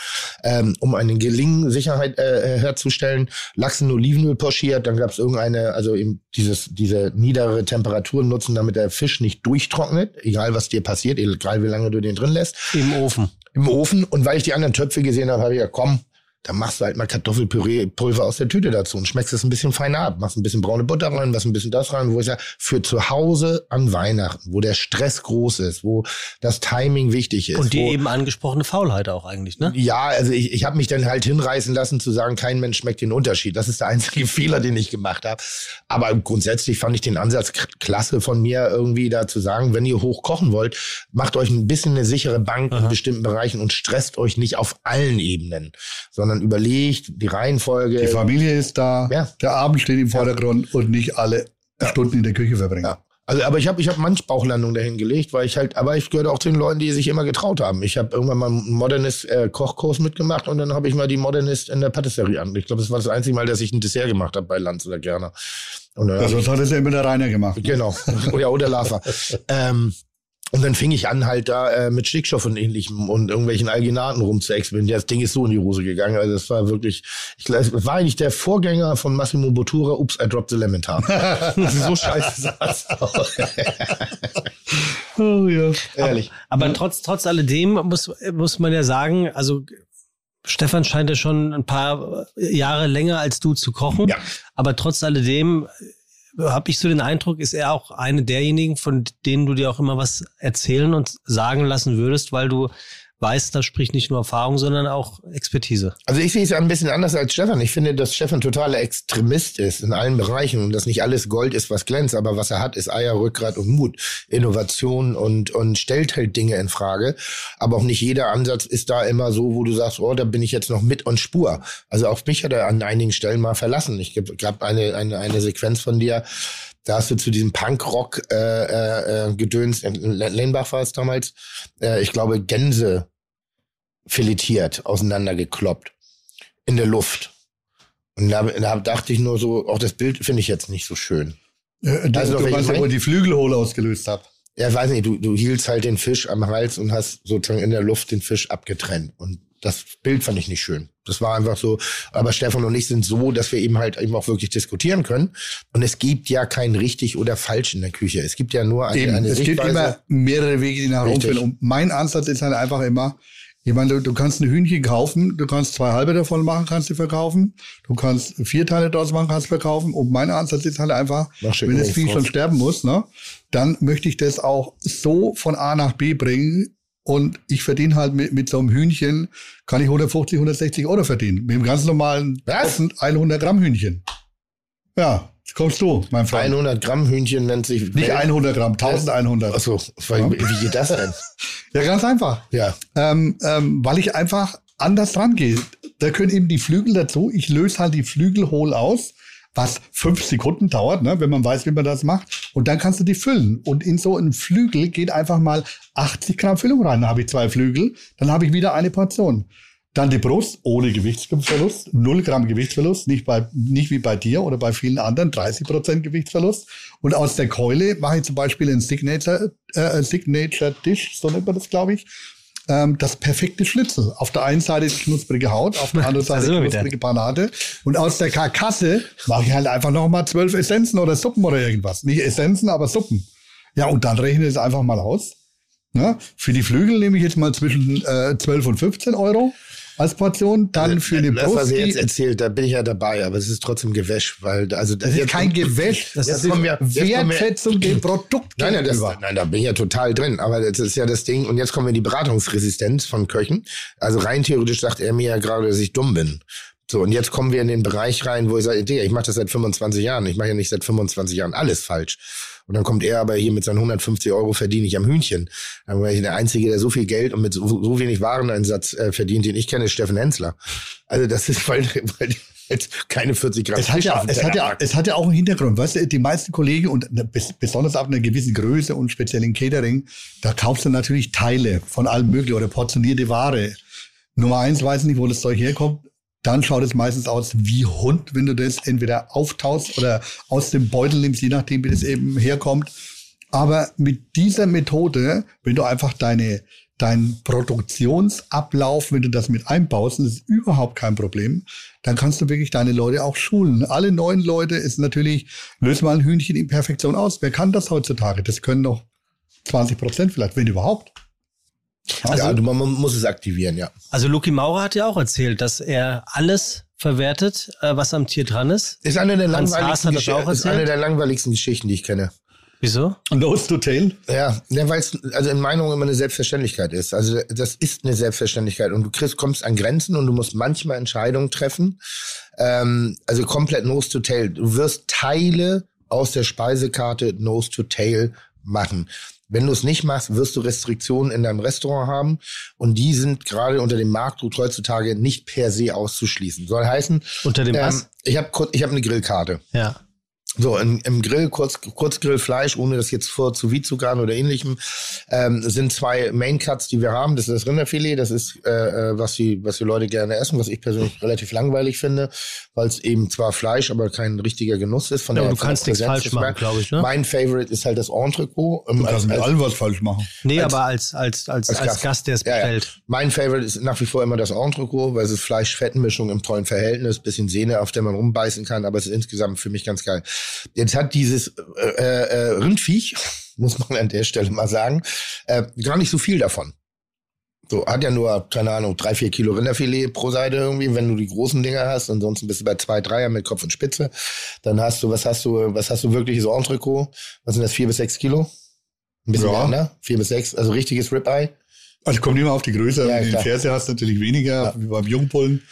ähm, um eine Gelingensicherheit äh, herzustellen. Lachs in Olivenöl pochiert, dann gab es irgendeine, also eben dieses, diese niedere Temperaturen nutzen, damit der Fisch nicht durchtrocknet, egal was dir passiert, egal wie lange du den drin lässt Im Ofen. Im Ofen. Und weil ich die anderen Töpfe gesehen habe, habe ich gesagt, komm, dann machst du halt mal Kartoffelpüree-Pulver aus der Tüte dazu und schmeckst es ein bisschen feiner ab. Machst ein bisschen braune Butter rein, machst ein bisschen das rein, wo ich sage, für zu Hause an Weihnachten, wo der Stress groß ist, wo das Timing wichtig ist. Und die wo, eben angesprochene Faulheit auch eigentlich, ne? ja, also ich, ich habe mich dann halt hinreißen lassen zu sagen, kein Mensch schmeckt den Unterschied. Das ist der einzige Fehler, den ich gemacht habe. Aber grundsätzlich fand ich den Ansatz klasse von mir, irgendwie da zu sagen, wenn ihr hoch kochen wollt, macht euch ein bisschen eine sichere Bank in Aha. bestimmten Bereichen und stresst euch nicht auf allen Ebenen, sondern überlegt die Reihenfolge. Die Familie ist da, Ja. der Abend steht im Vordergrund und nicht alle Stunden in der Küche verbringen. Ja. Also, aber ich habe ich hab manch Bauchlandung dahin gelegt, weil ich halt, aber ich gehöre auch zu den Leuten, die sich immer getraut haben. Ich habe irgendwann mal einen Modernist-Kochkurs mitgemacht und dann habe ich mal die Modernist in der Patisserie an. Ich glaube, das war das einzige Mal, dass ich ein Dessert gemacht habe bei Lanz oder Gerner. Und hab Also, das hat es ja immer der Rainer gemacht. Genau. ja, oder Lava. ähm, und dann fing ich an, halt da äh, mit Stickstoff und ähnlichem und irgendwelchen Alginaten rumzuexperimentieren. Das Ding ist so in die Hose gegangen. Also das war wirklich, ich glaube, es war eigentlich der Vorgänger von Massimo Bottura, Ups, I dropped the also so scheiße sah es aus. Oh, ja. Ehrlich. Aber trotz, trotz alledem muss, muss man ja sagen, also Stefan scheint ja schon ein paar Jahre länger als du zu kochen. Ja. Aber trotz alledem habe ich so den Eindruck, ist er auch eine derjenigen, von denen du dir auch immer was erzählen und sagen lassen würdest, weil du weißt, da spricht nicht nur Erfahrung, sondern auch Expertise. Also ich sehe es ein bisschen anders als Stefan. Ich finde, dass Stefan totaler Extremist ist in allen Bereichen und dass nicht alles Gold ist, was glänzt, aber was er hat, ist Eier, Rückgrat und Mut, Innovation und, und stellt halt Dinge in Frage. Aber auch nicht jeder Ansatz ist da immer so, wo du sagst, oh, da bin ich jetzt noch mit und Spur. Also auch mich hat er an einigen Stellen mal verlassen. Ich gab eine, eine, eine Sequenz von dir, da hast du zu diesem Punkrock äh, äh, äh, Gedöns, in Lenbach war es damals, äh, ich glaube Gänse filetiert, auseinandergekloppt in der Luft. Und da, da dachte ich nur so, auch das Bild finde ich jetzt nicht so schön. Äh, Du, Also, du weißt ja, wo die Flügelhole ausgelöst hat. Ja, weiß nicht, du, du hielst halt den Fisch am Hals und hast sozusagen in der Luft den Fisch abgetrennt. Und das Bild fand ich nicht schön. Das war einfach so. Aber Stefan und ich sind so, dass wir eben halt eben auch wirklich diskutieren können. Und es gibt ja kein richtig oder falsch in der Küche. Es gibt ja nur eine, Eben, eine es gibt Sichtweise. immer mehrere Wege, die nach Rom führen. Und mein Ansatz ist halt einfach immer, ich meine, du, du kannst ein Hühnchen kaufen, du kannst zwei halbe davon machen, kannst du verkaufen. Du kannst vier Teile daraus machen, kannst du verkaufen. Und mein Ansatz ist halt einfach, wenn das Vieh schon sterben muss, ne, dann möchte ich das auch so von A nach B bringen. Und ich verdiene halt mit, mit so einem Hühnchen, kann ich 150, 160 Euro verdienen. Mit dem ganz normalen Was? 1100 Gramm Hühnchen. Ja, kommst du, mein Freund. 100 Gramm Hühnchen nennt sich. Nicht 100 Gramm, 1100. Achso, Ja. wie geht das denn? Ja, ganz einfach. Ja. ähm, ähm, weil ich einfach anders rangehe. Da können eben die Flügel dazu. Ich löse halt die Flügel hohl aus, was fünf Sekunden dauert, ne, wenn man weiß, wie man das macht. Und dann kannst du die füllen. Und in so einen Flügel geht einfach mal 80 Gramm Füllung rein. Dann habe ich zwei Flügel, dann habe ich wieder eine Portion. Dann die Brust ohne Gewichtsverlust, 0 Gramm Gewichtsverlust, nicht, bei, nicht wie bei dir oder bei vielen anderen, 30 Prozent Gewichtsverlust. Und aus der Keule mache ich zum Beispiel einen Signature, äh, Signature Dish, so nennt man das, glaube ich. Ähm, das perfekte Schnitzel. Auf der einen Seite knusprige Haut, auf der anderen Seite knusprige Panade. Und aus der Karkasse mache ich halt einfach nochmal zwölf Essenzen oder Suppen oder irgendwas. Nicht Essenzen, aber Suppen. Ja, und dann rechne ich es einfach mal aus. Ne? Für die Flügel nehme ich jetzt mal zwischen äh, 12 und 15 Euro als Portion. Dann für die das, was Brust. ihr jetzt erzählt, da bin ich ja dabei, aber es ist trotzdem Gewäsch, weil also das ist kein Gewäsch. Das ist wir- Wertschätzung dem Produkt Nein, nein, das, nein, da bin ich ja total drin. Aber das ist ja das Ding. Und jetzt kommen wir in die Beratungsresistenz von Köchen. Also rein theoretisch sagt er mir ja gerade, dass ich dumm bin. So, und jetzt kommen wir in den Bereich rein, wo ich sage, ich mache das seit 25 Jahren. Ich mache ja nicht seit 25 Jahren alles falsch. Und dann kommt er aber hier mit seinen 150 Euro verdiene ich am Hühnchen. Dann war ich der Einzige, der so viel Geld und mit so, so wenig Wareneinsatz äh, verdient, den ich kenne, ist Steffen Hensler. Also das ist, weil, weil jetzt keine 40 Gramm Es hat, ja, es, hat ja, es hat ja auch einen Hintergrund. Weißt du, die meisten Kollegen und bes- besonders ab einer gewissen Größe und speziell in Catering, da kaufst du natürlich Teile von allem möglichen oder portionierte Ware. Nummer eins, weiß nicht, wo das Zeug herkommt. Dann schaut es meistens aus wie Hund, wenn du das entweder auftaust oder aus dem Beutel nimmst, je nachdem, wie das eben herkommt. Aber mit dieser Methode, wenn du einfach deine, deinen Produktionsablauf, wenn du das mit einbaust, das ist überhaupt kein Problem, dann kannst du wirklich deine Leute auch schulen. Alle neuen Leute ist natürlich, löse mal ein Hühnchen in Perfektion aus. Wer kann das heutzutage? Das können noch 20 Prozent vielleicht, wenn überhaupt. Ja, du, man muss es aktivieren, ja. Also Luki Maurer hat ja auch erzählt, dass er alles verwertet, äh, was am Tier dran ist. Ist eine der Hans langweiligsten, Gesch- ist eine der langweiligsten Geschichten, die ich kenne. Wieso? Nose to tail. Ja, ja weil es also in meinen Augen immer eine Selbstverständlichkeit ist. Also das ist eine Selbstverständlichkeit und du kriegst, kommst an Grenzen und du musst manchmal Entscheidungen treffen. Ähm, also komplett Nose to Tail. Du wirst Teile aus der Speisekarte Nose to Tail machen. Wenn du es nicht machst, wirst du Restriktionen in deinem Restaurant haben und die sind gerade unter dem Marktdruck heutzutage nicht per se auszuschließen. Soll heißen, Unter dem ähm, was? ich habe ich hab eine Grillkarte. Ja. So, im, im Grill, kurz, Kurzgrillfleisch, ohne das jetzt vor zu zu garen oder ähnlichem, ähm, sind zwei Main Cuts, die wir haben. Das ist das Rinderfilet, das ist, äh, äh, was die, was die Leute gerne essen, was ich persönlich relativ langweilig finde, weil es eben zwar Fleisch, aber kein richtiger Genuss ist. Von Ja, der, du kannst nichts falsch machen, glaube ich, ne? Mein Favorite ist halt das Entrecot. Ähm, Du kannst mit allem was falsch machen. Nee, Als- aber als, als, als, als als, Gast. Gast, der es Ja, ja. bestellt. Mein Favorite ist nach wie vor immer das Entrecot, weil es ist Fleisch-Fett-Mischung im tollen Verhältnis, bisschen Sehne, auf der man rumbeißen kann, aber es ist insgesamt für mich ganz geil. Jetzt hat dieses äh, äh, Rindviech, muss man an der Stelle mal sagen, äh, gar nicht so viel davon. So, hat ja nur, keine Ahnung, drei, vier Kilo Rinderfilet pro Seite irgendwie, wenn du die großen Dinger hast. Ansonsten bist du bei zwei, dreier mit Kopf und Spitze. Dann hast du, was hast du, was hast du wirkliches Entrecot? Was sind das, vier bis sechs Kilo? Ein bisschen Ja. mehr, ne? Vier bis sechs, also richtiges Ribeye. Also kommt immer auf die Größe. Ja, Wenn du klar. Ferse hast, natürlich weniger, wie beim Jungpullen.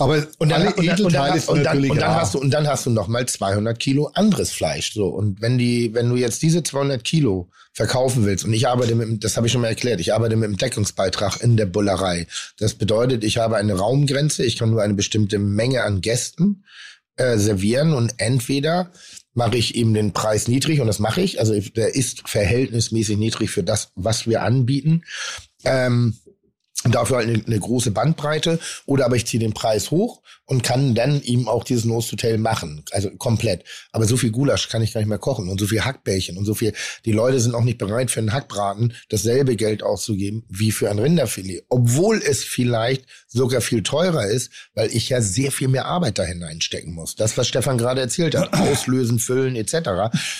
Aber Und dann, alle Edelteile hast, sind und dann, natürlich und dann hast du und dann hast du noch mal 200 Kilo anderes Fleisch. So und wenn die, wenn du jetzt diese 200 Kilo verkaufen willst und ich arbeite mit, das habe ich schon mal erklärt, ich arbeite mit dem Deckungsbeitrag in der Bullerei. Das bedeutet, ich habe eine Raumgrenze, ich kann nur eine bestimmte Menge an Gästen äh, servieren und entweder mache ich eben den Preis niedrig und das mache ich. Also der ist verhältnismäßig niedrig für das, was wir anbieten. Ähm, dafür halt eine, eine große Bandbreite. Oder aber ich ziehe den Preis hoch und kann dann ihm auch dieses Nose to Tail machen. Also komplett. Aber so viel Gulasch kann ich gar nicht mehr kochen und so viel Hackbällchen und so viel. Die Leute sind auch nicht bereit für einen Hackbraten dasselbe Geld auszugeben wie für ein Rinderfilet. Obwohl es vielleicht sogar viel teurer ist, weil ich ja sehr viel mehr Arbeit da hineinstecken muss. Das, was Stefan gerade erzählt hat. Auslösen, füllen etc.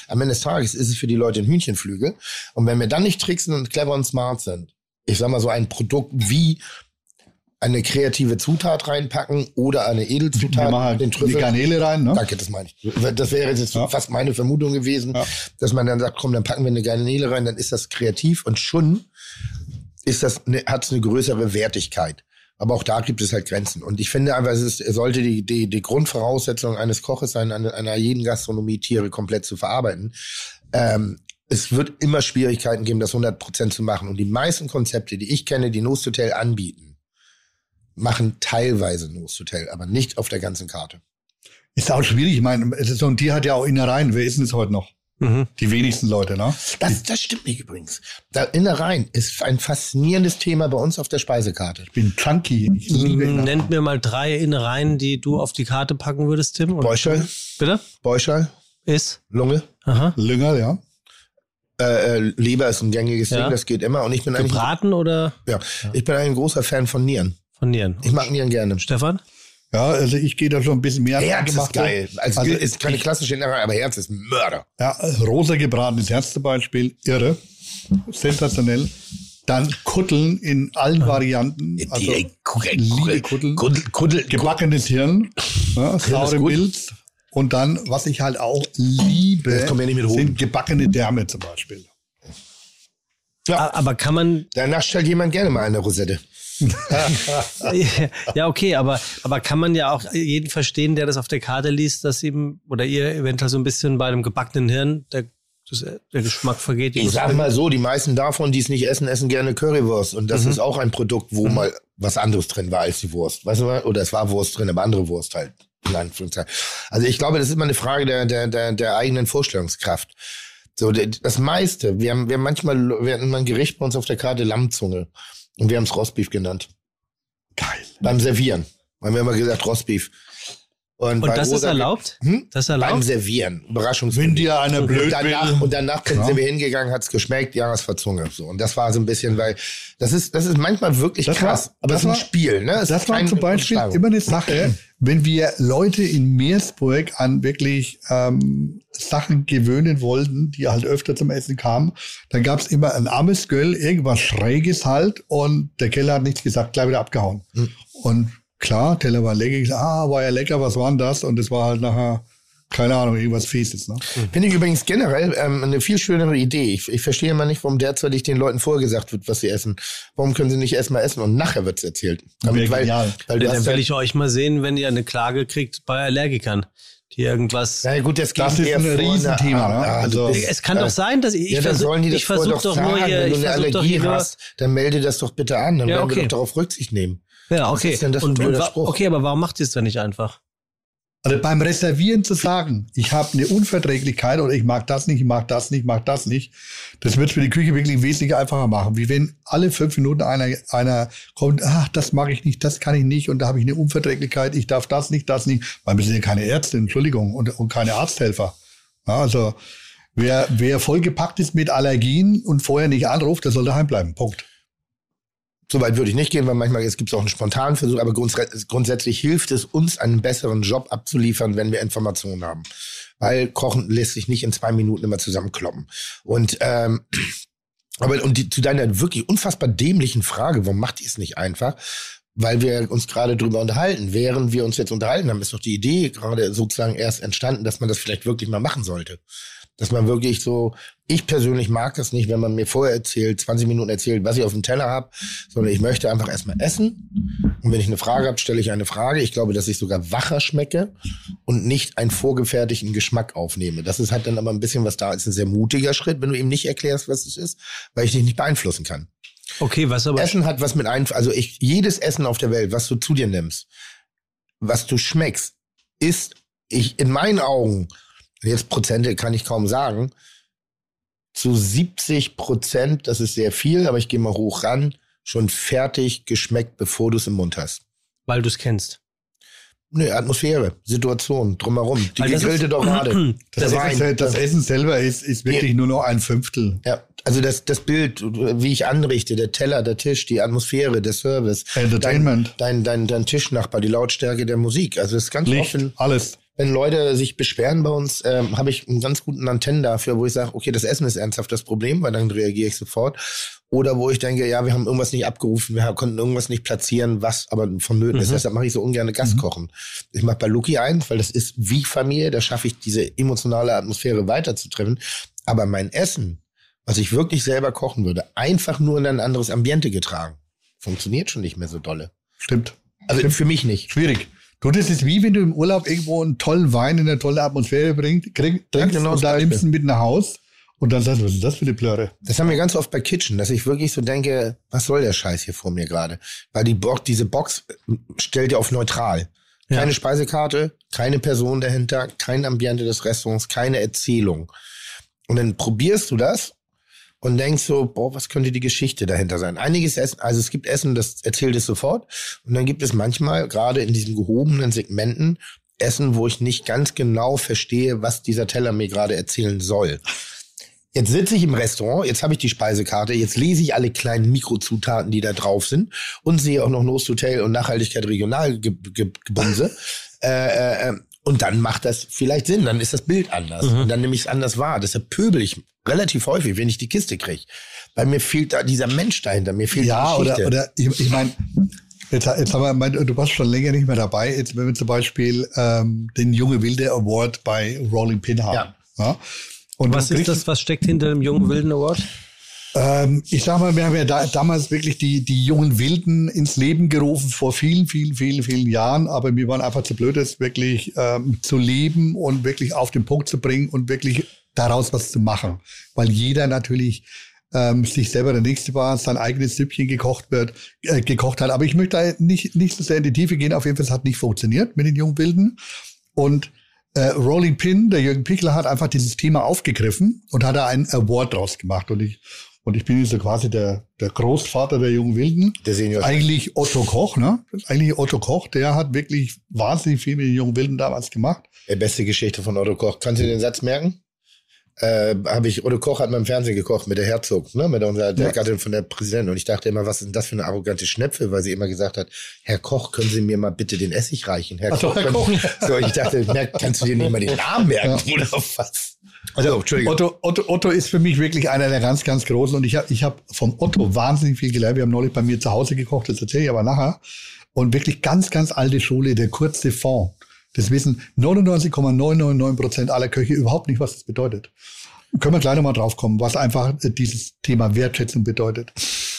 Am Ende des Tages ist es für die Leute ein Hühnchenflügel. Und wenn wir dann nicht tricksen und clever und smart sind, ich sag mal so ein Produkt wie eine kreative Zutat reinpacken oder eine Wir Edelzutat, machen den die Trüffel. Garnele rein, ne? Danke, das meine ich. Das wäre jetzt Ja. fast meine Vermutung gewesen, Ja. dass man dann sagt, komm, dann packen wir eine Garnele rein, dann ist das kreativ und schon ist das, hat es eine größere Wertigkeit. Aber auch da gibt es halt Grenzen. Und ich finde einfach, es ist, es sollte die, die, die Grundvoraussetzung eines Koches sein, an einer jeden Gastronomie Tiere komplett zu verarbeiten. Ähm, es wird immer Schwierigkeiten geben, das 100% zu machen. Und die meisten Konzepte, die ich kenne, die Nose Hotel anbieten, machen teilweise Nose Hotel, aber nicht auf der ganzen Karte. Ist auch schwierig. Ich meine, es ist so ein Tier hat ja auch Innereien. Wer ist denn es heute noch? Mhm. Die wenigsten Leute, ne? Das, das stimmt nicht übrigens. Da Innereien ist ein faszinierendes Thema bei uns auf der Speisekarte. Ich bin. Ich Innereien. Nennt mir mal drei Innereien, die du auf die Karte packen würdest, Tim. Beuschel, Bitte? Beuschel, Ist? Lunge. Aha. Lünger, ja. Äh, äh, Leber ist ein gängiges Ja. Ding, das geht immer. Und ich bin eigentlich, Gebraten oder ja, ich bin ein großer Fan von Nieren. von Nieren? Ich mag Nieren gerne. Stefan? Ja, also ich gehe da schon ein bisschen mehr Herz ist Angemachte. geil. Also, Also ist keine klassische Innerei, aber Herz ist Mörder. Ja, rosa gebratenes Herz zum Beispiel, irre, sensationell. Dann Kutteln in allen Varianten. Also, liebe Kutteln. Kuddel, Kuddel, gebackenes Hirn, ja, saure. Milz. Und dann, was ich halt auch liebe, sind gebackene Därme zum Beispiel. A- Aber kann man, Danach stellt jemand gerne mal eine Rosette. ja okay, aber, aber kann man ja auch jeden verstehen, der das auf der Karte liest, dass ihm oder ihr eventuell so ein bisschen bei einem gebackenen Hirn der, der Geschmack vergeht. Ich sag mal so, die meisten davon, die es nicht essen, essen gerne Currywurst. Und das ist auch ein Produkt, wo mal was anderes drin war als die Wurst. Weißt du mal? Oder es war Wurst drin, aber andere Wurst halt. In Anführungszeichen. Also ich glaube, das ist immer eine Frage der, der, der, der eigenen Vorstellungskraft. So, das meiste, wir haben, wir haben manchmal, wir hatten mal ein Gericht bei uns auf der Karte Lammzunge. Und wir haben es Rostbeef genannt. Geil. Beim Servieren. Haben wir immer gesagt Rostbeef. Und bei das ist erlaubt? Hm? Das ist Beim erlaubt? Servieren. Überraschungs Wenn dir einer und blöd danach, will, und danach sind wir hingegangen, hat's geschmeckt, ja, es war Zunge. So. Und das war so ein bisschen, weil das ist, das ist manchmal wirklich Das war- krass. aber das es ist ein war- Spiel, ne? Es das ist war zum Beispiel immer eine Sache, wenn wir Leute in Meersburg an wirklich ähm, Sachen gewöhnen wollten, die halt öfter zum Essen kamen, dann gab's immer ein armes Göll, irgendwas Schräges halt und der Keller hat nichts gesagt, gleich wieder abgehauen. Hm. Und klar, Teller war lecker, ich sag, ah, war ja lecker, was war denn das? Und es war halt nachher, keine Ahnung, irgendwas Fieses. Ne? Finde ich übrigens generell ähm, eine viel schönere Idee. Ich, ich verstehe immer nicht, warum derzeitig den Leuten vorgesagt wird, was sie essen. Warum können sie nicht erstmal essen und nachher wird's erzählt? Wäre weil, genial. weil du Dann hast will ja, ich euch mal sehen, wenn ihr eine Klage kriegt bei Allergikern, die irgendwas. na gut, das, Das geht ist eher ein Riesenthema, ne? Ah, Also- Es kann doch sein, dass ich, ich ja, dann versuch, sollen die das ich versuche vorher doch nur sagen. hier, Wenn du eine doch Allergie nur, hast, dann melde das doch bitte an. Dann Ja, werden okay. wir doch darauf Rücksicht nehmen. ja, Was okay. ist denn das für ein und, und, blöder wa- Spruch? okay, aber warum macht ihr es dann nicht einfach? Also beim Reservieren zu sagen, ich habe eine Unverträglichkeit oder ich mag das nicht, ich mag das nicht, ich mag das nicht, das wird für die Küche wirklich wesentlich einfacher machen. Wie wenn alle fünf Minuten einer, einer kommt, ach, das mag ich nicht, das kann ich nicht und da habe ich eine Unverträglichkeit, ich darf das nicht, das nicht. Weil wir sind ja keine Ärzte, Entschuldigung, und, und keine Arzthelfer. Ja, also wer, wer vollgepackt ist mit Allergien und vorher nicht anruft, der soll daheim bleiben. Punkt. So weit würde ich nicht gehen, weil manchmal es gibt auch einen spontanen Versuch, aber grunds- grundsätzlich hilft es uns, einen besseren Job abzuliefern, wenn wir Informationen haben. Weil Kochen lässt sich nicht in zwei Minuten immer zusammenkloppen. Und ähm, aber und die, zu deiner wirklich unfassbar dämlichen Frage, warum macht ihr es nicht einfach? Weil wir uns gerade drüber unterhalten. Während wir uns jetzt unterhalten haben, ist doch die Idee gerade sozusagen erst entstanden, dass man das vielleicht wirklich mal machen sollte. Dass man wirklich so, ich persönlich mag das nicht, wenn man mir vorher erzählt, 20 Minuten erzählt, was ich auf dem Teller habe, sondern ich möchte einfach erstmal essen. Und wenn ich eine Frage habe, stelle ich eine Frage. Ich glaube, dass ich sogar wacher schmecke und nicht einen vorgefertigten Geschmack aufnehme. Das ist halt dann aber ein bisschen was da ist, ein sehr mutiger Schritt, wenn du ihm nicht erklärst, was es ist, weil ich dich nicht beeinflussen kann. Okay, was aber. Essen hat was mit Einfluss, also ich, jedes Essen auf der Welt, was du zu dir nimmst, was du schmeckst, ist, ich, in meinen Augen, jetzt Prozente kann ich kaum sagen, zu 70 Prozent, das ist sehr viel, aber ich gehe mal hoch ran, schon fertig geschmeckt, bevor du es im Mund hast. weil du es kennst. Nö, Atmosphäre, Situation, drumherum, die Weil das gegrillte ist- Dorade. Das, Der Essen, das Essen selber ist, ist wirklich nur noch ein Fünftel. Ja, also das, das Bild, wie ich anrichte, der Teller, der Tisch, die Atmosphäre, der Service. Entertainment. Dein, dein, dein, dein Tischnachbar, die Lautstärke der Musik. Also das ist ganz Licht, offen. alles. Wenn Leute sich beschweren bei uns, ähm, habe ich einen ganz guten Antennen dafür, wo ich sage, okay, das Essen ist ernsthaft das Problem, weil dann reagiere ich sofort. Oder wo ich denke, ja, wir haben irgendwas nicht abgerufen, wir konnten irgendwas nicht platzieren, was aber vonnöten ist. Deshalb mache ich so ungern Gastkochen. Ich mache bei Luki ein, weil das ist wie Familie, da schaffe ich diese emotionale Atmosphäre weiterzutreffen. Aber mein Essen, was ich wirklich selber kochen würde, einfach nur in ein anderes Ambiente getragen, funktioniert schon nicht mehr so dolle. Stimmt. Also Stimmt. für mich nicht. Schwierig. Du, das ist wie wenn du im Urlaub irgendwo einen tollen Wein in eine tolle Atmosphäre bringt, krieg, trinkst genau und Beispiel. nimmst du mit nach Haus und dann sagst du, was ist das für eine Plörre? Das haben wir ganz oft bei Kitchen, dass ich wirklich so denke, was soll der Scheiß hier vor mir gerade? Weil die Box, diese Box stellt ja auf neutral. Ja. Keine Speisekarte, keine Person dahinter, kein Ambiente des Restaurants, keine Erzählung. Und dann probierst du das und denkst so, boah, was könnte die Geschichte dahinter sein? Einiges Essen, also es gibt Essen, das erzählt es sofort. Und dann gibt es manchmal, gerade in diesen gehobenen Segmenten, Essen, wo ich nicht ganz genau verstehe, was dieser Teller mir gerade erzählen soll. Jetzt sitze ich im Restaurant, jetzt habe ich die Speisekarte, jetzt lese ich alle kleinen Mikrozutaten, die da drauf sind und sehe auch noch Nost Hotel und Nachhaltigkeit regional ge ge gebumse. äh, äh, und dann macht das vielleicht Sinn, dann ist das Bild anders. Mhm. Und dann nehme ich es anders wahr. Deshalb pöbel ich relativ häufig, wenn ich die Kiste kriege. Weil mir fehlt da dieser Mensch dahinter, mir fehlt Ja, die oder, Geschichte. oder ich, ich meine, jetzt, jetzt haben wir, mein, du warst schon länger nicht mehr dabei. Jetzt, wenn wir zum Beispiel ähm, den Junge Wilde Award bei Rolling Pin haben. Ja. Ja. Und Was ist das, was steckt hinter dem jungen Wilden Award? Ähm, ich sag mal, wir haben ja da, damals wirklich die, die jungen Wilden ins Leben gerufen vor vielen, vielen, vielen, vielen Jahren. Aber wir waren einfach zu blöd, das wirklich ähm, zu leben und wirklich auf den Punkt zu bringen und wirklich daraus was zu machen. Weil jeder natürlich ähm, sich selber der Nächste war, sein eigenes Süppchen gekocht wird, äh, gekocht hat. Aber ich möchte da nicht, nicht so sehr in die Tiefe gehen. Auf jeden Fall, es hat nicht funktioniert mit den jungen Wilden. Und äh, Rolling Pin, der Jürgen Pichler, hat einfach dieses Thema aufgegriffen und hat da einen Award draus gemacht. Und ich, und ich bin jetzt so quasi der, der Großvater der jungen Wilden. Der Senior. Eigentlich Otto Koch, ne? Eigentlich Otto Koch, der hat wirklich wahnsinnig viel mit den jungen Wilden damals gemacht. Die beste Geschichte von Otto Koch. Kannst du den Satz merken? Äh, habe ich, Otto Koch hat mal im Fernsehen gekocht mit der Herzog, ne, mit unserer, der Ja. Gattin von der Präsidentin. Und ich dachte immer, was ist denn das für eine arrogante Schnepfe, weil sie immer gesagt hat, Herr Koch, können Sie mir mal bitte den Essig reichen? Herr Ach so, Herr Koch. So, ich dachte, merk, kannst du dir nicht mal den Namen merken oder was? Also, Entschuldigung. Otto, Otto, Otto ist für mich wirklich einer der ganz, ganz großen. Und ich habe ich hab vom Otto wahnsinnig viel gelernt. Wir haben neulich bei mir zu Hause gekocht, das erzähle ich aber nachher. Und wirklich ganz, ganz alte Schule, der kurze Fond. Das wissen 99,999 Prozent aller Köche überhaupt nicht, was das bedeutet. Können wir gleich nochmal drauf kommen, was einfach dieses Thema Wertschätzung bedeutet.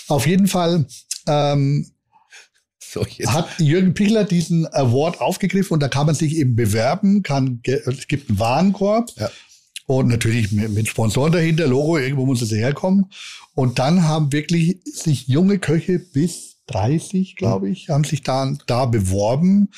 Auf jeden Fall ähm, So, hat Jürgen Pichler diesen Award aufgegriffen und da kann man sich eben bewerben, kann, es gibt einen Warenkorb Ja. und natürlich mit, mit Sponsoren dahinter, Logo, irgendwo muss es herkommen. Und dann haben wirklich sich junge Köche bis 30, glaube ich, haben sich da, da beworben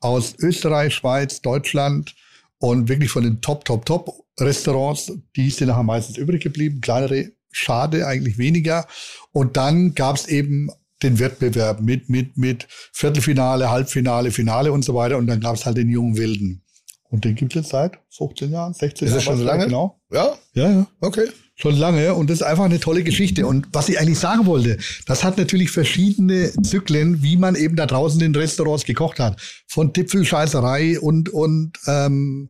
aus Österreich, Schweiz, Deutschland und wirklich von den Top, Top, Top Restaurants, die sind nachher meistens übrig geblieben, kleinere, schade, eigentlich weniger. Und dann gab es eben den Wettbewerb mit, mit, mit Viertelfinale, Halbfinale, Finale und so weiter. Und dann gab es halt den jungen Wilden. Und den gibt es jetzt seit 15 Jahren, 16 Ist Jahren. das schon so lange? Genau. Ja, Ja, ja. okay. Schon lange und das ist einfach eine tolle Geschichte. Und was ich eigentlich sagen wollte, das hat natürlich verschiedene Zyklen, wie man eben da draußen in Restaurants gekocht hat. Von Tipfelscheißerei und, und ähm,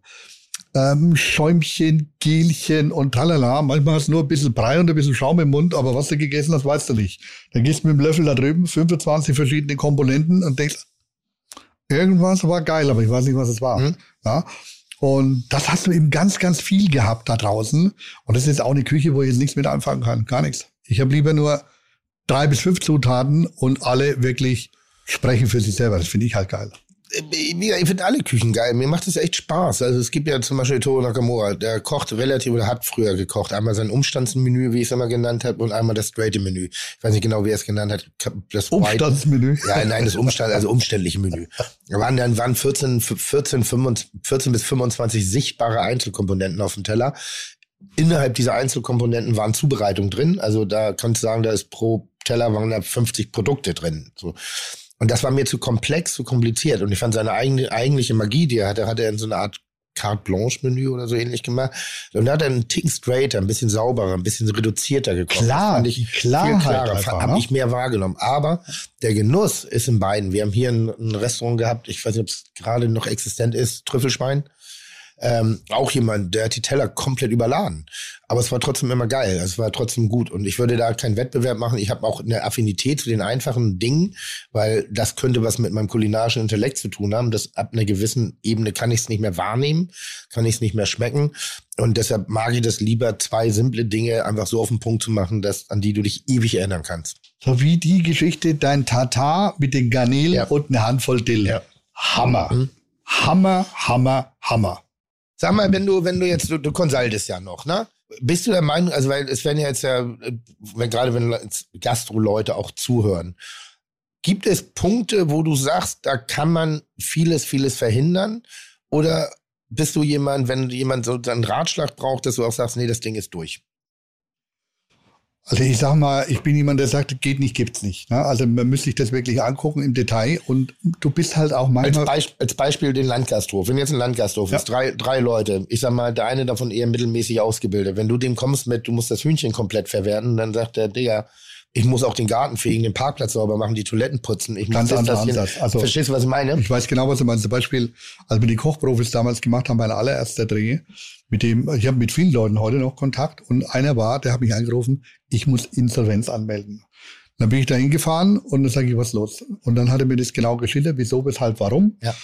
ähm, Schäumchen, Gelchen und tralala. Manchmal hast du nur ein bisschen Brei und ein bisschen Schaum im Mund, aber was du gegessen hast, weißt du nicht. Dann gehst du mit dem Löffel da drüben, 25 verschiedene Komponenten und denkst, irgendwas war geil, aber ich weiß nicht, was es war. Mhm. Ja? Und das hast du eben ganz, ganz viel gehabt da draußen. Und das ist jetzt auch eine Küche, wo ich jetzt nichts mit anfangen kann. Gar nichts. Ich habe lieber nur drei bis fünf Zutaten und alle wirklich sprechen für sich selber. Das finde ich halt geil. Gesagt, ich finde alle Küchen geil. Mir macht es echt Spaß. Also es gibt ja zum Beispiel Toro Nakamura, der kocht relativ oder hat früher gekocht. Einmal sein Umstandsmenü, wie ich es immer genannt habe, und einmal das straighte Menü. Ich weiß nicht genau, wie er es genannt hat. Das Umstandsmenü. Ja, nein, das Umstand, also umständliche Menü. Da waren dann waren 14, 14, 25, 14 bis 25 sichtbare Einzelkomponenten auf dem Teller. Innerhalb dieser Einzelkomponenten waren Zubereitungen drin. Also da kannst du sagen, da ist pro Teller waren da 50 Produkte drin. So. Und das war mir zu komplex, zu kompliziert. Und ich fand seine eigene, eigentliche Magie, die er hatte, hat er in so eine Art Carte Blanche Menü oder so ähnlich gemacht. Und da hat er einen Ticken straighter, ein bisschen sauberer, ein bisschen reduzierter gekocht. Klar, fand ich Klarheit viel klarer, einfach, habe ne? ich mehr wahrgenommen. Aber der Genuss ist in beiden. Wir haben hier ein, ein Restaurant gehabt, ich weiß nicht, ob es gerade noch existent ist, Trüffelschwein. Ähm, auch jemand, der hat die Teller komplett überladen. Aber es war trotzdem immer geil. Es war trotzdem gut. Und ich würde da keinen Wettbewerb machen. Ich habe auch eine Affinität zu den einfachen Dingen, weil das könnte was mit meinem kulinarischen Intellekt zu tun haben. Das ab einer gewissen Ebene kann ich es nicht mehr wahrnehmen, kann ich es nicht mehr schmecken. Und deshalb mag ich das lieber, zwei simple Dinge einfach so auf den Punkt zu machen, dass, an die du dich ewig erinnern kannst. So wie die Geschichte, dein Tatar mit den Garnelen Ja. und eine Handvoll Dill. Ja. Hammer. Mhm. Hammer, Hammer, Hammer. Sag mal, wenn du, wenn du jetzt, du, du konsultest ja noch, ne? Bist du der Meinung, also weil es werden ja jetzt ja, wenn, gerade wenn Gastro-Leute auch zuhören, gibt es Punkte, wo du sagst, da kann man vieles, vieles verhindern? Oder bist du jemand, wenn jemand so einen Ratschlag braucht, dass du auch sagst, nee, das Ding ist durch? Also ich sag mal, ich bin jemand, der sagt, geht nicht, gibt's nicht. Ne? Also man müsste sich das wirklich angucken im Detail und du bist halt auch Als, manchmal. Beisp als Beispiel den Landgasthof. Wenn jetzt ein Landgasthof Ja. ist, drei, drei Leute, ich sag mal, der eine davon eher mittelmäßig ausgebildet. Wenn du dem kommst mit, du musst das Hühnchen komplett verwerten, dann sagt der, Digga, ich muss auch den Garten fegen, den Parkplatz sauber machen, die Toiletten putzen. Ich Ganz anderer Ansatz. Also- Verstehst du, was ich meine? Ich weiß genau, was du meinst. Zum Beispiel, als wir die Kochprofis damals gemacht haben, mein allererster Dreh, mit dem, ich habe mit vielen Leuten heute noch Kontakt und einer war, der hat mich angerufen, ich muss Insolvenz anmelden. Dann bin ich da hingefahren und dann sage ich, was ist los? Und dann hat er mir das genau geschildert, wieso, weshalb, warum. Ja.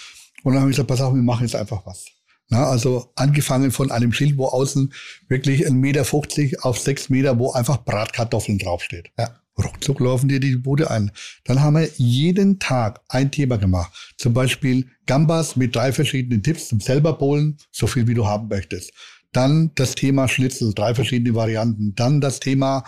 Und dann habe ich gesagt, pass auf, wir machen jetzt einfach was. Na, also angefangen von einem Schild, wo außen wirklich 1,50 Meter auf 6 Meter, wo einfach Bratkartoffeln draufsteht. Ja. Ruckzuck laufen dir die Bude ein. Dann haben wir jeden Tag ein Thema gemacht. Zum Beispiel Gambas mit drei verschiedenen Tipps zum selber bowlen, so viel wie du haben möchtest. Dann das Thema Schnitzel, drei verschiedene Varianten. Dann das Thema,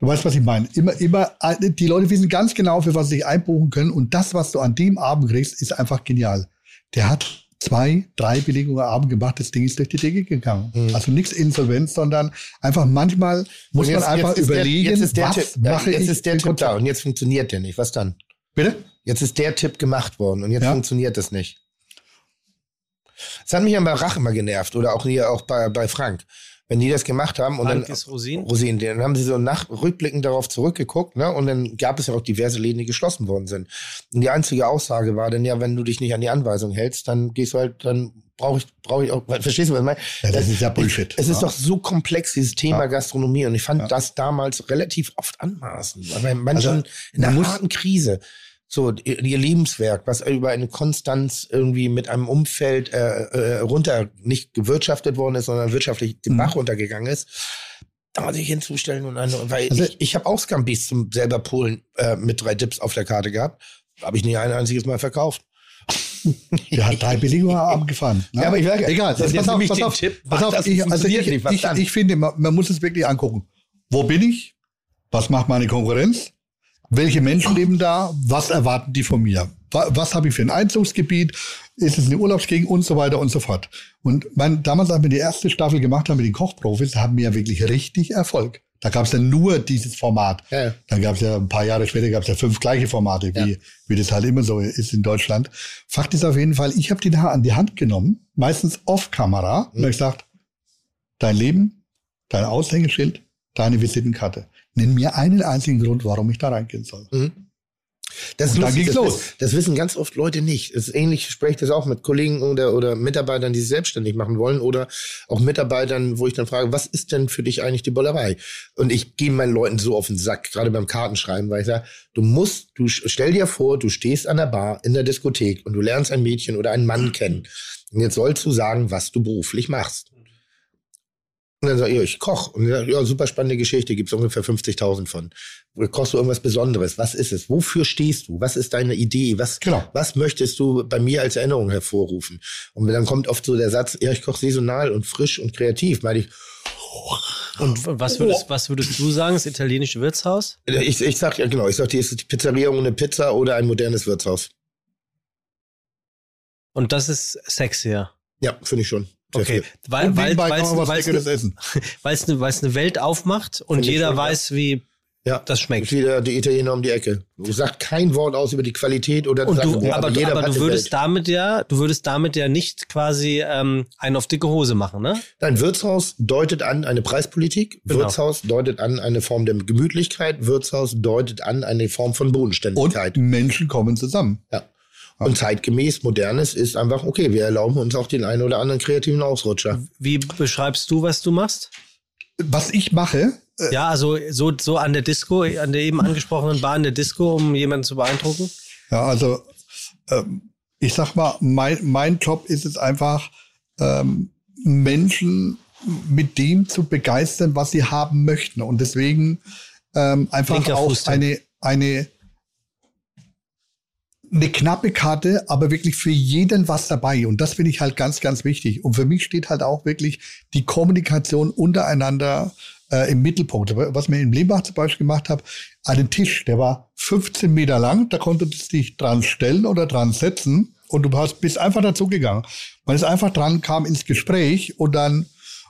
du weißt, was ich meine. Immer, immer, die Leute wissen ganz genau, für was sie sich einbuchen können. Und das, was du an dem Abend kriegst, ist einfach genial. Der hat zwei, drei Belegungen am Abend gemacht, das Ding ist durch die Decke gegangen. Mhm. Also nichts Insolvenz, sondern einfach manchmal muss Und man einfach der- überlegen, jetzt ist der was Tipp, mache jetzt ich ist der Tipp da und jetzt funktioniert der nicht. Was dann? Bitte? Jetzt ist der Tipp gemacht worden und jetzt Ja. funktioniert das nicht. Das hat mich ja bei Rach immer genervt oder auch hier auch bei, bei Frank. Wenn die das gemacht haben und Frank dann ist Rosin. Rosinen, dann haben sie so nach rückblickend darauf zurückgeguckt, ne? Und dann gab es ja auch diverse Läden, die geschlossen worden sind. Und die einzige Aussage war dann ja, wenn du dich nicht an die Anweisung hältst, dann gehst du halt, dann brauche ich, brauche ich auch, verstehst du, was ich meine? Ja, das ist ja Bullshit. Es ist Ja. doch so komplex, dieses Thema Ja. Gastronomie. Und ich fand Ja. das damals relativ oft anmaßend. Weil manchen Also, in einer muss- harten Krise. So, ihr, Lebenswerk, was über eine Konstanz irgendwie mit einem Umfeld äh, äh, runter nicht gewirtschaftet worden ist, sondern wirtschaftlich den Mhm. Bach runtergegangen ist, da sich hinzustellen und eine, weil Also- ich, ich habe auch Scambis zum selber Polen äh, mit drei Dips auf der Karte gehabt. Habe ich nicht ein einziges Mal verkauft. Der hat drei Belegungen am Abend gefahren. ne? Ja, aber ich merke, Egal, das ist pass auf, pass auf, Tipp, pass auf, ich, also ich, nicht, ich, ich finde, man, man muss es wirklich angucken. Wo bin ich? Was macht meine Konkurrenz? Welche Menschen leben da? Was erwarten die von mir? Wa- Was habe ich für ein Einzugsgebiet? Ist es eine Urlaubsgegend und so weiter und so fort. Und mein, damals, als wir die erste Staffel gemacht haben mit den Kochprofis, haben wir ja wirklich richtig Erfolg. Da gab es ja nur dieses Format. Ja, ja. Dann gab es ja ein paar Jahre später gab es ja fünf gleiche Formate, wie, Ja. wie das halt immer so ist in Deutschland. Fakt ist auf jeden Fall, ich habe die da an die Hand genommen, meistens off-Kamera, und hab gesagt, dein Leben, dein Aushängeschild, deine Visitenkarte. Nenn mir einen einzigen Grund, warum ich da reingehen soll. Mhm. Das, Und dann ging's das, los. Das wissen ganz oft Leute nicht. Es ist ähnlich, ich spreche das auch mit Kollegen oder, oder Mitarbeitern, die sich selbstständig machen wollen oder auch Mitarbeitern, wo ich dann frage, was ist denn für dich eigentlich die Bollerei? Und ich gehe meinen Leuten so auf den Sack, gerade beim Kartenschreiben, weil ich sage, du musst, du stell dir vor, du stehst an der Bar in der Diskothek und du lernst ein Mädchen oder einen Mann kennen. Und jetzt sollst du sagen, was du beruflich machst. Und dann sag ich, ich koch. Und dann, ja, super spannende Geschichte, gibt's ungefähr 50.000 von. Kochst du irgendwas Besonderes? Was ist es? Wofür stehst du? Was ist deine Idee? Was, Genau. was möchtest du bei mir als Erinnerung hervorrufen? Und dann kommt oft so der Satz, ja, ich koche saisonal und frisch und kreativ. Meine ich, Und was würdest, was würdest du sagen? Das italienische Wirtshaus? ich, ich sag ja genau, ich sag, die ist die Pizzeria ohne Pizza oder ein modernes Wirtshaus. Und das ist sexier. Ja, finde ich schon. Okay. Weil, Und weil, weil, es eine, eine Welt aufmacht und Finde ich jeder weiß, wie Ja, das schmeckt. wieder die Italiener um die Ecke. Du sagst kein Wort aus über die Qualität oder Und sagst, du, ja, aber, aber hat du würdest Welt. damit ja, du würdest damit ja nicht quasi ähm, einen auf dicke Hose machen, ne? Ein Wirtshaus deutet an eine Preispolitik, Genau. Wirtshaus deutet an eine Form der Gemütlichkeit, Wirtshaus deutet an eine Form von Und Bodenständigkeit. Menschen kommen zusammen. ja. Und zeitgemäß, modernes ist einfach, okay, wir erlauben uns auch den einen oder anderen kreativen Ausrutscher. Wie beschreibst du, was du machst? Was ich mache, äh, Ja, also so, so an der Disco, an der eben angesprochenen Bar in der Disco, um jemanden zu beeindrucken? Ja, also ähm, ich sag mal, mein, mein Job ist es einfach, ähm, Menschen mit dem zu begeistern, was sie haben möchten. Und deswegen ähm, einfach Linker auch eine, eine, eine knappe Karte, aber wirklich für jeden was dabei. Und das finde ich halt ganz, ganz wichtig. Und für mich steht halt auch wirklich die Kommunikation untereinander äh, im Mittelpunkt. Was mir in Lembach zum Beispiel gemacht habe, einen Tisch, der war 15 Meter lang, da konntest du dich dran stellen oder dran setzen. und du hast, bist einfach dazugegangen. Man ist einfach dran, kam ins Gespräch und dann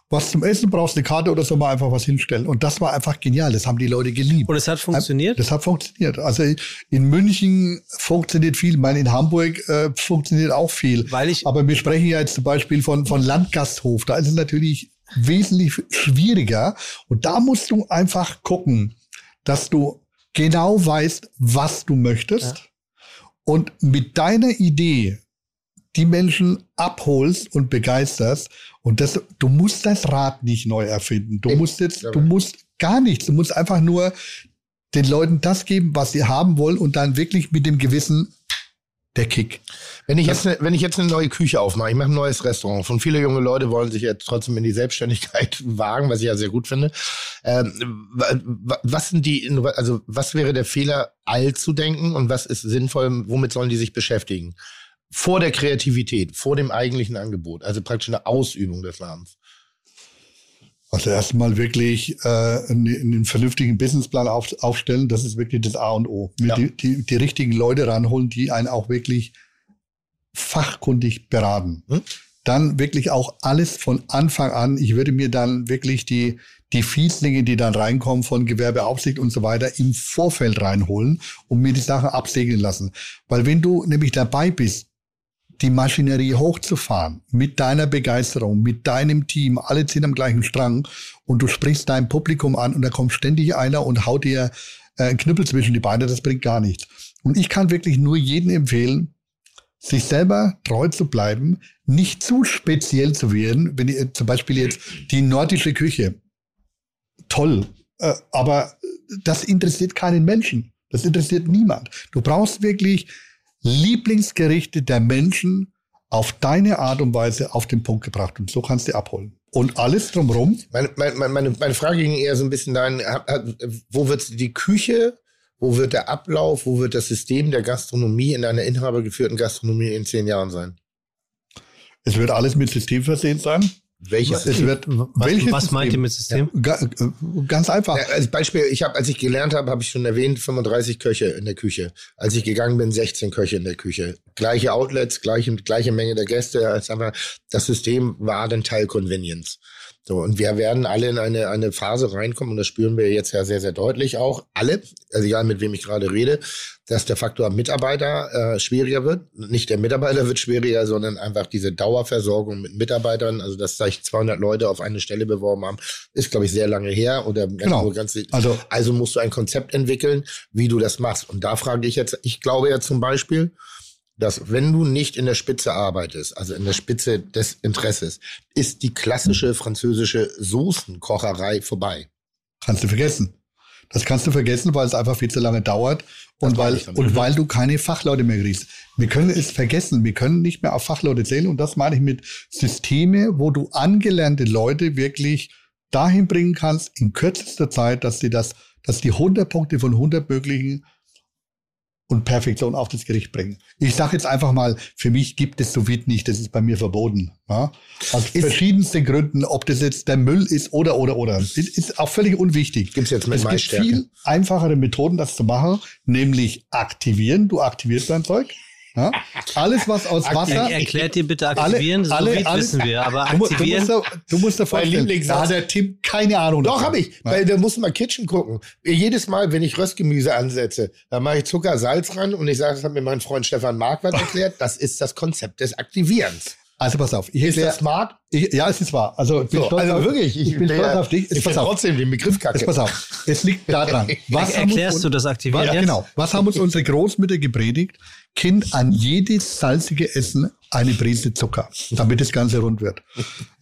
was zum Essen brauchst, eine Karte oder so mal einfach was hinstellen. Und das war einfach genial. Das haben die Leute geliebt. Und es hat funktioniert? Das hat funktioniert. Also in München funktioniert viel. Ich meine, in Hamburg äh, funktioniert auch viel. Weil ich- Aber wir sprechen ja jetzt zum Beispiel von, von Landgasthof. Da ist es natürlich wesentlich schwieriger. Und da musst du einfach gucken, dass du genau weißt, was du möchtest. Und mit deiner Idee die Menschen abholst und begeisterst. Und das, du musst das Rad nicht neu erfinden. Du musst jetzt, du musst gar nichts. Du musst einfach nur den Leuten das geben, was sie haben wollen und dann wirklich mit dem Gewissen der Kick. Wenn ich, jetzt ne, wenn ich jetzt eine neue Küche aufmache, ich mache ein neues Restaurant, von viele junge Leute wollen sich jetzt trotzdem in die Selbstständigkeit wagen, was ich ja sehr gut finde. Ähm, wa- wa- was sind die, also was wäre der Fehler, all zu denken und was ist sinnvoll, womit sollen die sich beschäftigen? Vor der Kreativität, vor dem eigentlichen Angebot, also praktisch eine Ausübung des Ladens. Also erstmal wirklich äh, einen, einen vernünftigen Businessplan auf, aufstellen, das ist wirklich das A und O. Ja. die, die, die richtigen Leute ranholen, die einen auch wirklich fachkundig beraten. Hm? Dann wirklich auch alles von Anfang an. Ich würde mir dann wirklich die, die Fieslinge, die dann reinkommen von Gewerbeaufsicht und so weiter, im Vorfeld reinholen und mir die Sachen absegnen lassen. Weil wenn du nämlich dabei bist, die Maschinerie hochzufahren mit deiner Begeisterung, mit deinem Team, alle ziehen am gleichen Strang und du sprichst dein Publikum an und da kommt ständig einer und haut dir äh, einen Knüppel zwischen die Beine, das bringt gar nichts. Und ich kann wirklich nur jedem empfehlen, sich selber treu zu bleiben, nicht zu speziell zu werden, wenn ihr zum Beispiel jetzt die nordische Küche, toll, äh, aber das interessiert keinen Menschen. Das interessiert niemand. Du brauchst wirklich Lieblingsgerichte der Menschen auf deine Art und Weise auf den Punkt gebracht. Und so kannst du abholen. Und alles drumherum, Meine, meine, meine, meine Frage ging eher so ein bisschen dahin, wo wird die Küche, wo wird der Ablauf, wo wird das System der Gastronomie in einer inhabergeführten Gastronomie in zehn Jahren sein? es wird alles mit System versehen sein. Welches Es wird, Was, welches was meint ihr System? mit System? Äh, ganz einfach. Ja, als Beispiel, ich habe, als ich gelernt habe, habe ich schon erwähnt, 35 Köche in der Küche. Als ich gegangen bin, 16 Köche in der Küche. Gleiche Outlets, gleiche, gleiche Menge der Gäste. Das System war dann Teil Convenience. So, und wir werden alle in eine, eine Phase reinkommen, und das spüren wir jetzt ja sehr, sehr deutlich auch, alle, also egal mit wem ich gerade rede, dass der Faktor Mitarbeiter äh, schwieriger wird. Nicht der Mitarbeiter wird schwieriger, sondern einfach diese Dauerversorgung mit Mitarbeitern, also dass sich 200 Leute auf eine Stelle beworben haben, ist, glaube ich, sehr lange her. Oder Genau. ganz, Also also musst du ein Konzept entwickeln, wie du das machst. Und da frage ich jetzt, ich glaube ja zum Beispiel, dass wenn du nicht in der Spitze arbeitest, also in der Spitze des Interesses, ist die klassische französische Soßenkocherei vorbei. kannst du vergessen. Das kannst du vergessen, weil es einfach viel zu lange dauert und weil, und weil du keine Fachleute mehr kriegst. Wir können es vergessen. Wir können nicht mehr auf Fachleute zählen. Und das meine ich mit Systeme, wo du angelernte Leute wirklich dahin bringen kannst, in kürzester Zeit, dass sie das, dass die 100 Punkte von 100 möglichen und Perfektion auf das Gericht bringen. Ich sage jetzt einfach mal, für mich gibt es sous nicht, das ist bei mir verboten. Ja? Aus verschiedensten Gründen, ob das jetzt der Müll ist oder, oder, oder. Ist, ist auch völlig unwichtig. Gibt's jetzt mit es gibt viel einfachere Methoden, das zu machen, nämlich aktivieren. Du aktivierst dein Zeug. Ja? Alles, was aus Wasser... Er, erklärt dir bitte aktivieren, so alle, alle, wissen wir, aber du, mu- du, aktivieren. musst, da- du musst dir vorstellen, da hat der Tim keine Ahnung. Doch, habe ich. Ja. Weil da muss mal Kitchen gucken. Jedes Mal, wenn ich Röstgemüse ansetze, da mache ich Zucker, Salz ran und ich sage, das hat mir mein Freund Stefan Marquardt erklärt, das ist das Konzept des Aktivierens. Also pass auf. Ich Ist erklär- das smart? Ich, ja, es ist wahr. Also, ich bin So, stolz also auf, wirklich, Ich, bin der- stolz auf dich. Ich pass auf. trotzdem den Begriff kacke. Jetzt pass auf. Es liegt daran. Was Erklärst uns, du das Aktivieren Ja, genau. Was haben uns unsere Großmütter gepredigt? Kind, an jedes salzige Essen eine Prise Zucker, damit das Ganze rund wird.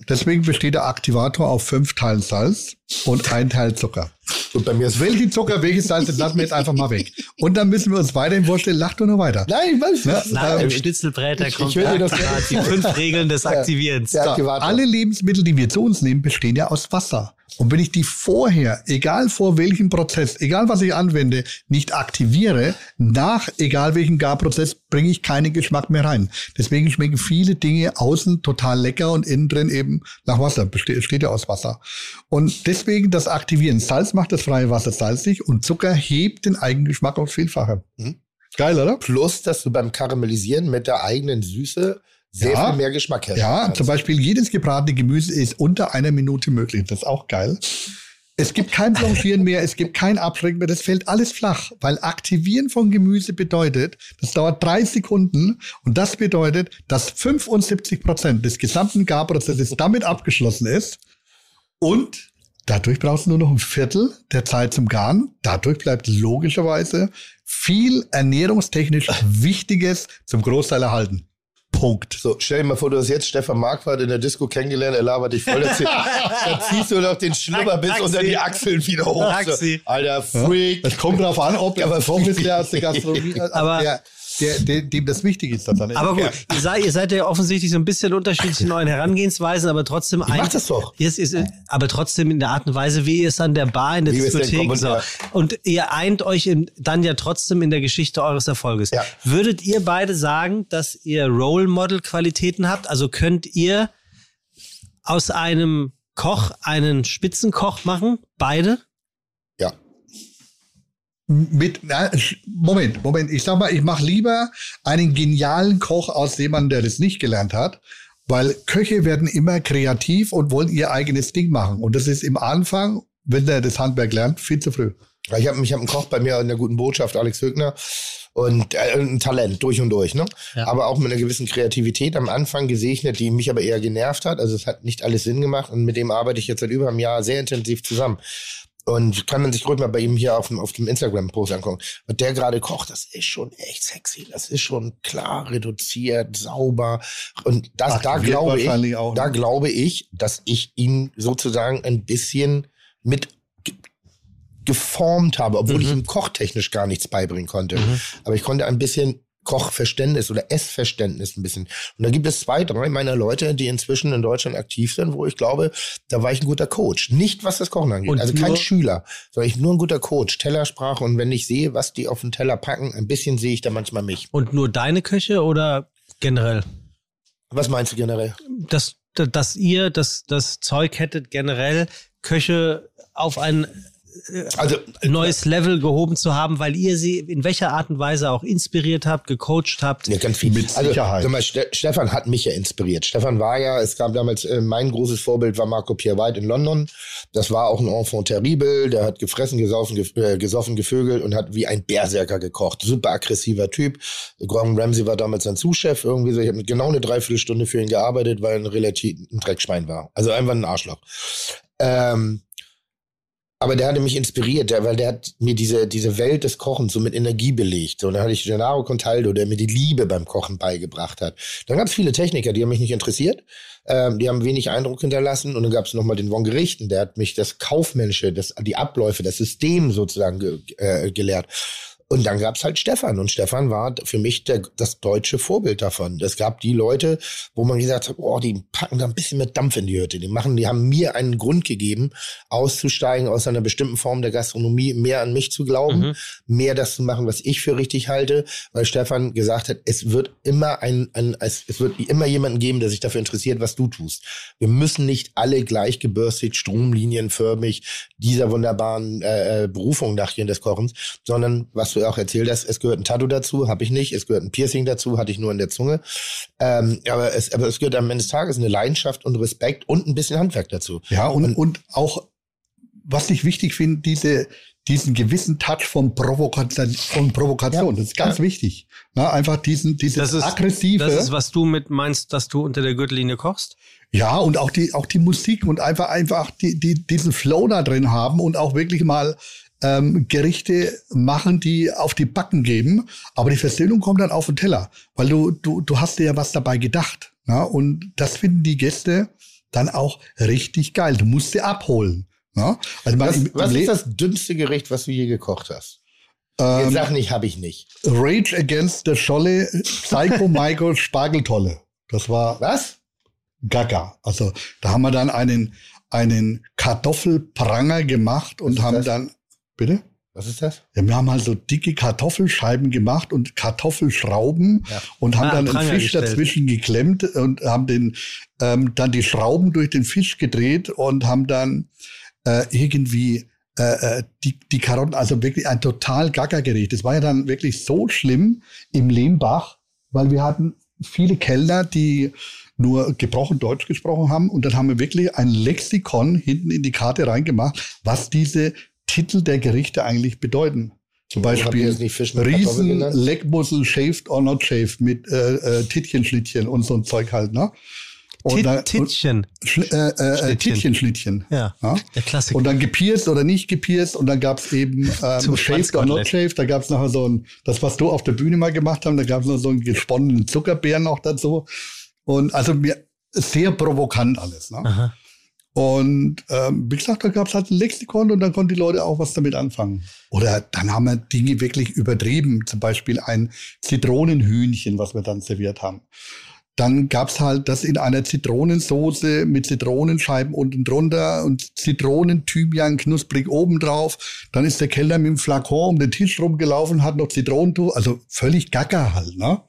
Deswegen besteht der Aktivator auf fünf Teilen Salz und ein Teil Zucker. Und bei mir ist Welchen Zucker, welches Salz, das lassen wir jetzt einfach mal weg. Und dann müssen wir uns weiterhin vorstellen, lacht doch noch weiter. Nein, ich weiß Ja, nicht. Nach dem Schnitzelbräter ich- kommt ich höre dir das die fünf Regeln des Aktivierens. Ja. So, Aktivator. alle Lebensmittel, die wir zu uns nehmen, bestehen ja aus Wasser. Und wenn ich die vorher, egal vor welchem Prozess, egal was ich anwende, nicht aktiviere, nach egal welchem Garprozess bringe ich keinen Geschmack mehr rein. Deswegen schmecken viele Dinge außen total lecker und innen drin eben nach Wasser, besteht, steht ja aus Wasser. Und deswegen das Aktivieren. Salz macht das freie Wasser salzig und Zucker hebt den Eigengeschmack aufs Vielfache. Geil, oder? Plus, dass du beim Karamellisieren mit der eigenen Süße sehr Ja. viel mehr Geschmack herstellen Ja, zum Beispiel jedes gebratene Gemüse ist unter einer Minute möglich. Das ist auch geil. Es gibt kein Blanchieren mehr, es gibt kein Abschrecken mehr, das fällt alles flach, weil Aktivieren von Gemüse bedeutet, das dauert drei Sekunden und das bedeutet, dass 75 Prozent des gesamten Garprozesses damit abgeschlossen ist und dadurch brauchst du nur noch ein Viertel der Zeit zum Garen. Dadurch bleibt logischerweise viel ernährungstechnisch Wichtiges zum Großteil erhalten. Punkt. So, stell dir mal vor, du hast jetzt Stefan Marquardt in der Disco kennengelernt, er labert dich voll. Dann dann ziehst du noch den Schlüpper bis Taxi. unter die Achseln wieder hoch. Taxi. So, alter Freak. Es kommt darauf an, ob der Vormittag aus der Gastronomie, Aber- der, der, der, dem das wichtig ist. Dann ist Aber gut, ihr seid, ihr seid ja offensichtlich so ein bisschen unterschiedlich in euren Herangehensweisen, aber trotzdem ein. mach das doch. Ihr, ist, aber trotzdem in der Art und Weise, wie ihr es an der Bar in der Wie Diskothek so. Und ihr eint euch in, dann ja trotzdem in der Geschichte eures Erfolges. Ja. Würdet ihr beide sagen, dass ihr Role Model Qualitäten habt? Also könnt ihr aus einem Koch einen Spitzenkoch machen? Beide? Mit, na, Moment, Moment. Ich sag mal, ich mache lieber einen genialen Koch aus jemandem, der das nicht gelernt hat. Weil Köche werden immer kreativ und wollen ihr eigenes Ding machen. Und das ist im Anfang, wenn der das Handwerk lernt, viel zu früh. Ich habe ich hab einen Koch bei mir in der guten Botschaft, Alex Högner. Und äh, ein Talent durch und durch, ne? Ja. Aber auch mit einer gewissen Kreativität am Anfang gesegnet, die mich aber eher genervt hat. Also es hat nicht alles Sinn gemacht und mit dem arbeite ich jetzt seit über einem Jahr sehr intensiv zusammen. Und kann man sich ruhig mal bei ihm hier auf dem, auf dem Instagram-Post angucken. Was der gerade kocht, das ist schon echt sexy. Das ist schon klar reduziert, sauber. Und das, da Aktiviert glaube ich, auch, da ne? glaube ich, dass ich ihn sozusagen ein bisschen mit ge- geformt habe, obwohl ich ihm kochtechnisch gar nichts beibringen konnte. Aber ich konnte ein bisschen Kochverständnis oder Essverständnis ein bisschen. Und da gibt es zwei, drei meiner Leute, die inzwischen in Deutschland aktiv sind, wo ich glaube, da war ich ein guter Coach. Nicht was das Kochen angeht. Und also kein Schüler, sondern ich nur ein guter Coach. Tellersprache und wenn ich sehe, was die auf den Teller packen, ein bisschen sehe ich da manchmal mich. Und nur deine Küche oder generell? Was meinst du generell? dass, dass ihr das, das Zeug hättet, generell Köche auf ein Also neues Level gehoben zu haben, weil ihr sie in welcher Art und Weise auch inspiriert habt, gecoacht habt. Ja, ganz viel. Mit Sicherheit. Also, sag mal, Ste Stefan hat mich ja inspiriert. Stefan war ja, es gab damals, äh, mein großes Vorbild war Marco Pierre White in London. Das war auch ein Enfant terrible. Der hat gefressen, gesaufen, gef äh, gesoffen, gevögelt und hat wie ein Berserker gekocht. Super aggressiver Typ. Gordon Ramsay war damals sein Zuschef. Irgendwie so. Ich habe genau eine Dreiviertelstunde für ihn gearbeitet, weil er ein relativ ein Dreckschwein war. Also einfach ein Arschloch. Ähm, aber der hatte mich inspiriert, weil der hat mir diese, diese Welt des Kochens so mit Energie belegt. Und dann hatte ich Gennaro Contaldo, der mir die Liebe beim Kochen beigebracht hat. Dann gab es viele Techniker, die haben mich nicht interessiert. Ähm, die haben wenig Eindruck hinterlassen. Und dann gab es nochmal den Von Gerichten, der hat mich das Kaufmännische, das, die Abläufe, das System sozusagen ge, äh, gelehrt. Und dann gab's halt Stefan. Und Stefan war für mich der, das deutsche Vorbild davon. Es gab die Leute, wo man gesagt hat, oh, die packen da ein bisschen mit Dampf in die Hütte. Die machen, die haben mir einen Grund gegeben, auszusteigen aus einer bestimmten Form der Gastronomie, mehr an mich zu glauben, Mhm. mehr das zu machen, was ich für richtig halte, weil Stefan gesagt hat, es wird immer ein, ein es, es wird immer jemanden geben, der sich dafür interessiert, was du tust. Wir müssen nicht alle gleich gebürstet, stromlinienförmig dieser wunderbaren äh, äh, Berufung nachgehen des Kochens, sondern was du auch erzählt hast, es gehört ein Tattoo dazu, habe ich nicht, es gehört ein Piercing dazu, hatte ich nur in der Zunge. Ähm, aber, es, aber es gehört am Ende des Tages eine Leidenschaft und Respekt und ein bisschen Handwerk dazu. Ja, und, und auch, was ich wichtig finde, diese, diesen gewissen Touch von Provokation, von Provokation. Ja. Das ist ganz Ja. wichtig. Na, einfach diesen, dieses Das ist, aggressive. das ist, was du mit meinst, dass du unter der Gürtellinie kochst? Ja, und auch die, auch die Musik und einfach, einfach die, die, diesen Flow da drin haben und auch wirklich mal ähm, Gerichte machen, die auf die Backen geben. Aber die Versöhnung kommt dann auf den Teller, weil du, du, du hast dir ja was dabei gedacht. Ja? Und das finden die Gäste dann auch richtig geil. Du musst sie abholen. Ja? Also Was, im- im was ist das dünnste Gericht, was du je gekocht hast? ähm, Jetzt sag nicht, habe ich nicht. Rage Against the Scholle, Psycho Michael Spargeltolle. Das war Was? Gaga. Also da haben wir dann einen, einen Kartoffelpranger gemacht und haben das? dann, bitte? Was ist das? Ja, wir haben halt so dicke Kartoffelscheiben gemacht und Kartoffelschrauben Ja. und haben Ah, dann einen Fisch gestellt. dazwischen geklemmt und haben den ähm, dann die Schrauben durch den Fisch gedreht und haben dann äh, irgendwie äh, äh, die, die Karotten, also wirklich ein total Gackergericht. Das war ja dann wirklich so schlimm im Lehmbach, weil wir hatten viele Kellner, die nur gebrochen Deutsch gesprochen haben. Und dann haben wir wirklich ein Lexikon hinten in die Karte reingemacht, was diese Titel der Gerichte eigentlich bedeuten. Zum Beispiel Riesen, Leckmussel, shaved or not shaved mit äh, äh, Tittchenschlittchen und so ein Zeug halt, ne? Tittchen. Äh, äh, Tittchenschlittchen. Ja, ja, der Klassiker. Und dann gepierst oder nicht gepierst und dann gab's eben ähm, shaved or not shaved. Da gab's nachher so ein, das was du auf der Bühne mal gemacht haben, da gab's noch so einen gesponnenen Zuckerbär noch dazu. Und also mir sehr provokant alles. Ne? Aha. Und ähm, wie gesagt, da gab es halt ein Lexikon und dann konnten die Leute auch was damit anfangen. Oder dann haben wir Dinge wirklich übertrieben, zum Beispiel ein Zitronenhühnchen, was wir dann serviert haben. Dann gab's halt das in einer Zitronensoße mit Zitronenscheiben unten drunter und Zitronenthymian knusprig obendrauf. Dann ist der Kellner mit dem Flakon um den Tisch rumgelaufen, hat noch Zitronentuch, also völlig gacker halt, ne?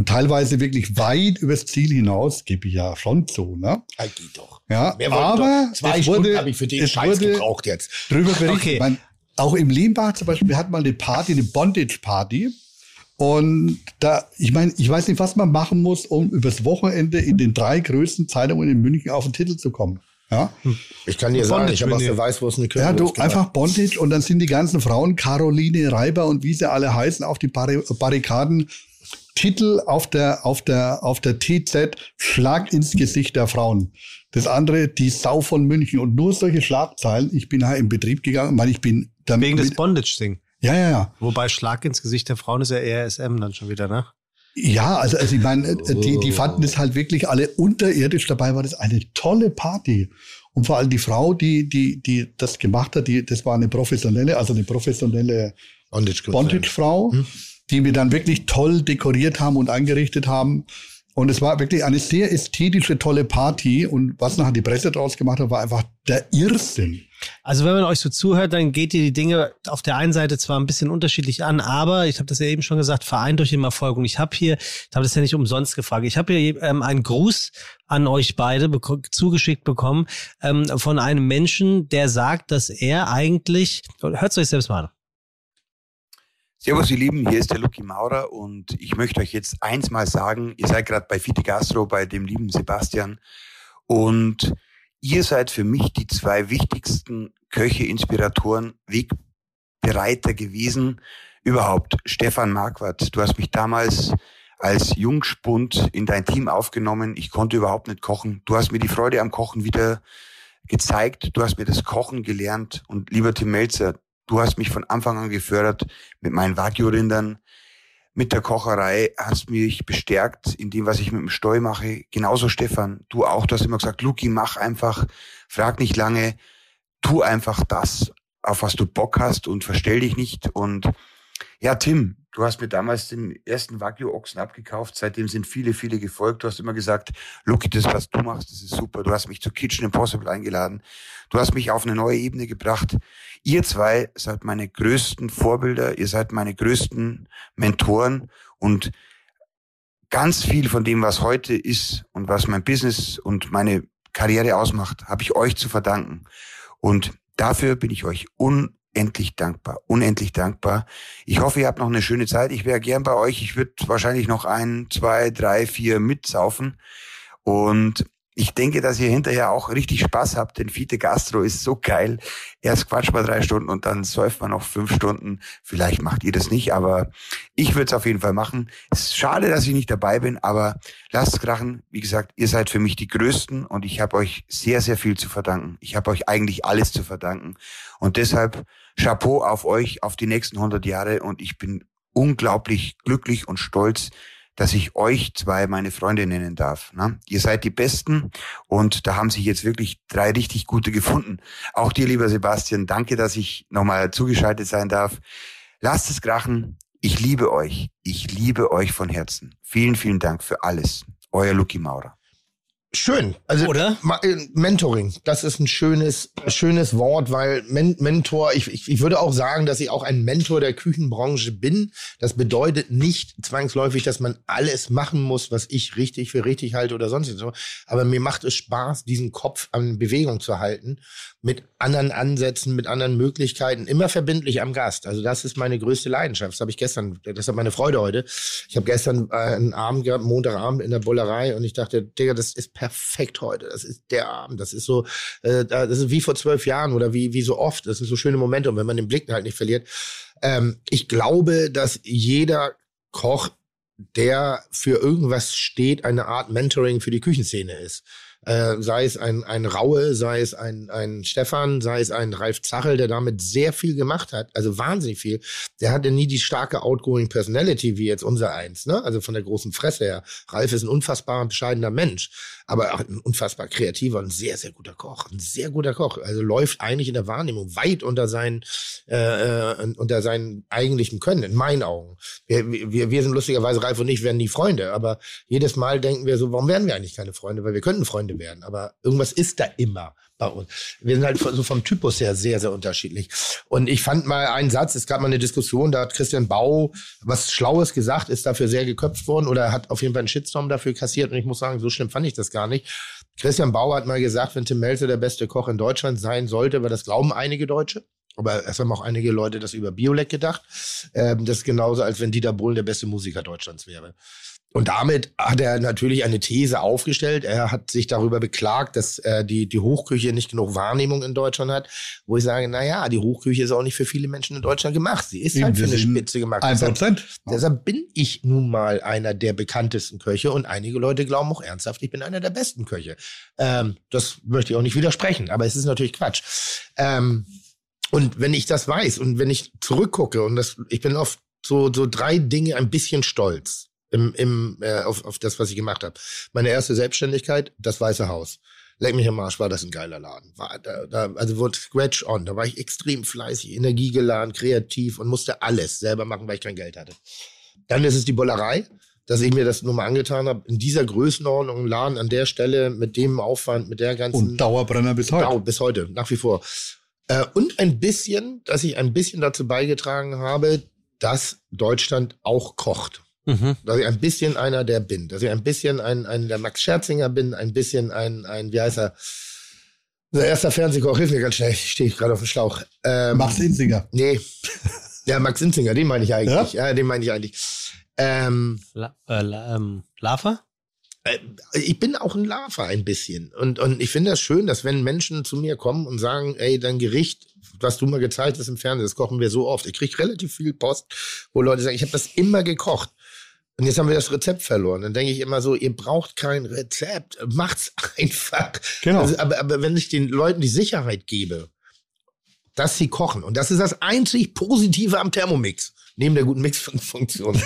Und teilweise wirklich weit übers Ziel hinaus, gebe ich ja schon zu, ne? Ja, geht doch. Ja, aber doch zwei Stunden habe ich für den Scheiß gebraucht jetzt. Drüber berichtet. Okay. Mein, auch im Lehmbach zum Beispiel, wir hatten mal eine Party, eine Bondage-Party. Und da, ich meine, ich weiß nicht, was man machen muss, um übers Wochenende in den drei größten Zeitungen in München auf den Titel zu kommen. Ja? Ich kann dir sagen, ich habe aus der Weißwurst eine Küche. Ja, du einfach Bondage und dann sind die ganzen Frauen, Caroline Reiber und wie sie alle heißen, auf die Barrikaden Titel auf der, auf der, auf der TZ, Schlag ins Gesicht der Frauen. Das andere, die Sau von München. Und nur solche Schlagzeilen. Ich bin halt in Betrieb gegangen, weil ich bin damit. Wegen des Bondage-Ding. Ja, ja, ja. Wobei Schlag ins Gesicht der Frauen ist ja eher SM dann schon wieder, ne? Ja, also, also ich meine, die, die fanden das halt wirklich alle unterirdisch. Dabei war das eine tolle Party. Und vor allem die Frau, die, die, die das gemacht hat, die, das war eine professionelle, also eine professionelle Bondage-Frau. Bondage hm? Die wir dann wirklich toll dekoriert haben und eingerichtet haben. Und es war wirklich eine sehr ästhetische, tolle Party. Und was nachher die Presse draus gemacht hat, war einfach der Irrsinn. Also wenn man euch so zuhört, dann geht ihr die Dinge auf der einen Seite zwar ein bisschen unterschiedlich an, aber ich habe das ja eben schon gesagt, vereint euch im Erfolg. Und ich habe hier, ich habe das ja nicht umsonst gefragt, ich habe hier ähm, einen Gruß an euch beide zugeschickt bekommen ähm, von einem Menschen, der sagt, dass er eigentlich, hört es euch selbst mal an. Servus, ihr Lieben, hier ist der Lucky Maurer und ich möchte euch jetzt eins mal sagen, ihr seid gerade bei Fiti Gastro, bei dem lieben Sebastian und ihr seid für mich die zwei wichtigsten Köche, Inspiratoren, Wegbereiter gewesen überhaupt. Stefan Marquardt, du hast mich damals als Jungspund in dein Team aufgenommen. Ich konnte überhaupt nicht kochen. Du hast mir die Freude am Kochen wieder gezeigt. Du hast mir das Kochen gelernt. Und lieber Tim Melzer, Du hast mich von Anfang an gefördert mit meinen Wagyu-Rindern, mit der Kocherei, hast mich bestärkt in dem, was ich mit dem Steu mache. Genauso Stefan, du auch, du hast immer gesagt, Luki, mach einfach, frag nicht lange, tu einfach das, auf was du Bock hast und verstell dich nicht. Und ja, Tim, du hast mir damals den ersten Wagyu-Ochsen abgekauft. Seitdem sind viele, viele gefolgt. Du hast immer gesagt, Luki, das, was du machst, das ist super. Du hast mich zu Kitchen Impossible eingeladen. Du hast mich auf eine neue Ebene gebracht. Ihr zwei seid meine größten Vorbilder. Ihr seid meine größten Mentoren und ganz viel von dem, was heute ist und was mein Business und meine Karriere ausmacht, habe ich euch zu verdanken. Und dafür bin ich euch un unendlich dankbar, unendlich dankbar. Ich hoffe, ihr habt noch eine schöne Zeit. Ich wäre gern bei euch. Ich würde wahrscheinlich noch ein, zwei, drei, vier mitsaufen. Und ich denke, dass ihr hinterher auch richtig Spaß habt, denn Fiete Gastro ist so geil. Erst quatscht man drei Stunden und dann säuft man noch fünf Stunden. Vielleicht macht ihr das nicht, aber ich würde es auf jeden Fall machen. Es ist schade, dass ich nicht dabei bin, aber lasst krachen. Wie gesagt, ihr seid für mich die Größten und ich habe euch sehr, sehr viel zu verdanken. Ich habe euch eigentlich alles zu verdanken. Und deshalb Chapeau auf euch, auf die nächsten 100 Jahre und ich bin unglaublich glücklich und stolz, dass ich euch zwei meine Freunde nennen darf. Ne? Ihr seid die Besten und da haben sich jetzt wirklich drei richtig gute gefunden. Auch dir, lieber Sebastian, danke, dass ich nochmal zugeschaltet sein darf. Lasst es krachen. Ich liebe euch. Ich liebe euch von Herzen. Vielen, vielen Dank für alles. Euer Lucky Maurer. Schön. Also Oder? Äh, Mentoring, das ist ein schönes, schönes Wort, weil Men Mentor, ich, ich, ich würde auch sagen, dass ich auch ein Mentor der Küchenbranche bin. Das bedeutet nicht zwangsläufig, dass man alles machen muss, was ich richtig für richtig halte oder sonst so. Aber mir macht es Spaß, diesen Kopf an Bewegung zu halten, mit anderen Ansätzen, mit anderen Möglichkeiten, immer verbindlich am Gast. Also das ist meine größte Leidenschaft. Das habe ich gestern, das ist meine Freude heute. Ich habe gestern äh, einen Abend gehabt, Montagabend in der Bullerei und ich dachte, Digga, das ist perfekt heute. Das ist der Abend. Das ist so, äh, das ist wie vor zwölf Jahren oder wie, wie so oft. Das sind so schöne Momente und wenn man den Blick halt nicht verliert. Ähm, ich glaube, dass jeder Koch, der für irgendwas steht, eine Art Mentoring für die Küchenszene ist. Äh, sei es ein, ein Raue, sei es ein, ein Stefan, sei es ein Ralf Zachel, der damit sehr viel gemacht hat, also wahnsinnig viel. Der hatte nie die starke outgoing Personality wie jetzt unser eins, ne? Also von der großen Fresse her. Ralf ist ein unfassbar bescheidener Mensch, aber auch ein unfassbar kreativer und sehr, sehr guter Koch. Ein sehr guter Koch. Also läuft eigentlich in der Wahrnehmung weit unter seinen, äh, äh, unter seinen eigentlichen Können, in meinen Augen. Wir, wir, wir sind lustigerweise, Ralf und ich, werden nie Freunde, aber jedes Mal denken wir so, warum werden wir eigentlich keine Freunde? Weil wir könnten Freunde werden, aber irgendwas ist da immer bei uns. Wir sind halt so vom Typus her sehr, sehr unterschiedlich. Und ich fand mal einen Satz, es gab mal eine Diskussion, da hat Christian Bau was Schlaues gesagt, ist dafür sehr geköpft worden oder hat auf jeden Fall einen Shitstorm dafür kassiert. Und ich muss sagen, so schlimm fand ich das gar nicht. Christian Bau hat mal gesagt, wenn Tim Melzer der beste Koch in Deutschland sein sollte, weil das glauben einige Deutsche. Aber es haben auch einige Leute das über Biolek gedacht. Ähm, das ist genauso, als wenn Dieter Bohlen der beste Musiker Deutschlands wäre. Und damit hat er natürlich eine These aufgestellt. Er hat sich darüber beklagt, dass äh, die, die Hochküche nicht genug Wahrnehmung in Deutschland hat. Wo ich sage, na ja, die Hochküche ist auch nicht für viele Menschen in Deutschland gemacht. Sie ist halt für eine Spitze gemacht. Ein Deshalb, Prozent. deshalb bin ich nun mal einer der bekanntesten Köche und einige Leute glauben auch ernsthaft, ich bin einer der besten Köche. Ähm, das möchte ich auch nicht widersprechen, aber es ist natürlich Quatsch. Ähm, und wenn ich das weiß und wenn ich zurückgucke und das, ich bin auf so, so drei Dinge ein bisschen stolz im, im, äh, auf, auf das, was ich gemacht habe. Meine erste Selbstständigkeit, das Weiße Haus. Leck mich am Arsch, war das ein geiler Laden. War, da, da, also wurde Scratch on. Da war ich extrem fleißig, energiegeladen, kreativ und musste alles selber machen, weil ich kein Geld hatte. Dann ist es die Bollerei, dass ich mir das nur mal angetan habe. In dieser Größenordnung, Laden an der Stelle, mit dem Aufwand, mit der ganzen Und Dauerbrenner bis heute. Genau, bis heute, nach wie vor. Äh, und ein bisschen, dass ich ein bisschen dazu beigetragen habe, dass Deutschland auch kocht. Mhm. Dass ich ein bisschen einer der bin. Dass ich ein bisschen ein, ein der Max Scherzinger bin, ein bisschen ein, ein wie heißt er? Unser erster Fernsehkoch, hilf mir ganz schnell, ich stehe gerade auf dem Schlauch. Ähm, Max Insinger. Nee. Ja, Max Inzinger, den meine ich eigentlich. Ja, den meine ich eigentlich. Ähm, La äh, La ähm, Lava? äh, ich bin auch ein Lava ein bisschen. Und, und ich finde das schön, dass wenn Menschen zu mir kommen und sagen, ey, dein Gericht, was du mal gezeigt hast im Fernsehen, das kochen wir so oft. Ich kriege relativ viel Post, wo Leute sagen, ich habe das immer gekocht. Und jetzt haben wir das Rezept verloren. Dann denke ich immer so, ihr braucht kein Rezept. Macht's einfach. Genau. Also, aber, aber wenn ich den Leuten die Sicherheit gebe, dass sie kochen, und das ist das einzig Positive am Thermomix, neben der guten Mixfunktion,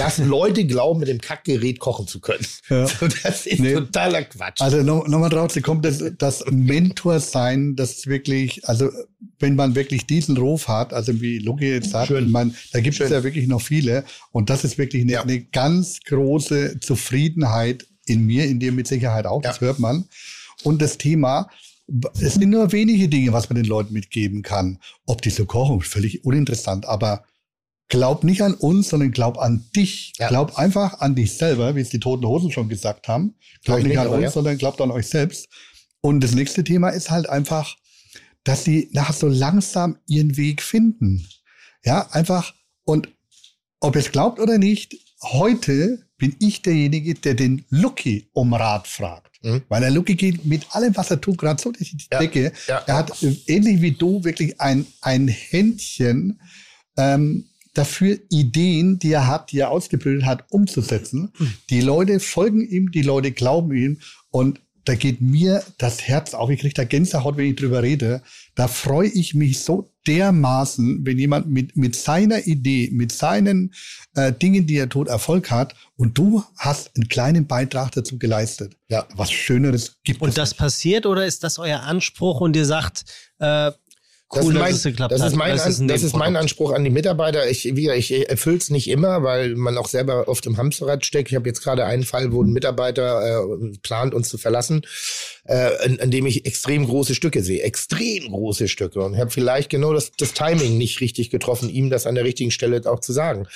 dass Leute glauben, mit dem Kackgerät kochen zu können. Ja. So, das ist Nee. totaler Quatsch. Also nochmal noch drauf zu kommen, das, das Mentor sein, das ist wirklich, also wenn man wirklich diesen Ruf hat, also wie Luki jetzt sagt, Schön. man, da gibt es ja wirklich noch viele und das ist wirklich eine, Ja. eine ganz große Zufriedenheit in mir, in dir mit Sicherheit auch, das Ja. hört man. Und das Thema, es sind nur wenige Dinge, was man den Leuten mitgeben kann. Ob die so kochen, völlig uninteressant, aber glaub nicht an uns, sondern glaub an dich. Ja. Glaub einfach an dich selber, wie es die Toten Hosen schon gesagt haben. Glaub Glaubt ich nicht nicht, an uns, ja. sondern glaubt an euch selbst. Und das nächste Thema ist halt einfach, dass sie nachher so langsam ihren Weg finden. Ja, einfach. Und ob ihr es glaubt oder nicht, heute bin ich derjenige, der den Lucky um Rat fragt. Mhm. Weil der Lucky geht mit allem, was er tut, gerade so durch die Ja. Decke. Ja. Er hat äh, ähnlich wie du wirklich ein, ein Händchen ähm, dafür, Ideen, die er hat, die er ausgebildet hat, umzusetzen. Mhm. Die Leute folgen ihm, die Leute glauben ihm und da geht mir das Herz auf. Ich kriege da Gänsehaut, wenn ich drüber rede. Da freue ich mich so dermaßen, wenn jemand mit, mit seiner Idee, mit seinen äh, Dingen, die er tut, Erfolg hat und du hast einen kleinen Beitrag dazu geleistet. Ja. Was Schöneres gibt Und es das nicht. passiert oder ist das euer Anspruch und ihr sagt, äh, Das Cool, ist dass mein, geklappt das ist mein, Das ist An- das ist mein. Anspruch an die Mitarbeiter. Ich, wie, ich erfülle es nicht immer, weil man auch selber oft im Hamsterrad steckt. Ich habe jetzt gerade einen Fall, wo ein Mitarbeiter äh, plant, uns zu verlassen, äh, in, in dem ich extrem große Stücke sehe. Extrem große Stücke. Und habe vielleicht genau das, das Timing nicht richtig getroffen, ihm das an der richtigen Stelle auch zu sagen.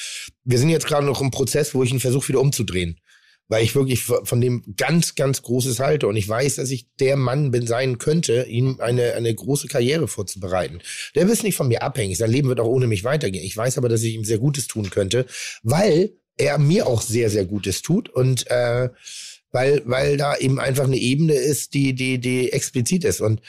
Wir sind jetzt gerade noch im Prozess, wo ich ihn versuche, wieder umzudrehen weil ich wirklich von dem ganz, ganz Großes halte. Und ich weiß, dass ich der Mann bin sein könnte, ihm eine, eine große Karriere vorzubereiten. Der ist nicht von mir abhängig. Sein Leben wird auch ohne mich weitergehen. Ich weiß aber, dass ich ihm sehr Gutes tun könnte, weil er mir auch sehr, sehr Gutes tut. Und äh, weil, weil da eben einfach eine Ebene ist, die, die, die explizit ist. Und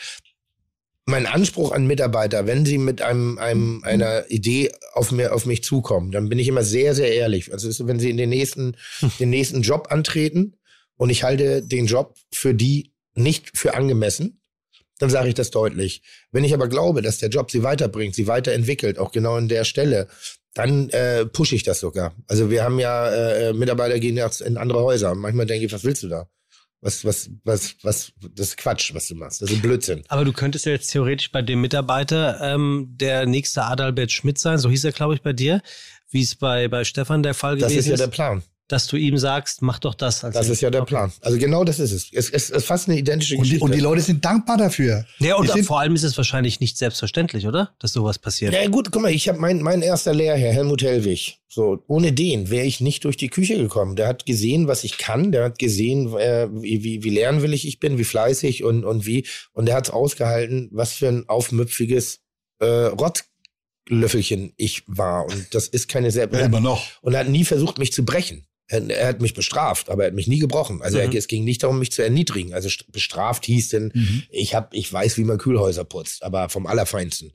mein Anspruch an Mitarbeiter, wenn sie mit einem, einem einer Idee auf mir auf mich zukommen, dann bin ich immer sehr sehr ehrlich. Also ist, wenn sie in den nächsten den nächsten Job antreten und ich halte den Job für die nicht für angemessen, dann sage ich das deutlich. Wenn ich aber glaube, dass der Job sie weiterbringt, sie weiterentwickelt, auch genau an der Stelle, dann äh, pushe ich das sogar. Also wir haben ja äh, Mitarbeiter gehen jetzt in andere Häuser. Manchmal denke ich, was willst du da? Was, was, was, was, das ist Quatsch, was du machst. Das ist Blödsinn. Aber du könntest ja jetzt theoretisch bei dem Mitarbeiter ähm, der nächste Adalbert Schmidt sein, so hieß er, glaube ich, bei dir, wie es bei, bei Stefan der Fall Das gewesen ist ja ist, der Plan. Dass du ihm sagst, mach doch das. Als Das ist ja der Plan. Also genau das ist es. Es es- es ist fast eine identische Und die, Geschichte. und die Leute sind dankbar dafür. Ja, und vor allem ist es wahrscheinlich nicht selbstverständlich, oder? Dass sowas passiert. ja gut, guck mal, ich habe mein, mein erster Lehrherr, Helmut Hellwig. So, ohne den wäre ich nicht durch die Küche gekommen. Der hat gesehen, was ich kann. Der hat gesehen, äh, wie, wie, wie lernwillig ich bin, wie fleißig und, und wie. Und der hat es ausgehalten, was für ein aufmüpfiges äh, Rottlöffelchen ich war. Und das ist keine sehr. Ja, immer noch. und er hat nie versucht, mich zu brechen. Er, er hat mich bestraft, aber er hat mich nie gebrochen. Also Mhm. er, es ging nicht darum, mich zu erniedrigen. Also st- bestraft hieß denn, Mhm. ich hab, ich weiß, wie man Kühlhäuser putzt, aber vom Allerfeinsten.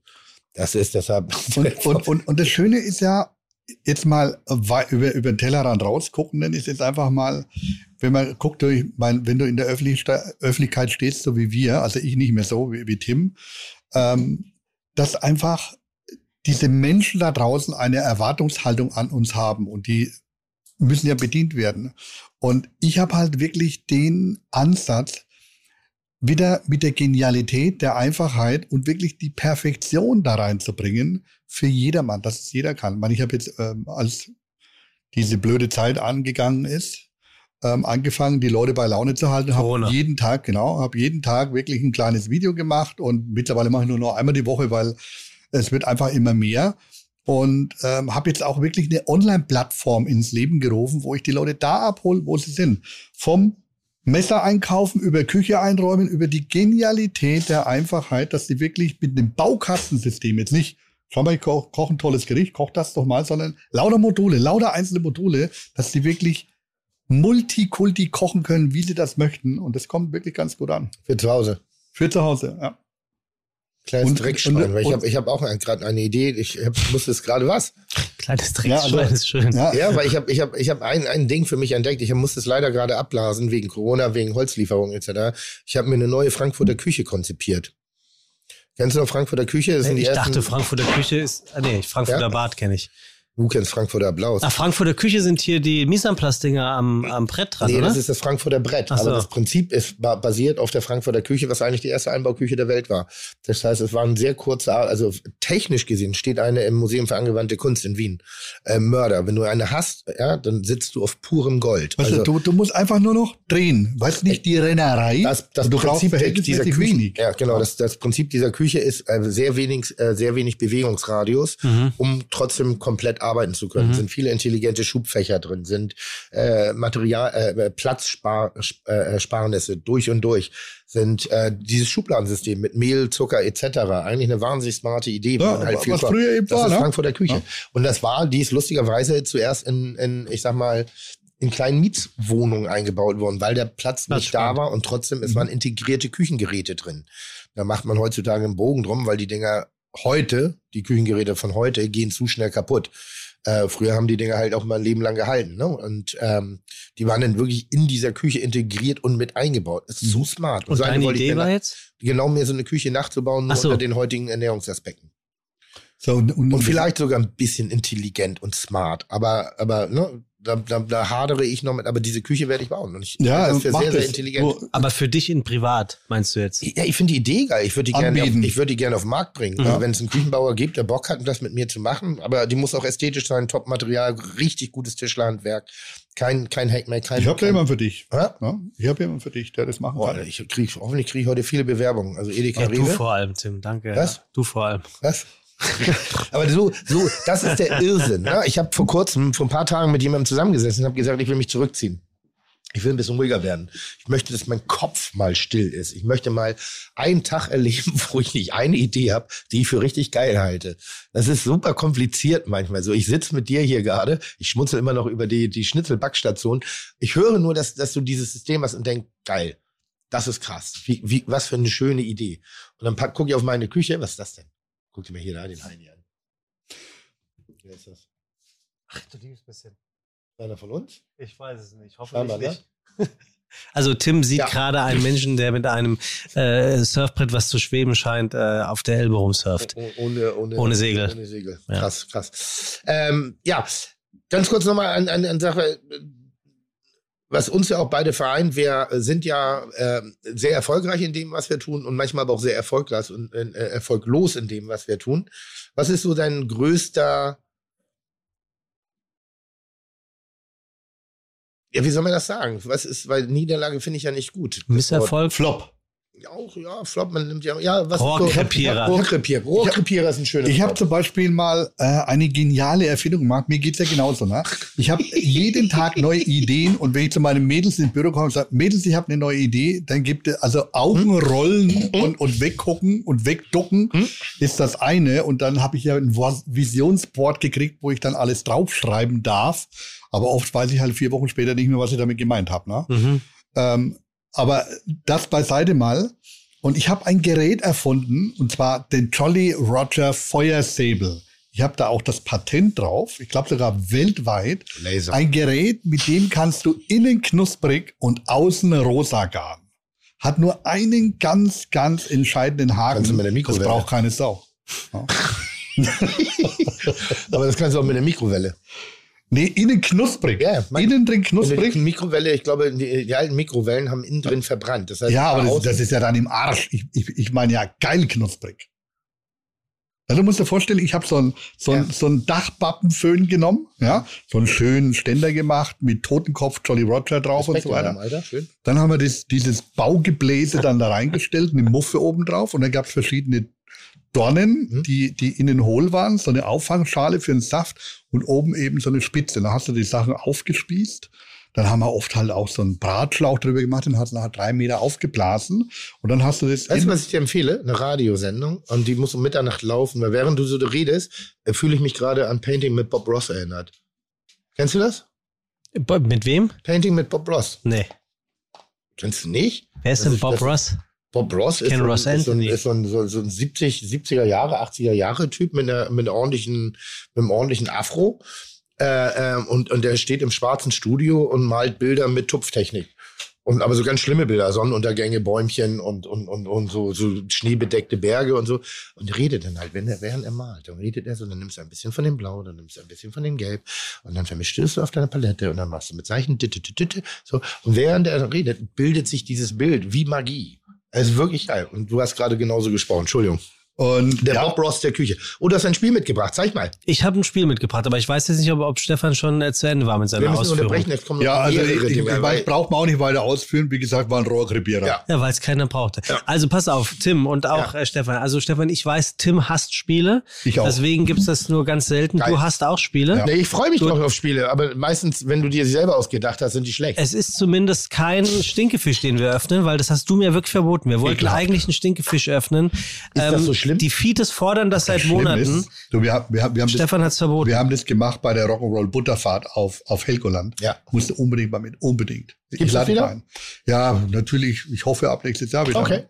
Das ist deshalb. Und, und, und, und das Schöne ist ja, jetzt mal über, über den Tellerrand rausgucken, dann ist jetzt einfach mal, wenn man guckt, wenn du in der Öffentlich Öffentlichkeit stehst, so wie wir, also ich nicht mehr so wie, wie Tim, ähm, dass einfach diese Menschen da draußen eine Erwartungshaltung an uns haben und die müssen ja bedient werden. Und ich habe halt wirklich den Ansatz, wieder mit der Genialität, der Einfachheit und wirklich die Perfektion da reinzubringen für jedermann, dass es jeder kann. Ich, meine, ich habe jetzt, ähm, als diese blöde Zeit angegangen ist, ähm, angefangen, die Leute bei Laune zu halten, habe jeden Tag, genau, habe jeden Tag wirklich ein kleines Video gemacht und mittlerweile mache ich nur noch einmal die Woche, weil es wird einfach immer mehr. Und ähm, habe jetzt auch wirklich eine Online-Plattform ins Leben gerufen, wo ich die Leute da abhole, wo sie sind. Vom Messer einkaufen, über Küche einräumen, über die Genialität der Einfachheit, dass sie wirklich mit einem Baukastensystem jetzt nicht, schau mal, ich koche koch ein tolles Gericht, koch das doch mal, sondern lauter Module, lauter einzelne Module, dass sie wirklich Multikulti kochen können, wie sie das möchten. Und das kommt wirklich ganz gut an. Für zu Hause. Für zu Hause, ja. Kleines Und- Dreckschwein, und- weil ich und- habe ich hab auch gerade eine Idee. Ich hab, musste es gerade was. Kleines Ja, also- ist schön. Ja, Ja, weil ich habe ich hab, ich hab ein, ein Ding für mich entdeckt. Ich musste es leider gerade abblasen wegen Corona, wegen Holzlieferungen etc. Ich habe mir eine neue Frankfurter Küche konzipiert. Kennst du noch Frankfurter Küche? Das sind die ich ersten, dachte, Frankfurter Küche ist. Ah, nee, Frankfurter Ja? Bad kenne ich. Du kennst Frankfurter Applaus. Ach, Frankfurter Küche sind hier die Misanplast-Dinger am, am Brett dran, nee, oder? das ist das Frankfurter Brett. So. Aber das Prinzip ist ba basiert auf der Frankfurter Küche, was eigentlich die erste Einbauküche der Welt war. Das heißt, es war ein sehr kurzer, also technisch gesehen steht eine im Museum für angewandte Kunst in Wien. Äh, Mörder. Wenn du eine hast, ja, dann sitzt du auf purem Gold. Weißt also, du, du, musst einfach nur noch drehen. Weißt nicht die Rennerei. das, das du brauchst Prinzip dieser Küche, wenig. ja genau, das, das Prinzip dieser Küche ist äh, sehr wenig, äh, sehr wenig Bewegungsradius, Mhm. um trotzdem komplett arbeiten zu können. Mhm. Sind viele intelligente Schubfächer drin, sind äh, Material, äh, Platzsparnisse durch und durch, sind äh, dieses Schubladensystem mit Mehl, Zucker etc. Eigentlich eine wahnsinnig smarte Idee, Ja, halt was kocht. früher eben Das war, ist ne? Frankfurter Küche. Ja. Und das war, die ist lustigerweise zuerst in, in ich sag mal, in kleinen Mietswohnungen eingebaut worden, weil der Platz Das nicht da spannend. war und trotzdem, es waren integrierte Küchengeräte drin. Da macht man heutzutage einen Bogen drum, weil die Dinger heute, die Küchengeräte von heute, gehen zu schnell kaputt. Äh, früher haben die Dinger halt auch mal ein Leben lang gehalten. Ne? Und ähm, die waren dann wirklich in dieser Küche integriert und mit eingebaut. Das ist so smart. Und so eine deine wollte ich Idee mir war nach- jetzt? Genau mir so eine Küche nachzubauen, nur so. unter den heutigen Ernährungsaspekten. So, und, und, Und vielleicht sogar ein bisschen intelligent und smart. Aber, aber ne, da, da, da hadere ich noch mit, aber diese Küche werde ich bauen. Und ich Ja, das für mach sehr, sehr das. intelligent. Nur- Aber für dich in privat, meinst du jetzt? Ja, ich finde die Idee geil. Ich würde die gerne auf, ich würde die gerne auf den Markt bringen. Also wenn es einen Küchenbauer gibt, der Bock hat, das mit mir zu machen, aber die muss auch ästhetisch sein, Top-Material, richtig gutes Tischlerhandwerk, kein kein Hackmack, kein Ich habe kein, jemanden für dich. Ja? Ja, ich habe jemanden für dich, der das machen Boah, kann. ich krieg, hoffentlich kriege ich heute viele Bewerbungen. Also Edeka Ja, du vor allem, Tim, danke. Was? Ja, du vor allem. Was? Aber so, so, das ist der Irrsinn. Ne? Ich habe vor kurzem, vor ein paar Tagen mit jemandem zusammengesessen und habe gesagt, ich will mich zurückziehen. Ich will ein bisschen ruhiger werden. Ich möchte, dass mein Kopf mal still ist. Ich möchte mal einen Tag erleben, wo ich nicht eine Idee habe, die ich für richtig geil halte. Das ist super kompliziert manchmal. So, ich sitze mit dir hier gerade, ich schmunzel immer noch über die, die Schnitzelbackstation. Ich höre nur, dass, dass du dieses System hast und denk, geil, das ist krass. Wie, wie, was für eine schöne Idee. Und dann pack, guck ich auf meine Küche, was ist das denn? Guck dir mal hier da den Heini an. Wer ist das? Ach, du liebst bisschen. Einer von uns? Ich weiß es nicht. Scheinbar, ne? Also Tim sieht Ja. gerade einen Menschen, der mit einem äh, Surfbrett, was zu schweben scheint, äh, auf der Elbe rumsurft. Oh, ohne, ohne, Ohne Segel. Ohne Segel. Ja. Krass, krass. Ähm, ja, ganz kurz nochmal an, an, an Sache, was uns ja auch beide vereint. Wir sind ja äh, sehr erfolgreich in dem, was wir tun und manchmal aber auch sehr erfolglos und äh, erfolglos in dem, was wir tun. Was ist so dein größter Ja, wie soll man das sagen? Was ist, weil Niederlage finde ich ja nicht gut. Wort- Misserfolg? Flop. Auch, ja, Flop, man nimmt ja, ja, was Rohrkrepierer. So, Rohrkrepierer. Rohrkrepierer ist ein schönes Ich habe zum Beispiel mal äh, eine geniale Erfindung gemacht. Mir geht's ja genauso. Ne? Ich habe jeden Tag neue Ideen und wenn ich zu meinen Mädels ins Büro komme und sage, Mädels, ich habe eine neue Idee, dann gibt es also Augenrollen und, und weggucken und wegducken ist das eine. Und dann habe ich ja ein Visionsboard gekriegt, wo ich dann alles draufschreiben darf. Aber oft weiß ich halt vier Wochen später nicht mehr, was ich damit gemeint habe. Ne? Mhm. Ähm, aber das beiseite mal. Und ich habe ein Gerät erfunden, und zwar den Jolly Roger Feuersäbel. Ich habe da auch das Patent drauf, ich glaube sogar weltweit. Laser. Ein Gerät, mit dem kannst du innen knusprig und außen rosa garen. Hat nur einen ganz, ganz entscheidenden Haken. Kannst du mit der das braucht keine Sau. Ja. Aber das kannst du auch mit einer Mikrowelle. Nee, innen knusprig. Ja, mein- innen drin knusprig. Mikrowelle, ich glaube, die, die alten Mikrowellen haben innen drin verbrannt. Das heißt, Ja, aber das, das ist ja dann im Arsch. Ich, ich, ich meine ja geil knusprig. Also du musst dir vorstellen, ich habe so ein so Ja. so ein Dachpappenföhn genommen, ja, so einen schönen Ständer gemacht mit Totenkopf Jolly Roger drauf Respekt und so in weiter. Alter. Dann haben wir das, dieses Baugebläse dann da reingestellt, eine Muffe oben drauf und dann gab es verschiedene Dornen, Mhm. die, die innen hohl waren, so eine Auffangschale für den Saft und oben eben so eine Spitze. Dann hast du die Sachen aufgespießt. Dann haben wir oft halt auch so einen Bratschlauch drüber gemacht und hat nachher drei Meter aufgeblasen. Und dann hast du das. Weißt du, was ich dir empfehle? Eine Radiosendung. Und die muss um Mitternacht laufen, weil während du so redest, äh, fühle ich mich gerade an Painting mit Bob Ross erinnert. Kennst du das? Mit wem? Painting mit Bob Ross. Nee. Kennst du nicht? Wer ist Das denn ist- Bob das- Ross? Bob Ross ist, Ken so, ein- Ross ist, so, ein, ist so ein, so, so ein 70, 70er Jahre, 80er Jahre Typ mit, einer, mit, einer ordentlichen, mit einem ordentlichen Afro. Äh, ähm, und, und der steht im schwarzen Studio und malt Bilder mit Tupftechnik. Und aber so ganz schlimme Bilder, Sonnenuntergänge, Bäumchen und, und, und, und so, so schneebedeckte Berge und so. Und redet dann halt, wenn er, während er malt, dann redet er so, dann nimmst du ein bisschen von dem Blau, dann nimmst du ein bisschen von dem Gelb und dann vermischst du es auf deiner Palette und dann machst du mit Zeichen ditte, ditte, ditte, so. Und während er redet, bildet sich dieses Bild wie Magie. Es ist wirklich geil. Und du hast gerade genauso gesprochen. Entschuldigung. Und Der ja, Bob Ross der Küche. Du hast ein Spiel mitgebracht. Zeig mal. Ich habe ein Spiel mitgebracht, aber ich weiß jetzt nicht, ob, ob Stefan schon äh, zu Ende war mit seiner Wir müssen Ausführung. unterbrechen. Jetzt kommen noch ja, also ich, ich, ich braucht man auch nicht weiter ausführen. Wie gesagt, war ein Rohrkrepierer. Ja. Ja, weil es keiner brauchte. Also pass auf, Tim und auch äh, Stefan. Also Stefan, ich weiß, Tim hasst Spiele. Ich auch. Deswegen gibt's das nur ganz selten. Geil. Du hast auch Spiele. Nee, ich freue mich doch auf Spiele, aber meistens, wenn du dir sie selber ausgedacht hast, sind die schlecht. Es ist zumindest kein Stinkefisch, den wir öffnen, weil das hast du mir wirklich verboten. Wir wollten Ekelhaft. eigentlich einen Stinkefisch öffnen. Ähm, Ist das so schlimm? Die Fites fordern das seit Schlimm Monaten. ist, du, wir, haben- wir, haben- wir, haben das, Stefan hat's verboten. wir haben das gemacht bei der Rock'n'Roll Butterfahrt auf, auf Helgoland. Ja. Musste unbedingt mal mit. Unbedingt. Gibt's ich das lade dich wieder? ein. Ja, natürlich. Ich hoffe ab nächstes Jahr wieder. Okay.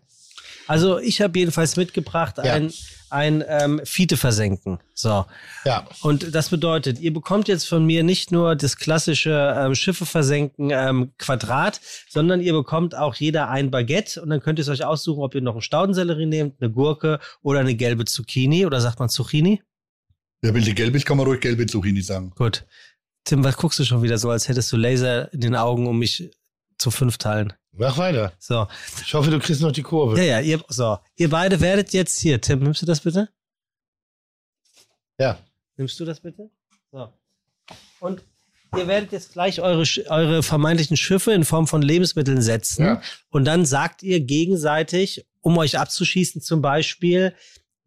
Also ich habe jedenfalls mitgebracht Ja. ein, ein ähm, Fiete versenken. So. Ja. Und das bedeutet, ihr bekommt jetzt von mir nicht nur das klassische ähm, Schiffe versenken ähm, Quadrat, sondern ihr bekommt auch jeder ein Baguette und dann könnt ihr es euch aussuchen, ob ihr noch einen Staudensellerie nehmt, eine Gurke oder eine gelbe Zucchini oder sagt man Zucchini? Wer will die gelbe ist, kann man ruhig gelbe Zucchini sagen. Gut. Tim, was guckst du schon wieder so, als hättest du Laser in den Augen, um mich zu fünf teilen? Mach weiter. So. Ich hoffe, du kriegst noch die Kurve. Ja, ja, ihr, so. Ihr beide werdet jetzt hier. Tim, nimmst du das bitte? Ja. Nimmst du das bitte? So. Und ihr werdet jetzt gleich eure, eure vermeintlichen Schiffe in Form von Lebensmitteln setzen. Ja. Und dann sagt ihr gegenseitig, um euch abzuschießen, zum Beispiel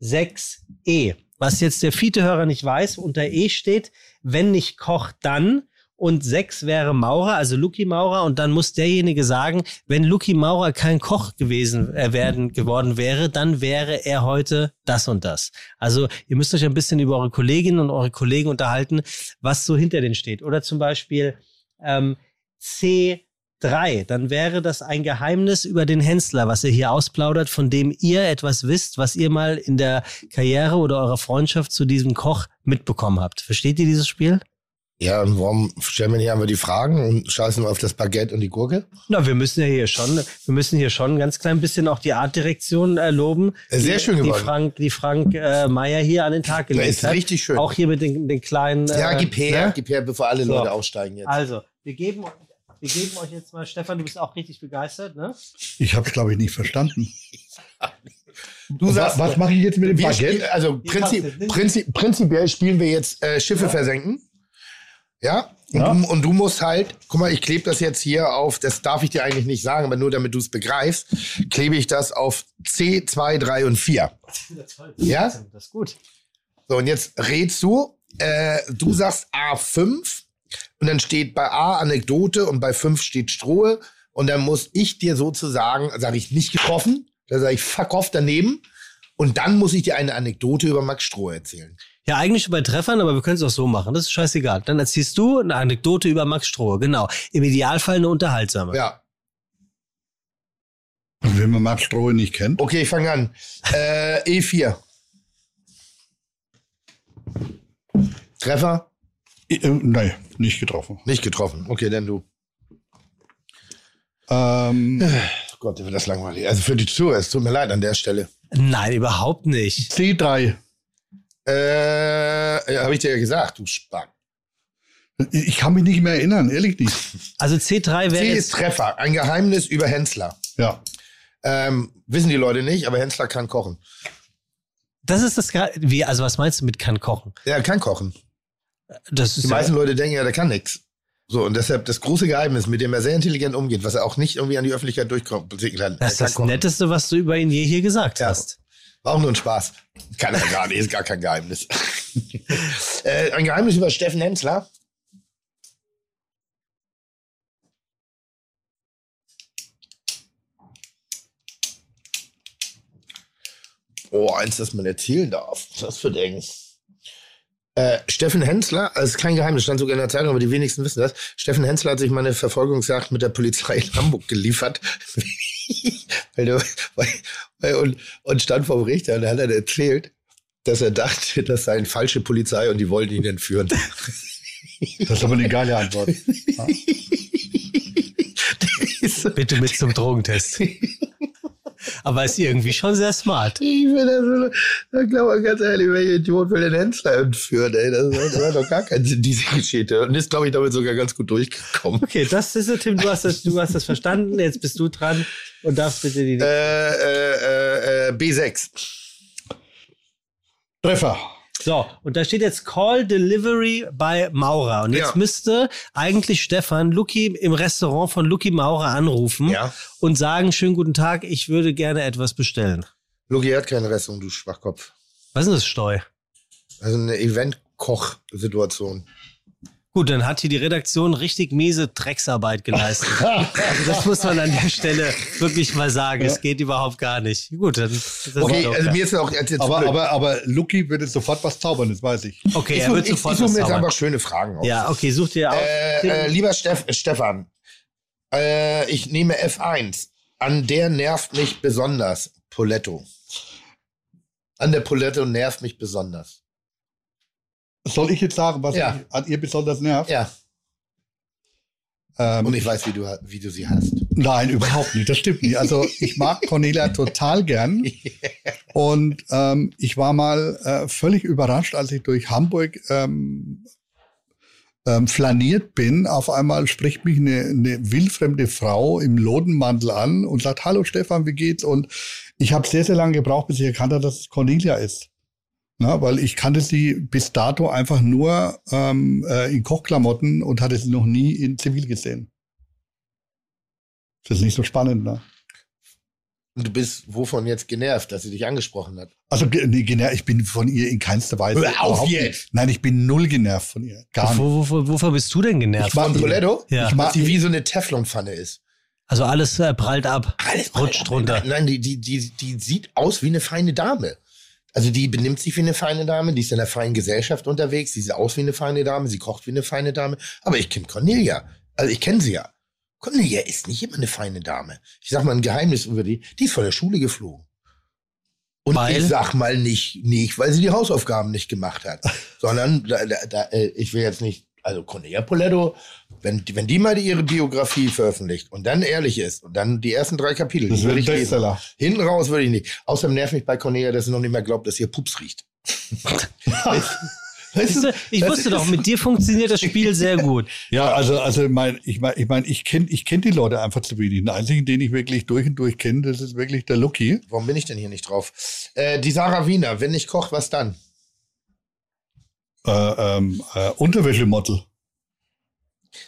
6e. Was jetzt der Fiete-Hörer nicht weiß, unter E steht, wenn nicht Koch, dann. Und 6 wäre Maurer, also Lucky Maurer. Und dann muss derjenige sagen, wenn Lucky Maurer kein Koch gewesen äh, werden, geworden wäre, dann wäre er heute das und das. Also ihr müsst euch ein bisschen über eure Kolleginnen und eure Kollegen unterhalten, was so hinter denen steht. Oder zum Beispiel ähm, C3, dann wäre das ein Geheimnis über den Hensler, was ihr hier ausplaudert, von dem ihr etwas wisst, was ihr mal in der Karriere oder eurer Freundschaft zu diesem Koch mitbekommen habt. Versteht ihr dieses Spiel? Ja, und warum stellen wir nicht einfach die Fragen und scheißen nur auf das Baguette und die Gurke? Na, wir müssen ja hier schon, wir müssen hier schon ein ganz klein bisschen auch die Artdirektion äh, loben. Sehr die, schön geworden. Die Frank, die Frank äh, Meier hier an den Tag gelegt ist hat. richtig schön. Auch hier mit den, den kleinen. Ja, äh, gib her, ne? gib her, bevor alle So. Leute aussteigen jetzt. Also, wir geben, wir geben euch jetzt mal, Stefan, du bist auch richtig begeistert, ne? Ich habe es, glaube ich, nicht verstanden. Du was sagst, was mache ich jetzt mit dem wir Baguette? spielen, also prinzip, prinzip, prinzipiell spielen wir jetzt äh, Schiffe versenken. Ja? Und, Ja. Du, und du musst halt, guck mal, ich klebe das jetzt hier auf, das darf ich dir eigentlich nicht sagen, aber nur damit du es begreifst, klebe ich das auf C, 2, 3 und 4. Ja? Das ist gut. So, und jetzt rätst du, äh, du sagst A5 und dann steht bei A Anekdote und bei 5 steht Strohe und dann muss ich dir sozusagen, sage ich nicht getroffen, da sage ich fuck off daneben und dann muss ich dir eine Anekdote über Max Strohe erzählen. Ja, eigentlich bei Treffern, aber wir können es auch so machen. Das ist scheißegal. Dann erzählst du eine Anekdote über Max Strohe. Genau. Im Idealfall eine unterhaltsame. Ja, Und wenn man Max Strohe nicht kennt, okay, ich fange an. Äh, E4. Treffer? äh, nein, nicht getroffen. Nicht getroffen. Okay, dann du. Ähm, Oh Gott, wird das langweilig. Also für die Zuhörer, es tut mir leid an der Stelle. Nein, überhaupt nicht. C3. Äh, ja, habe ich dir ja gesagt, du Spann. Ich kann mich nicht mehr erinnern, ehrlich nicht. Also C3 wäre C ist Treffer. Ein Geheimnis über Hensler. Ja. Ähm, wissen die Leute nicht, aber Hensler kann kochen. das ist das, wie, also was meinst du mit kann kochen? Er kann kochen. Das Die ist ja, meisten Leute denken ja, der kann nix. So, und deshalb das große Geheimnis, mit dem er sehr intelligent umgeht, was er auch nicht irgendwie an die Öffentlichkeit durchkommt. das ist das kochen. Netteste, was du über ihn je hier gesagt Ja. hast. War auch nur ein Spaß. Gar nicht, ist gar kein Geheimnis. äh, ein Geheimnis über Steffen Hensler. Oh, eins, das man erzählen darf. Was das für Ding? Äh, Steffen Hensler, also ist kein Geheimnis, stand sogar in der Zeitung, aber die wenigsten wissen das. Steffen Hensler hat sich mal eine Verfolgungsjagd mit der Polizei in Hamburg geliefert. weil der, weil, weil, und, und stand vor dem Richter und da hat er erzählt, dass er dachte, das sei eine falsche Polizei und die wollten ihn entführen. Das ist aber eine geile Antwort. Bitte mit zum Drogentest. Aber ist irgendwie schon sehr smart. Ich bin da so, da glaube ich ganz ehrlich, welcher Idiot will den Hensler entführen, ey? Das, das hat doch gar keinen Sinn, diese Geschichte. Und ist, glaube ich, damit sogar ganz gut durchgekommen. Okay, das ist es, Tim. Du hast das, du hast das verstanden. Jetzt bist du dran und darfst bitte die. Äh, äh, äh, äh, B6. Treffer. So, und da steht jetzt Call Delivery bei Maurer. Und jetzt Ja. müsste eigentlich Stefan Lucky im Restaurant von Lucky Maurer anrufen Ja. und sagen, schönen guten Tag, ich würde gerne etwas bestellen. Luki hat keine Restaurant, du Schwachkopf. Was ist denn das Steu? Also eine Event-Koch-Situation. Gut, dann hat hier die Redaktion richtig miese Drecksarbeit geleistet. also das muss man an der Stelle wirklich mal sagen. Es geht überhaupt gar nicht. Gut, dann. Das ist Okay, doch also mir ist auch jetzt, jetzt Aber, blöd. aber, aber Lucky wird jetzt sofort was zaubern, das weiß ich. okay, ich er suche wird ich, sofort ich suche was mir jetzt einfach schöne Fragen aus. Ja, okay, such dir aus. Äh, äh, lieber Steff, Stefan, äh, ich nehme F1. An der nervt mich besonders Poletto. An der Poletto nervt mich besonders. Soll ich jetzt sagen, was Ja. mich an ihr besonders nervt? Ja, Ähm, und ich weiß, wie du, wie du sie hast. Nein, überhaupt nicht. Das stimmt nicht. Also ich mag Cornelia total gern. Und ähm, ich war mal äh, völlig überrascht, als ich durch Hamburg ähm, ähm, flaniert bin, auf einmal spricht mich eine, eine wildfremde Frau im Lodenmantel an und sagt, hallo Stefan, wie geht's? Und ich habe sehr, sehr lange gebraucht, bis ich erkannt habe, dass es Cornelia ist. Na, weil ich kannte sie bis dato einfach nur ähm, äh, in Kochklamotten und hatte sie noch nie in Zivil gesehen. Das ist nicht so spannend, ne? Und du bist wovon jetzt genervt, dass sie dich angesprochen hat? Also nee, genervt, ich bin von ihr in keinster Weise. Hör auf jetzt! Nicht. Nein, ich bin null genervt von ihr. Gar nicht. Wo, wo, wovon bist du denn genervt? Ich mag- Von Toledo? Ja. Ich mag die wie so eine Teflonpfanne ist. Also alles äh, prallt ab. Alles Rutscht runter. Nein, nein die, die, die, die sieht aus wie eine feine Dame. Also die benimmt sich wie eine feine Dame, die ist in einer feinen Gesellschaft unterwegs, sie sieht aus wie eine feine Dame, sie kocht wie eine feine Dame. Aber ich kenne Cornelia. Also ich kenne sie ja. Cornelia ist nicht immer eine feine Dame. Ich sag mal ein Geheimnis über die. Die ist von der Schule geflogen. Und Weil? ich sag mal nicht, nicht, weil sie die Hausaufgaben nicht gemacht hat, sondern da, da, da, äh, ich will jetzt nicht, also Cornelia Poletto, wenn, wenn die mal ihre Biografie veröffentlicht und dann ehrlich ist und dann die ersten drei Kapitel, Das die würde ich lesen. Hinten raus würde ich nicht. Außerdem nervt mich bei Cornelia, dass sie noch nicht mehr glaubt, dass ihr Pups riecht. weißt du, Ich wusste doch, mit dir funktioniert das Spiel sehr gut. Ja, also, also mein, ich meine, ich, mein, ich kenne ich kenn die Leute einfach zu wenig. Den einzigen, den ich wirklich durch und durch kenne, das ist wirklich der Lucky. Warum bin ich denn hier nicht drauf? Äh, die Sarah Wiener, wenn ich koche, was dann? Äh, ähm, äh, Unterwäschemodel.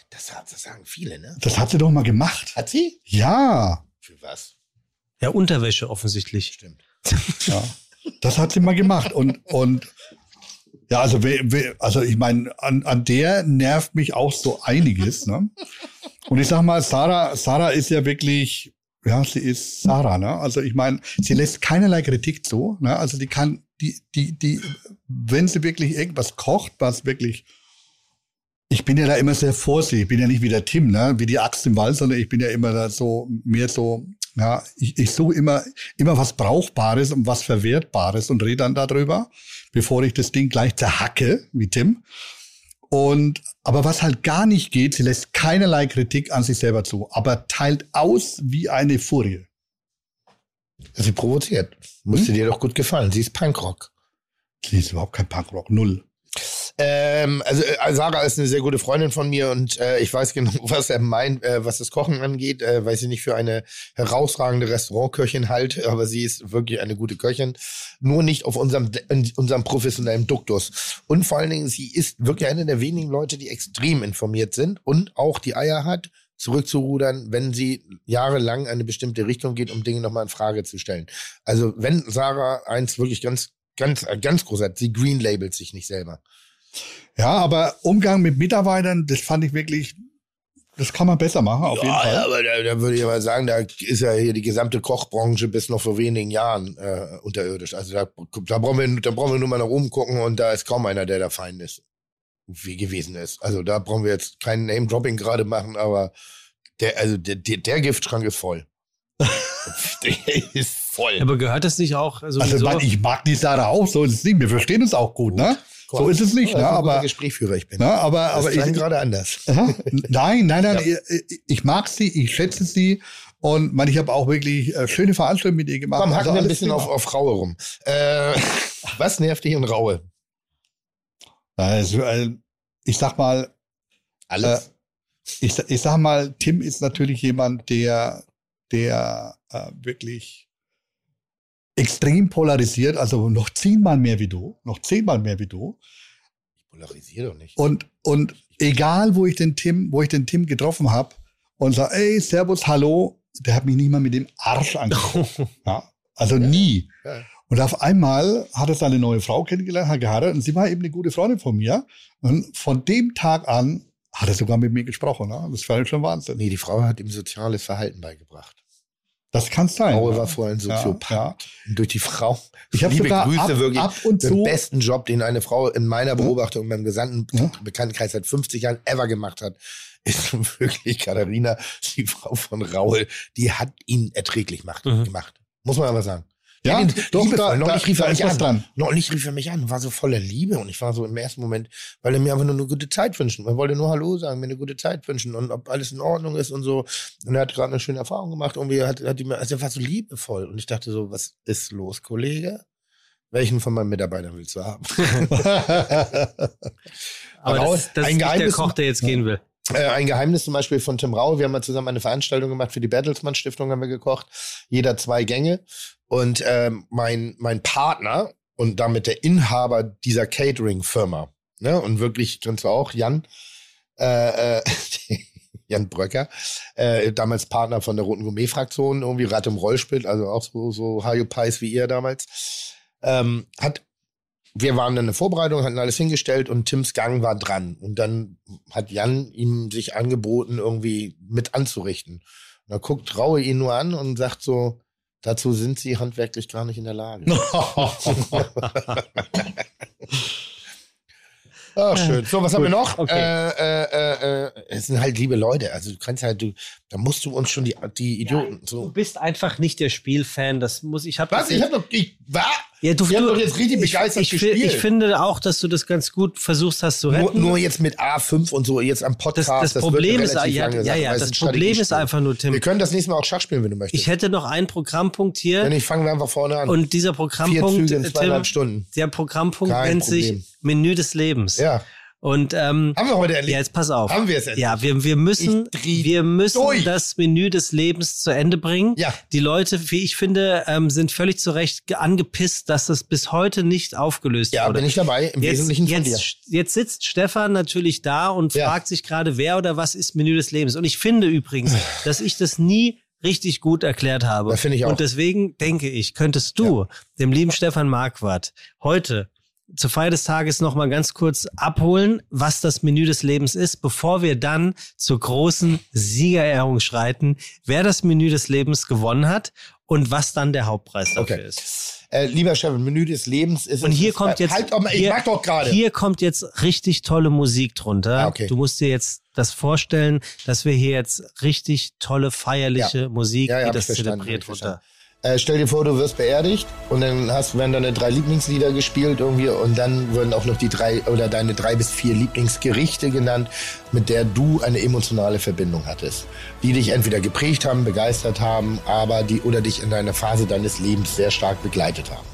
Das, hat- das sagen viele, ne? Das hat sie doch mal gemacht. Hat sie? Ja, Für was? Ja, Unterwäsche offensichtlich. Stimmt. ja. Das hat sie mal gemacht. Und, und ja, also, we, we, also ich meine, an, an der nervt mich auch so einiges. Ne? Und ich sag mal, Sarah, Sarah ist ja wirklich, ja, sie ist Sarah, ne? Also ich meine, sie lässt keinerlei Kritik zu. Ne? Also die kann, die, die, die, wenn sie wirklich irgendwas kocht, was wirklich ich bin ja da immer sehr vorsichtig. Ich bin ja nicht wie der Tim, ne? wie die Axt im Wald, sondern ich bin ja immer da so, mehr so, ja, ich, ich suche immer, immer was Brauchbares und was Verwertbares und rede dann darüber, bevor ich das Ding gleich zerhacke, wie Tim. Und, aber was halt gar nicht geht, sie lässt keinerlei Kritik an sich selber zu, aber teilt aus wie eine Furie. Sie provoziert. Musste dir doch gut gefallen. Sie ist Punkrock. Sie ist überhaupt kein Punkrock, null. Ähm, also äh, Sarah ist eine sehr gute Freundin von mir und äh, ich weiß genau, was er meint, äh, was das Kochen angeht, äh, weil sie nicht für eine herausragende Restaurantköchin halt, aber sie ist wirklich eine gute Köchin. Nur nicht auf unserem, unserem professionellen Duktus. Und vor allen Dingen, sie ist wirklich eine der wenigen Leute, die extrem informiert sind und auch die Eier hat, zurückzurudern, wenn sie jahrelang eine bestimmte Richtung geht, um Dinge nochmal in Frage zu stellen. Also wenn Sarah eins wirklich ganz, ganz, äh, ganz groß hat, sie green labelt sich nicht selber. Ja, aber Umgang mit Mitarbeitern, das fand ich wirklich, das kann man besser machen, auf jeden ja, Fall. Ja, aber da, da würde ich mal sagen, da ist ja hier die gesamte Kochbranche bis noch vor wenigen Jahren äh, unterirdisch. Also da, da, brauchen wir, da brauchen wir nur mal nach oben gucken und da ist kaum einer, der da fein ist. Wie gewesen ist. Also da brauchen wir jetzt kein Name-Dropping gerade machen, aber der, also der, der, der Giftschrank ist voll. der ist voll. Aber gehört das nicht auch Also sowieso? man, ich mag die Sarah auch, so ist es nicht. Wir verstehen uns auch gut, ne? So ist es nicht, ne? guter Aber, Gesprächsführer ich bin. ne? aber, das aber ich, gerade anders. Nein, nein, nein, Ja. ich, ich mag sie, ich schätze sie und man, ich habe auch wirklich äh, schöne Veranstaltungen mit ihr gemacht. Komm, Also hacken wir ein bisschen auf, auf Raue rum. Äh, was nervt dich in Raue? Also, äh, ich sag mal, Alles. ich, ich sag mal, Tim ist natürlich jemand, der, der äh, wirklich extrem polarisiert, also noch zehnmal mehr wie du, noch zehnmal mehr wie du. ich polarisiere doch nicht. Und, und egal, wo ich den Tim, wo ich den Tim getroffen habe und sag, ey, Servus, hallo, der hat mich nicht mal mit dem Arsch angesprochen. ja, also nie. Ja. Und auf einmal hat er seine neue Frau kennengelernt, hat geheiratet und sie war eben eine gute Freundin von mir. Und von dem Tag an hat er sogar mit mir gesprochen. Ne? Das war schon Wahnsinn. Nee, die Frau hat ihm soziales Verhalten beigebracht. Das kann sein. Raue ja. war vorher ein Soziopath. Ja, durch die Frau. Ich habe sogar Grüße ab, wirklich. ab und Den zu. besten Job, den eine Frau in meiner Beobachtung in meinem gesamten Ja. Bekanntenkreis seit 50 Jahren ever gemacht hat, ist wirklich Katharina, die Frau von Raul, die hat ihn erträglich macht, Mhm. gemacht. Muss man aber sagen. Ja, ihn doch, liebevoll. da, da, Neulich rief da er mich an. dran. Neulich rief er mich an, war so voller Liebe und ich war so im ersten Moment, weil er mir einfach nur eine gute Zeit wünschen. Er wollte nur Hallo sagen, mir eine gute Zeit wünschen und ob alles in Ordnung ist und so. Und er hat gerade eine schöne Erfahrung gemacht. Irgendwie hat, hat die mir, also er war so liebevoll und ich dachte so, was ist los, Kollege? welchen von meinen Mitarbeitern willst du haben? Aber das, das ein ist nicht der Geheimnis- Koch, der jetzt gehen will. Äh, ein Geheimnis zum Beispiel von Tim Raue. Wir haben mal zusammen eine Veranstaltung gemacht für die Bertelsmann Stiftung, haben wir gekocht. Jeder zwei Gänge. Und ähm, mein, mein Partner und damit der Inhaber dieser Catering-Firma, ne, und wirklich, kennst du auch, Jan, äh, äh, Jan Bröcker, äh, damals Partner von der Roten Gourmet-Fraktion, irgendwie Rad im Rollspit, also auch so, so Hajo Pies wie ihr damals, ähm, hat wir waren dann in der Vorbereitung, hatten alles hingestellt und Tims Gang war dran. Und dann hat Jan ihm sich angeboten, irgendwie mit anzurichten. Und dann guckt Raue ihn nur an und sagt so, dazu sind sie handwerklich gar nicht in der Lage. Ach, schön. So, was haben wir noch? okay. Äh, äh, äh, es sind halt liebe Leute. Also du kannst halt, du, da musst du uns schon die, die Idioten. Du so. bist einfach nicht der Spielfan. Das muss ich habe Was? Ich hab doch, ich, war? Ja, du, haben du- doch jetzt richtig ich, begeistert ich, fi- gespielt. ich finde auch, dass du das ganz gut versucht hast zu Nur, retten. nur jetzt mit A5 und so, jetzt am das, Podcast. das wird Problem eine ist, ja, ja, ja, das Problem ist einfach nur, Tim. Wir können das nächste Mal auch Schach spielen, wenn du möchtest. Ich hätte noch einen Programmpunkt hier Wenn nicht, fangen wir einfach vorne an. und dieser Vier Programmpunkt, Züge in zweieinhalb Tim, Stunden. der Programmpunkt Kein nennt Problem. sich Menü des Lebens. Ja. Und ähm, Haben wir heute ja, erlebt. jetzt pass auf. Haben wir es endlich. Ja, wir, wir müssen, wir müssen durch. das Menü des Lebens zu Ende bringen. Ja. Die Leute, wie ich finde, ähm, sind völlig zu Recht ge- angepisst, dass das bis heute nicht aufgelöst Ja, wurde. bin ich dabei. Im Jetzt, Wesentlichen von dir. jetzt, jetzt sitzt Stefan natürlich da und Ja. fragt sich gerade, wer oder was ist Menü des Lebens. Und ich finde übrigens, dass ich das nie richtig gut erklärt habe. Das finde ich auch. Und deswegen denke ich, könntest du dem lieben Stefan Marquardt heute zur Feier des Tages noch mal ganz kurz abholen, was das Menü des Lebens ist, bevor wir dann zur großen Siegerehrung schreiten, wer das Menü des Lebens gewonnen hat und was dann der Hauptpreis dafür Okay. ist. Äh, lieber Chef, Menü des Lebens ist. Und hier kommt jetzt, Halt mal, ich hier, mag doch gerade. hier kommt jetzt richtig tolle Musik drunter. Ah, okay. Du musst dir jetzt das vorstellen, dass wir hier jetzt richtig tolle feierliche Musik, Ja, ja, die das verstanden, zelebriert hab ich runter. Äh, stell dir vor, du wirst beerdigt und dann hast, werden deine drei Lieblingslieder gespielt irgendwie und dann werden auch noch die drei oder deine drei bis vier Lieblingsgerichte genannt, mit der du eine emotionale Verbindung hattest, die dich entweder geprägt haben, begeistert haben, aber die oder dich in einer Phase deines Lebens sehr stark begleitet haben.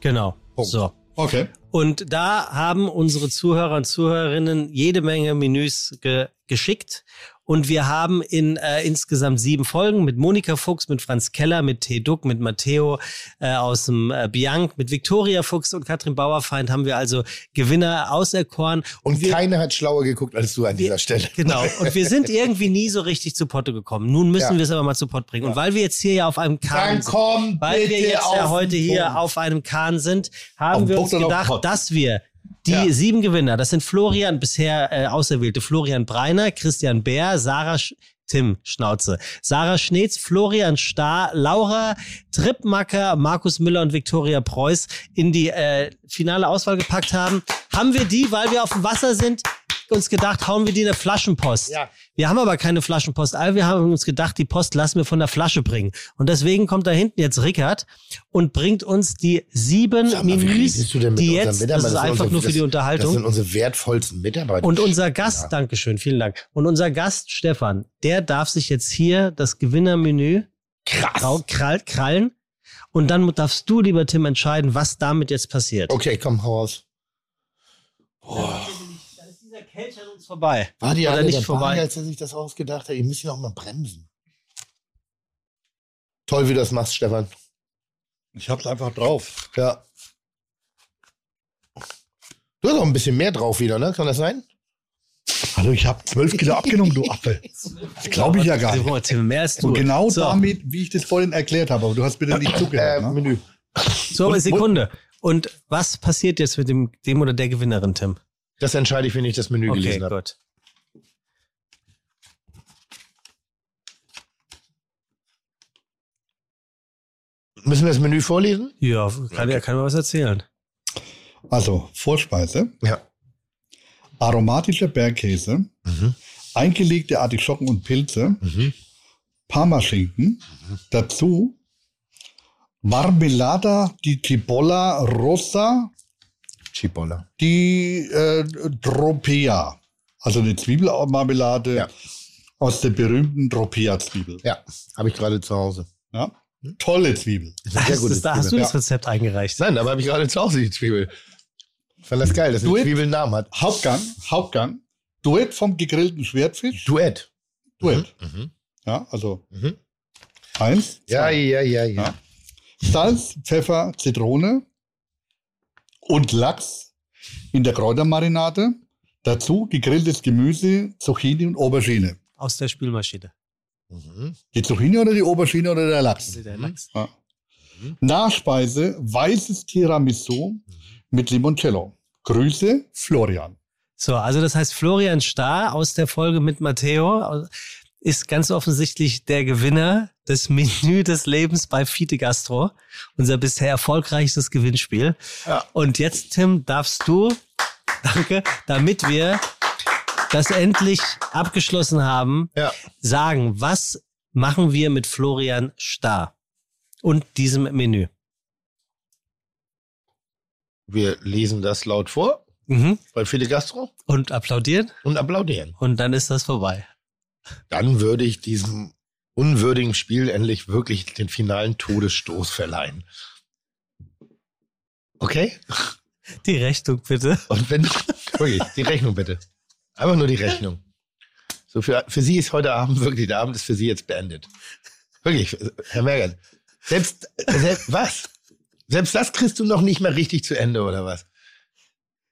Genau. Punkt. So. Okay. Und da haben unsere Zuhörer und Zuhörerinnen jede Menge Menüs ge geschickt. Und wir haben in äh, insgesamt sieben Folgen mit Monika Fuchs, mit Franz Keller, mit T. Duck, mit Matteo äh, aus dem äh, Bianc, mit Viktoria Fuchs und Katrin Bauerfeind haben wir also Gewinner auserkoren. Und wir, keiner hat schlauer geguckt als du an dieser Stelle. Genau. Und wir sind irgendwie nie so richtig zu Potte gekommen. Nun müssen Ja. wir es aber mal zu Potte bringen. Und weil wir jetzt hier ja auf einem Kahn Dann sind, komm weil wir jetzt ja heute hier auf einem Kahn sind, haben Auf wir uns gedacht, dass wir die Ja. sieben Gewinner, das sind Florian, bisher äh, Auserwählte, Florian Breiner, Christian Bär, Sarah Sch Tim Schnauze, Sarah Schnetz, Florian Stahr, Laura Trippmacker, Markus Müller und Viktoria Preuß in die äh, finale Auswahl gepackt haben, haben wir die, weil wir auf dem Wasser sind, uns gedacht, hauen wir die in eine Flaschenpost. Ja. Wir haben aber keine Flaschenpost. All wir haben uns gedacht, die Post lassen wir von der Flasche bringen. Und deswegen kommt da hinten jetzt Rickard und bringt uns die sieben mal, Menüs, die jetzt, das ist einfach unsere- nur für die Das Unterhaltung. sind unsere wertvollsten Mitarbeiter. Und unser Gast, Ja. Dankeschön, vielen Dank. Und unser Gast, Stefan, der darf sich jetzt hier das Gewinnermenü Krass. krall, krallen. Und dann darfst du, lieber Tim, entscheiden, was damit jetzt passiert. Okay, komm, hau raus. Dann Kelch an uns vorbei. War die alle nicht vorbei. als er sich das ausgedacht hat? Ihr müsst ihn auch mal bremsen. Toll, wie du das machst, Stefan. Ich hab's einfach drauf. Ja. Du hast auch ein bisschen mehr drauf wieder, ne? Kann das sein? Also ich habe zwölf Kilo abgenommen, du Affe. Das glaube ich ja gar nicht. Mehr als du. Und genau so, damit, wie ich das vorhin erklärt habe, aber du hast bitte nicht Äh, zugehört. ne? Menü. So, Und- Sekunde. Und was passiert jetzt mit dem, dem oder der Gewinnerin, Tim? Das entscheide ich, wenn ich das Menü Okay, gelesen habe. gut. Müssen wir das Menü vorlesen? Ja, kann, ja kann man was erzählen. Also Vorspeise, Ja. aromatischer Bergkäse, Mhm. eingelegte Artischocken und Pilze, Mhm. Parmaschinken, dazu Marmelada di Cipolla Rossa Cipolla. di äh, Tropea. Also eine Zwiebelmarmelade Ja. aus der berühmten Tropea-Zwiebel. Ja, habe ich gerade zu Hause. Ja. Tolle Zwiebel. Sehr Hast, gute das, da hast du das Rezept eingereicht. Nein, aber habe ich gerade zu Hause die Zwiebel. Ich fand das geil, dass Duett? Zwiebel einen Namen hat. Hauptgang, Hauptgang. Duett vom gegrillten Schwertfisch. Duett. Duett. Mhm. Ja, also Mhm. eins. Ja, zwei. ja, ja, ja. Ja. Salz, Pfeffer, Zitrone und Lachs in der Kräutermarinade. Dazu gegrilltes Gemüse, Zucchini und Aubergine. Aus der Spülmaschine. Mhm. Die Zucchini oder die Aubergine oder der Lachs? Der Lachs. Ja. Nachspeise, weißes Tiramisu mit Limoncello. Grüße, Florian. So, also das heißt, Florian Starr aus der Folge mit Matteo ist ganz offensichtlich der Gewinner des Menü des Lebens bei Fite Gastro. Unser bisher erfolgreichstes Gewinnspiel. Ja. Und jetzt, Tim, darfst du, danke, damit wir das endlich abgeschlossen haben, Ja. sagen, was machen wir mit Florian Starr und diesem Menü? Wir lesen das laut vor Mhm. bei Fide Gastro Und applaudieren und applaudieren. und dann ist das vorbei. Dann würde ich diesem unwürdigen Spiel endlich wirklich den finalen Todesstoß verleihen. Okay? Die Rechnung bitte. Und wenn, wirklich, die Rechnung bitte. Einfach nur die Rechnung. So für, für Sie ist heute Abend wirklich, der Abend ist für Sie jetzt beendet. Wirklich, Herr Mergen. Selbst, selbst, was? Selbst das kriegst du noch nicht mehr richtig zu Ende, oder was?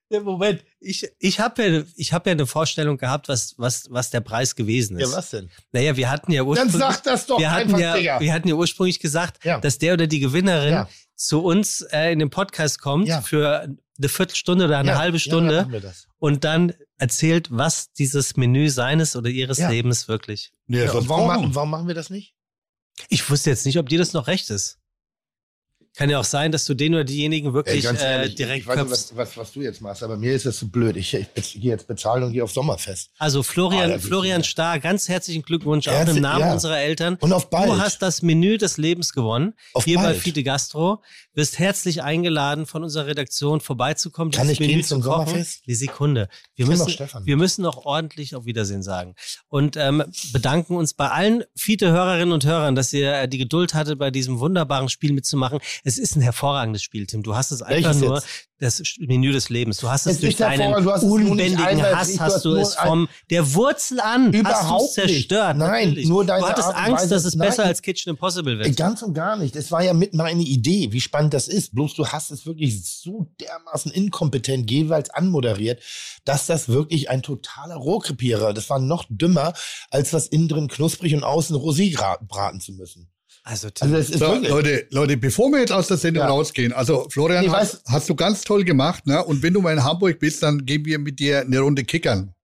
Ja, Moment, ich, ich habe ja, ich hab ja eine Vorstellung gehabt, was, was, was der Preis gewesen ist. Ja, was denn? Naja, wir hatten ja Dann ursprünglich, sag das doch wir hatten einfach, ja, Digga. wir hatten ja ursprünglich gesagt, Ja. dass der oder die Gewinnerin Ja. zu uns äh, in den Podcast kommt Ja. für eine Viertelstunde oder eine Ja, halbe ja, Stunde dann machen wir das. und dann erzählt, was dieses Menü seines oder ihres Ja. Lebens wirklich. Ja, warum, brauchen machen, wir- warum machen wir das nicht? Ich wusste jetzt nicht, ob dir das noch recht ist. Kann ja auch sein, dass du den oder diejenigen wirklich Ey, äh, ehrlich, direkt ich weiß nicht, was, was, was du jetzt machst, aber mir ist das zu blöd. Ich, ich, ich gehe jetzt bezahlen und gehe auf Sommerfest. Also Florian, ist Florian. Starr, ganz herzlichen Glückwunsch auch Herzlich- im Namen ja. unserer Eltern. Und auf bald. Du hast das Menü des Lebens gewonnen. Auf hier bei bald. Fide Gastro. Wirst herzlich eingeladen, von unserer Redaktion vorbeizukommen. Kann ich gehen zum zu kochen. Sommerfest? Die Sekunde. Wir müssen, wir müssen noch ordentlich auf Wiedersehen sagen. Und ähm, bedanken uns bei allen Fide-Hörerinnen und Hörern, dass ihr äh, die Geduld hattet, bei diesem wunderbaren Spiel mitzumachen. Es ist ein hervorragendes Spiel, Tim. Du hast es einfach Welches nur jetzt? das Menü des Lebens. Du hast es Es durch deinen unbändigen Hass, hast du es vom der Wurzel an Überhaupt zerstört. Nein, natürlich. nur deine Du hattest Art Angst, Weise- dass es Nein. besser als Kitchen Impossible wird. Ganz und gar nicht. Es war ja mit meine Idee, wie spannend das ist. Bloß du hast es wirklich so dermaßen inkompetent jeweils anmoderiert, dass das wirklich ein totaler Rohrkrepierer. Das war noch dümmer, als das innen drin knusprig und außen rosé braten zu müssen. Also, Also ist So, wirklich. Leute, Leute, bevor wir jetzt aus der Sendung Ja. rausgehen, also Florian, hast, hast du ganz toll gemacht, ne? Und wenn du mal in Hamburg bist, dann gehen wir mit dir eine Runde kickern.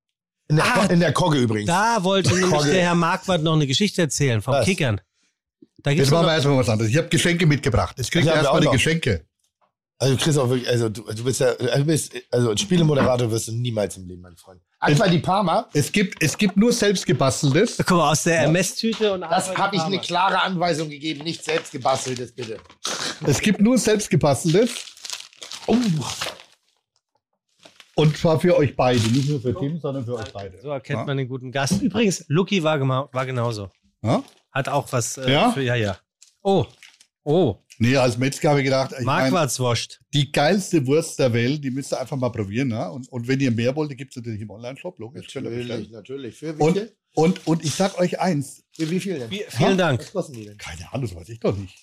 In der, Ah, in der Kogge übrigens. da wollte nämlich Kogge. der Herr Marquardt noch eine Geschichte erzählen vom Was? Kickern. Da gibt's Jetzt machen wir erstmal was anderes. Ich habe Geschenke mitgebracht. Jetzt ihr wir erstmal auch die noch. Geschenke. Also du kriegst auch wirklich, also du, du bist ja, du bist, also ein Spielemoderator wirst du niemals im Leben, mein Freund. Aqua di Parma, Es gibt, es gibt nur selbstgebasteltes. guck mal, aus der MS-Tüte und das habe ich eine klare Anweisung gegeben, nicht selbst gebasteltes, bitte. Es gibt nur selbstgebasteltes. Oh, Und zwar für euch beide. Nicht nur für Tim, sondern für euch beide. So erkennt Ja. man den guten Gast. Übrigens, Lucky war, war genauso. Ja? Hat auch was äh, Ja? für, ja, ja. Oh, oh, Nee, als Metzger habe ich gedacht, ich mein, Marquardtswurst. die geilste Wurst der Welt, die müsst ihr einfach mal probieren. Ne? Und, und wenn ihr mehr wollt, die gibt es natürlich im Online-Shop. Logisch. natürlich, natürlich. Für wie Und, viel? und, und ich sag euch eins. Für wie viel denn? Wie- Vielen Dank. Was kosten die denn? Keine Ahnung, das weiß ich doch nicht.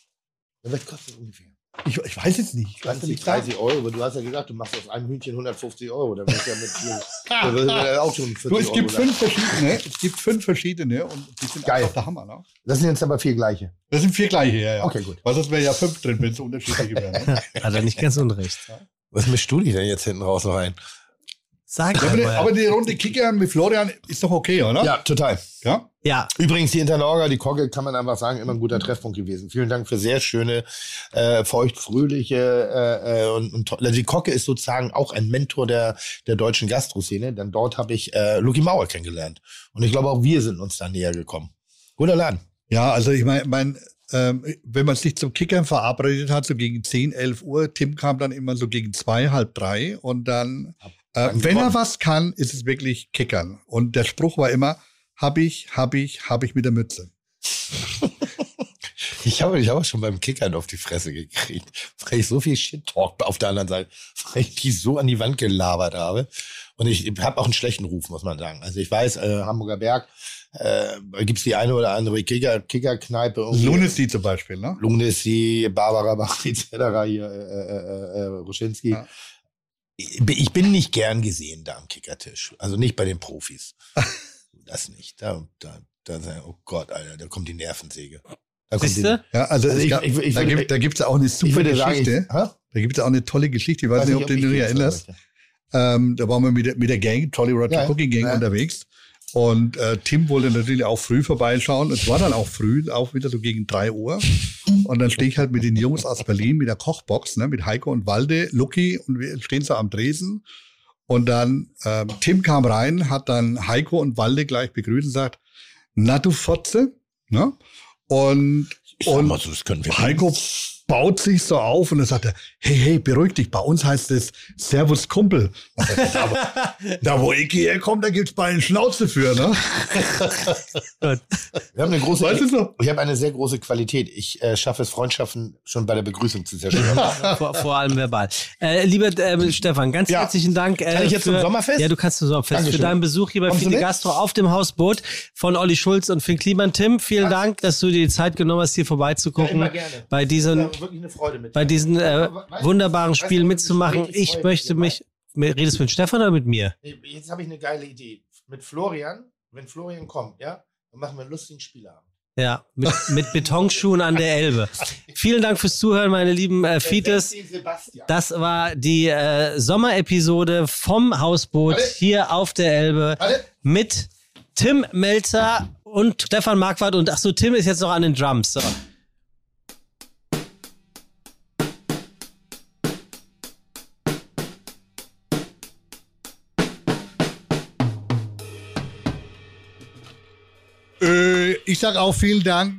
Was kostet ungefähr? Ich, ich weiß jetzt nicht. Ich weiß 20, nicht sagen. 30 Euro, aber du hast ja gesagt, du machst aus einem Hühnchen 150 Euro. Da wirst du ja mit ja auch schon 40 Du, es gibt Euro. fünf verschiedene. Es gibt fünf verschiedene und die sind Geil. einfach der Hammer. Ne? Das sind jetzt aber vier gleiche. Das sind vier gleiche, ja, ja. Okay, gut. Weil sonst wäre ja fünf drin, wenn es unterschiedliche wären. Ne? Hat er nicht ganz unrecht. Was mischst du die denn jetzt hinten raus noch rein? Sag Ja, aber, die, aber die Runde Kicker mit Florian ist doch okay, oder? Ja, total. ja? ja, Übrigens, die Internorga, die Kogge, kann man einfach sagen, immer ein guter Treffpunkt gewesen. Vielen Dank für sehr schöne, äh, feucht-fröhliche äh, äh, und, und also die Kogge ist sozusagen auch ein Mentor der, der deutschen Gastroszene, denn dort habe ich äh, Lucky Mauer kennengelernt. Und ich glaube, auch wir sind uns da näher gekommen. Guter Laden. Ja, also ich meine, mein, ähm, wenn man sich zum Kickern verabredet hat, so gegen 10, 11 Uhr, Tim kam dann immer so gegen zwei, halb drei und dann, äh, wenn er was kann, ist es wirklich Kickern. Und der Spruch war immer, hab ich, hab ich, hab ich mit der Mütze. Ich habe ich hab auch schon beim Kickern auf die Fresse gekriegt, weil ich so viel Shit-Talk auf der anderen Seite, weil ich die so an die Wand gelabert habe. Und ich habe auch einen schlechten Ruf, muss man sagen. Also ich weiß, äh, Hamburger Berg, äh, gibt's die eine oder andere Kicker, Kickerkneipe. Lunacy zum Beispiel, ne? Lunacy, Barbara Bach, etc. hier, äh, äh, äh, Ruschinski. Ja. Ich bin nicht gern gesehen da am Kickertisch. Also nicht bei den Profis. das nicht. Da, da, da, oh Gott, Alter, da kommt die Nervensäge. Da kommt die, Siehste? Ja, also, Also es ich- ich- ich da gibt da gibt's auch eine super sagen, Geschichte. hä? da gibt's auch eine tolle Geschichte. Ich weiß, nicht, ob du ich dich erinnerst. Ähm, da waren wir mit der, mit der Gang, Jolly Roger Ja, Cookie Gang ja. unterwegs. Und äh, Tim wollte natürlich auch früh vorbeischauen. Es war dann auch früh, auch wieder so gegen drei Uhr. Und dann stehe ich halt mit den Jungs aus Berlin mit der Kochbox, ne, mit Heiko und Walde, Lucky und wir stehen so am Dresen. Und dann ähm, Tim kam rein, hat dann Heiko und Walde gleich begrüßt und sagt, na du Fotze. Ne? Und, und mal so, Heiko baut sich so auf und dann sagt er, hey, hey, beruhig dich, bei uns heißt es Servus Kumpel. da, wo- da wo ich herkomme, da gibt's bei einen Schnauze für, ne? Wir haben eine große, Weißt du so? ich habe eine sehr große Qualität. Ich äh, schaffe es, Freundschaften schon bei der Begrüßung zu zerstören. vor, vor allem verbal. Äh, lieber ähm, Stefan, ganz Ja. herzlichen Dank. Äh, Kann ich jetzt für, zum Sommerfest? Ja, du kannst zum Sommerfest. Dankeschön. Für deinen Besuch hier bei Kommst mit? Gastro auf dem Hausboot von Olli Schulz und Finn Kliman. Tim, vielen Dank, dass du dir die Zeit genommen hast, hier vorbeizugucken. Ja, immer gerne. Diesen, wirklich eine Freude mit. bei diesen äh, Weißt wunderbaren weißt Spielen mich mitzumachen. Ich freut? möchte mich. Redest du mit Stefan oder mit mir? Nee, Jetzt habe ich eine geile Idee. Mit Florian, wenn Florian kommt, ja, dann machen wir einen lustigen Spielabend. Ja, mit, mit Betonschuhen an der Elbe. Vielen Dank fürs Zuhören, meine lieben äh, Fites. Das war die äh, Sommerepisode vom Hausboot Warte. hier auf der Elbe Warte. mit Tim Melzer und Stefan Marquardt. Und ach so, Tim ist jetzt noch an den Drums. So. Ich sage auch vielen Dank.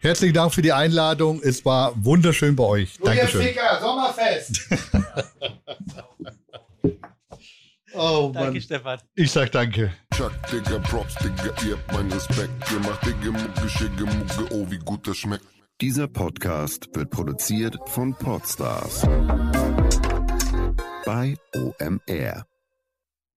Herzlichen Dank für die Einladung. Es war wunderschön bei euch. Julian Dankeschön. Ficker, Sommerfest. Oh Danke, Stefan. Ich sag danke. Chuck, Digga, Props, Digga, ihr habt meinen Respekt. Ihr macht Digga, Mucke, Schicke, Mucke, oh, wie gut das schmeckt. Dieser Podcast wird produziert von Podstars bei OMR.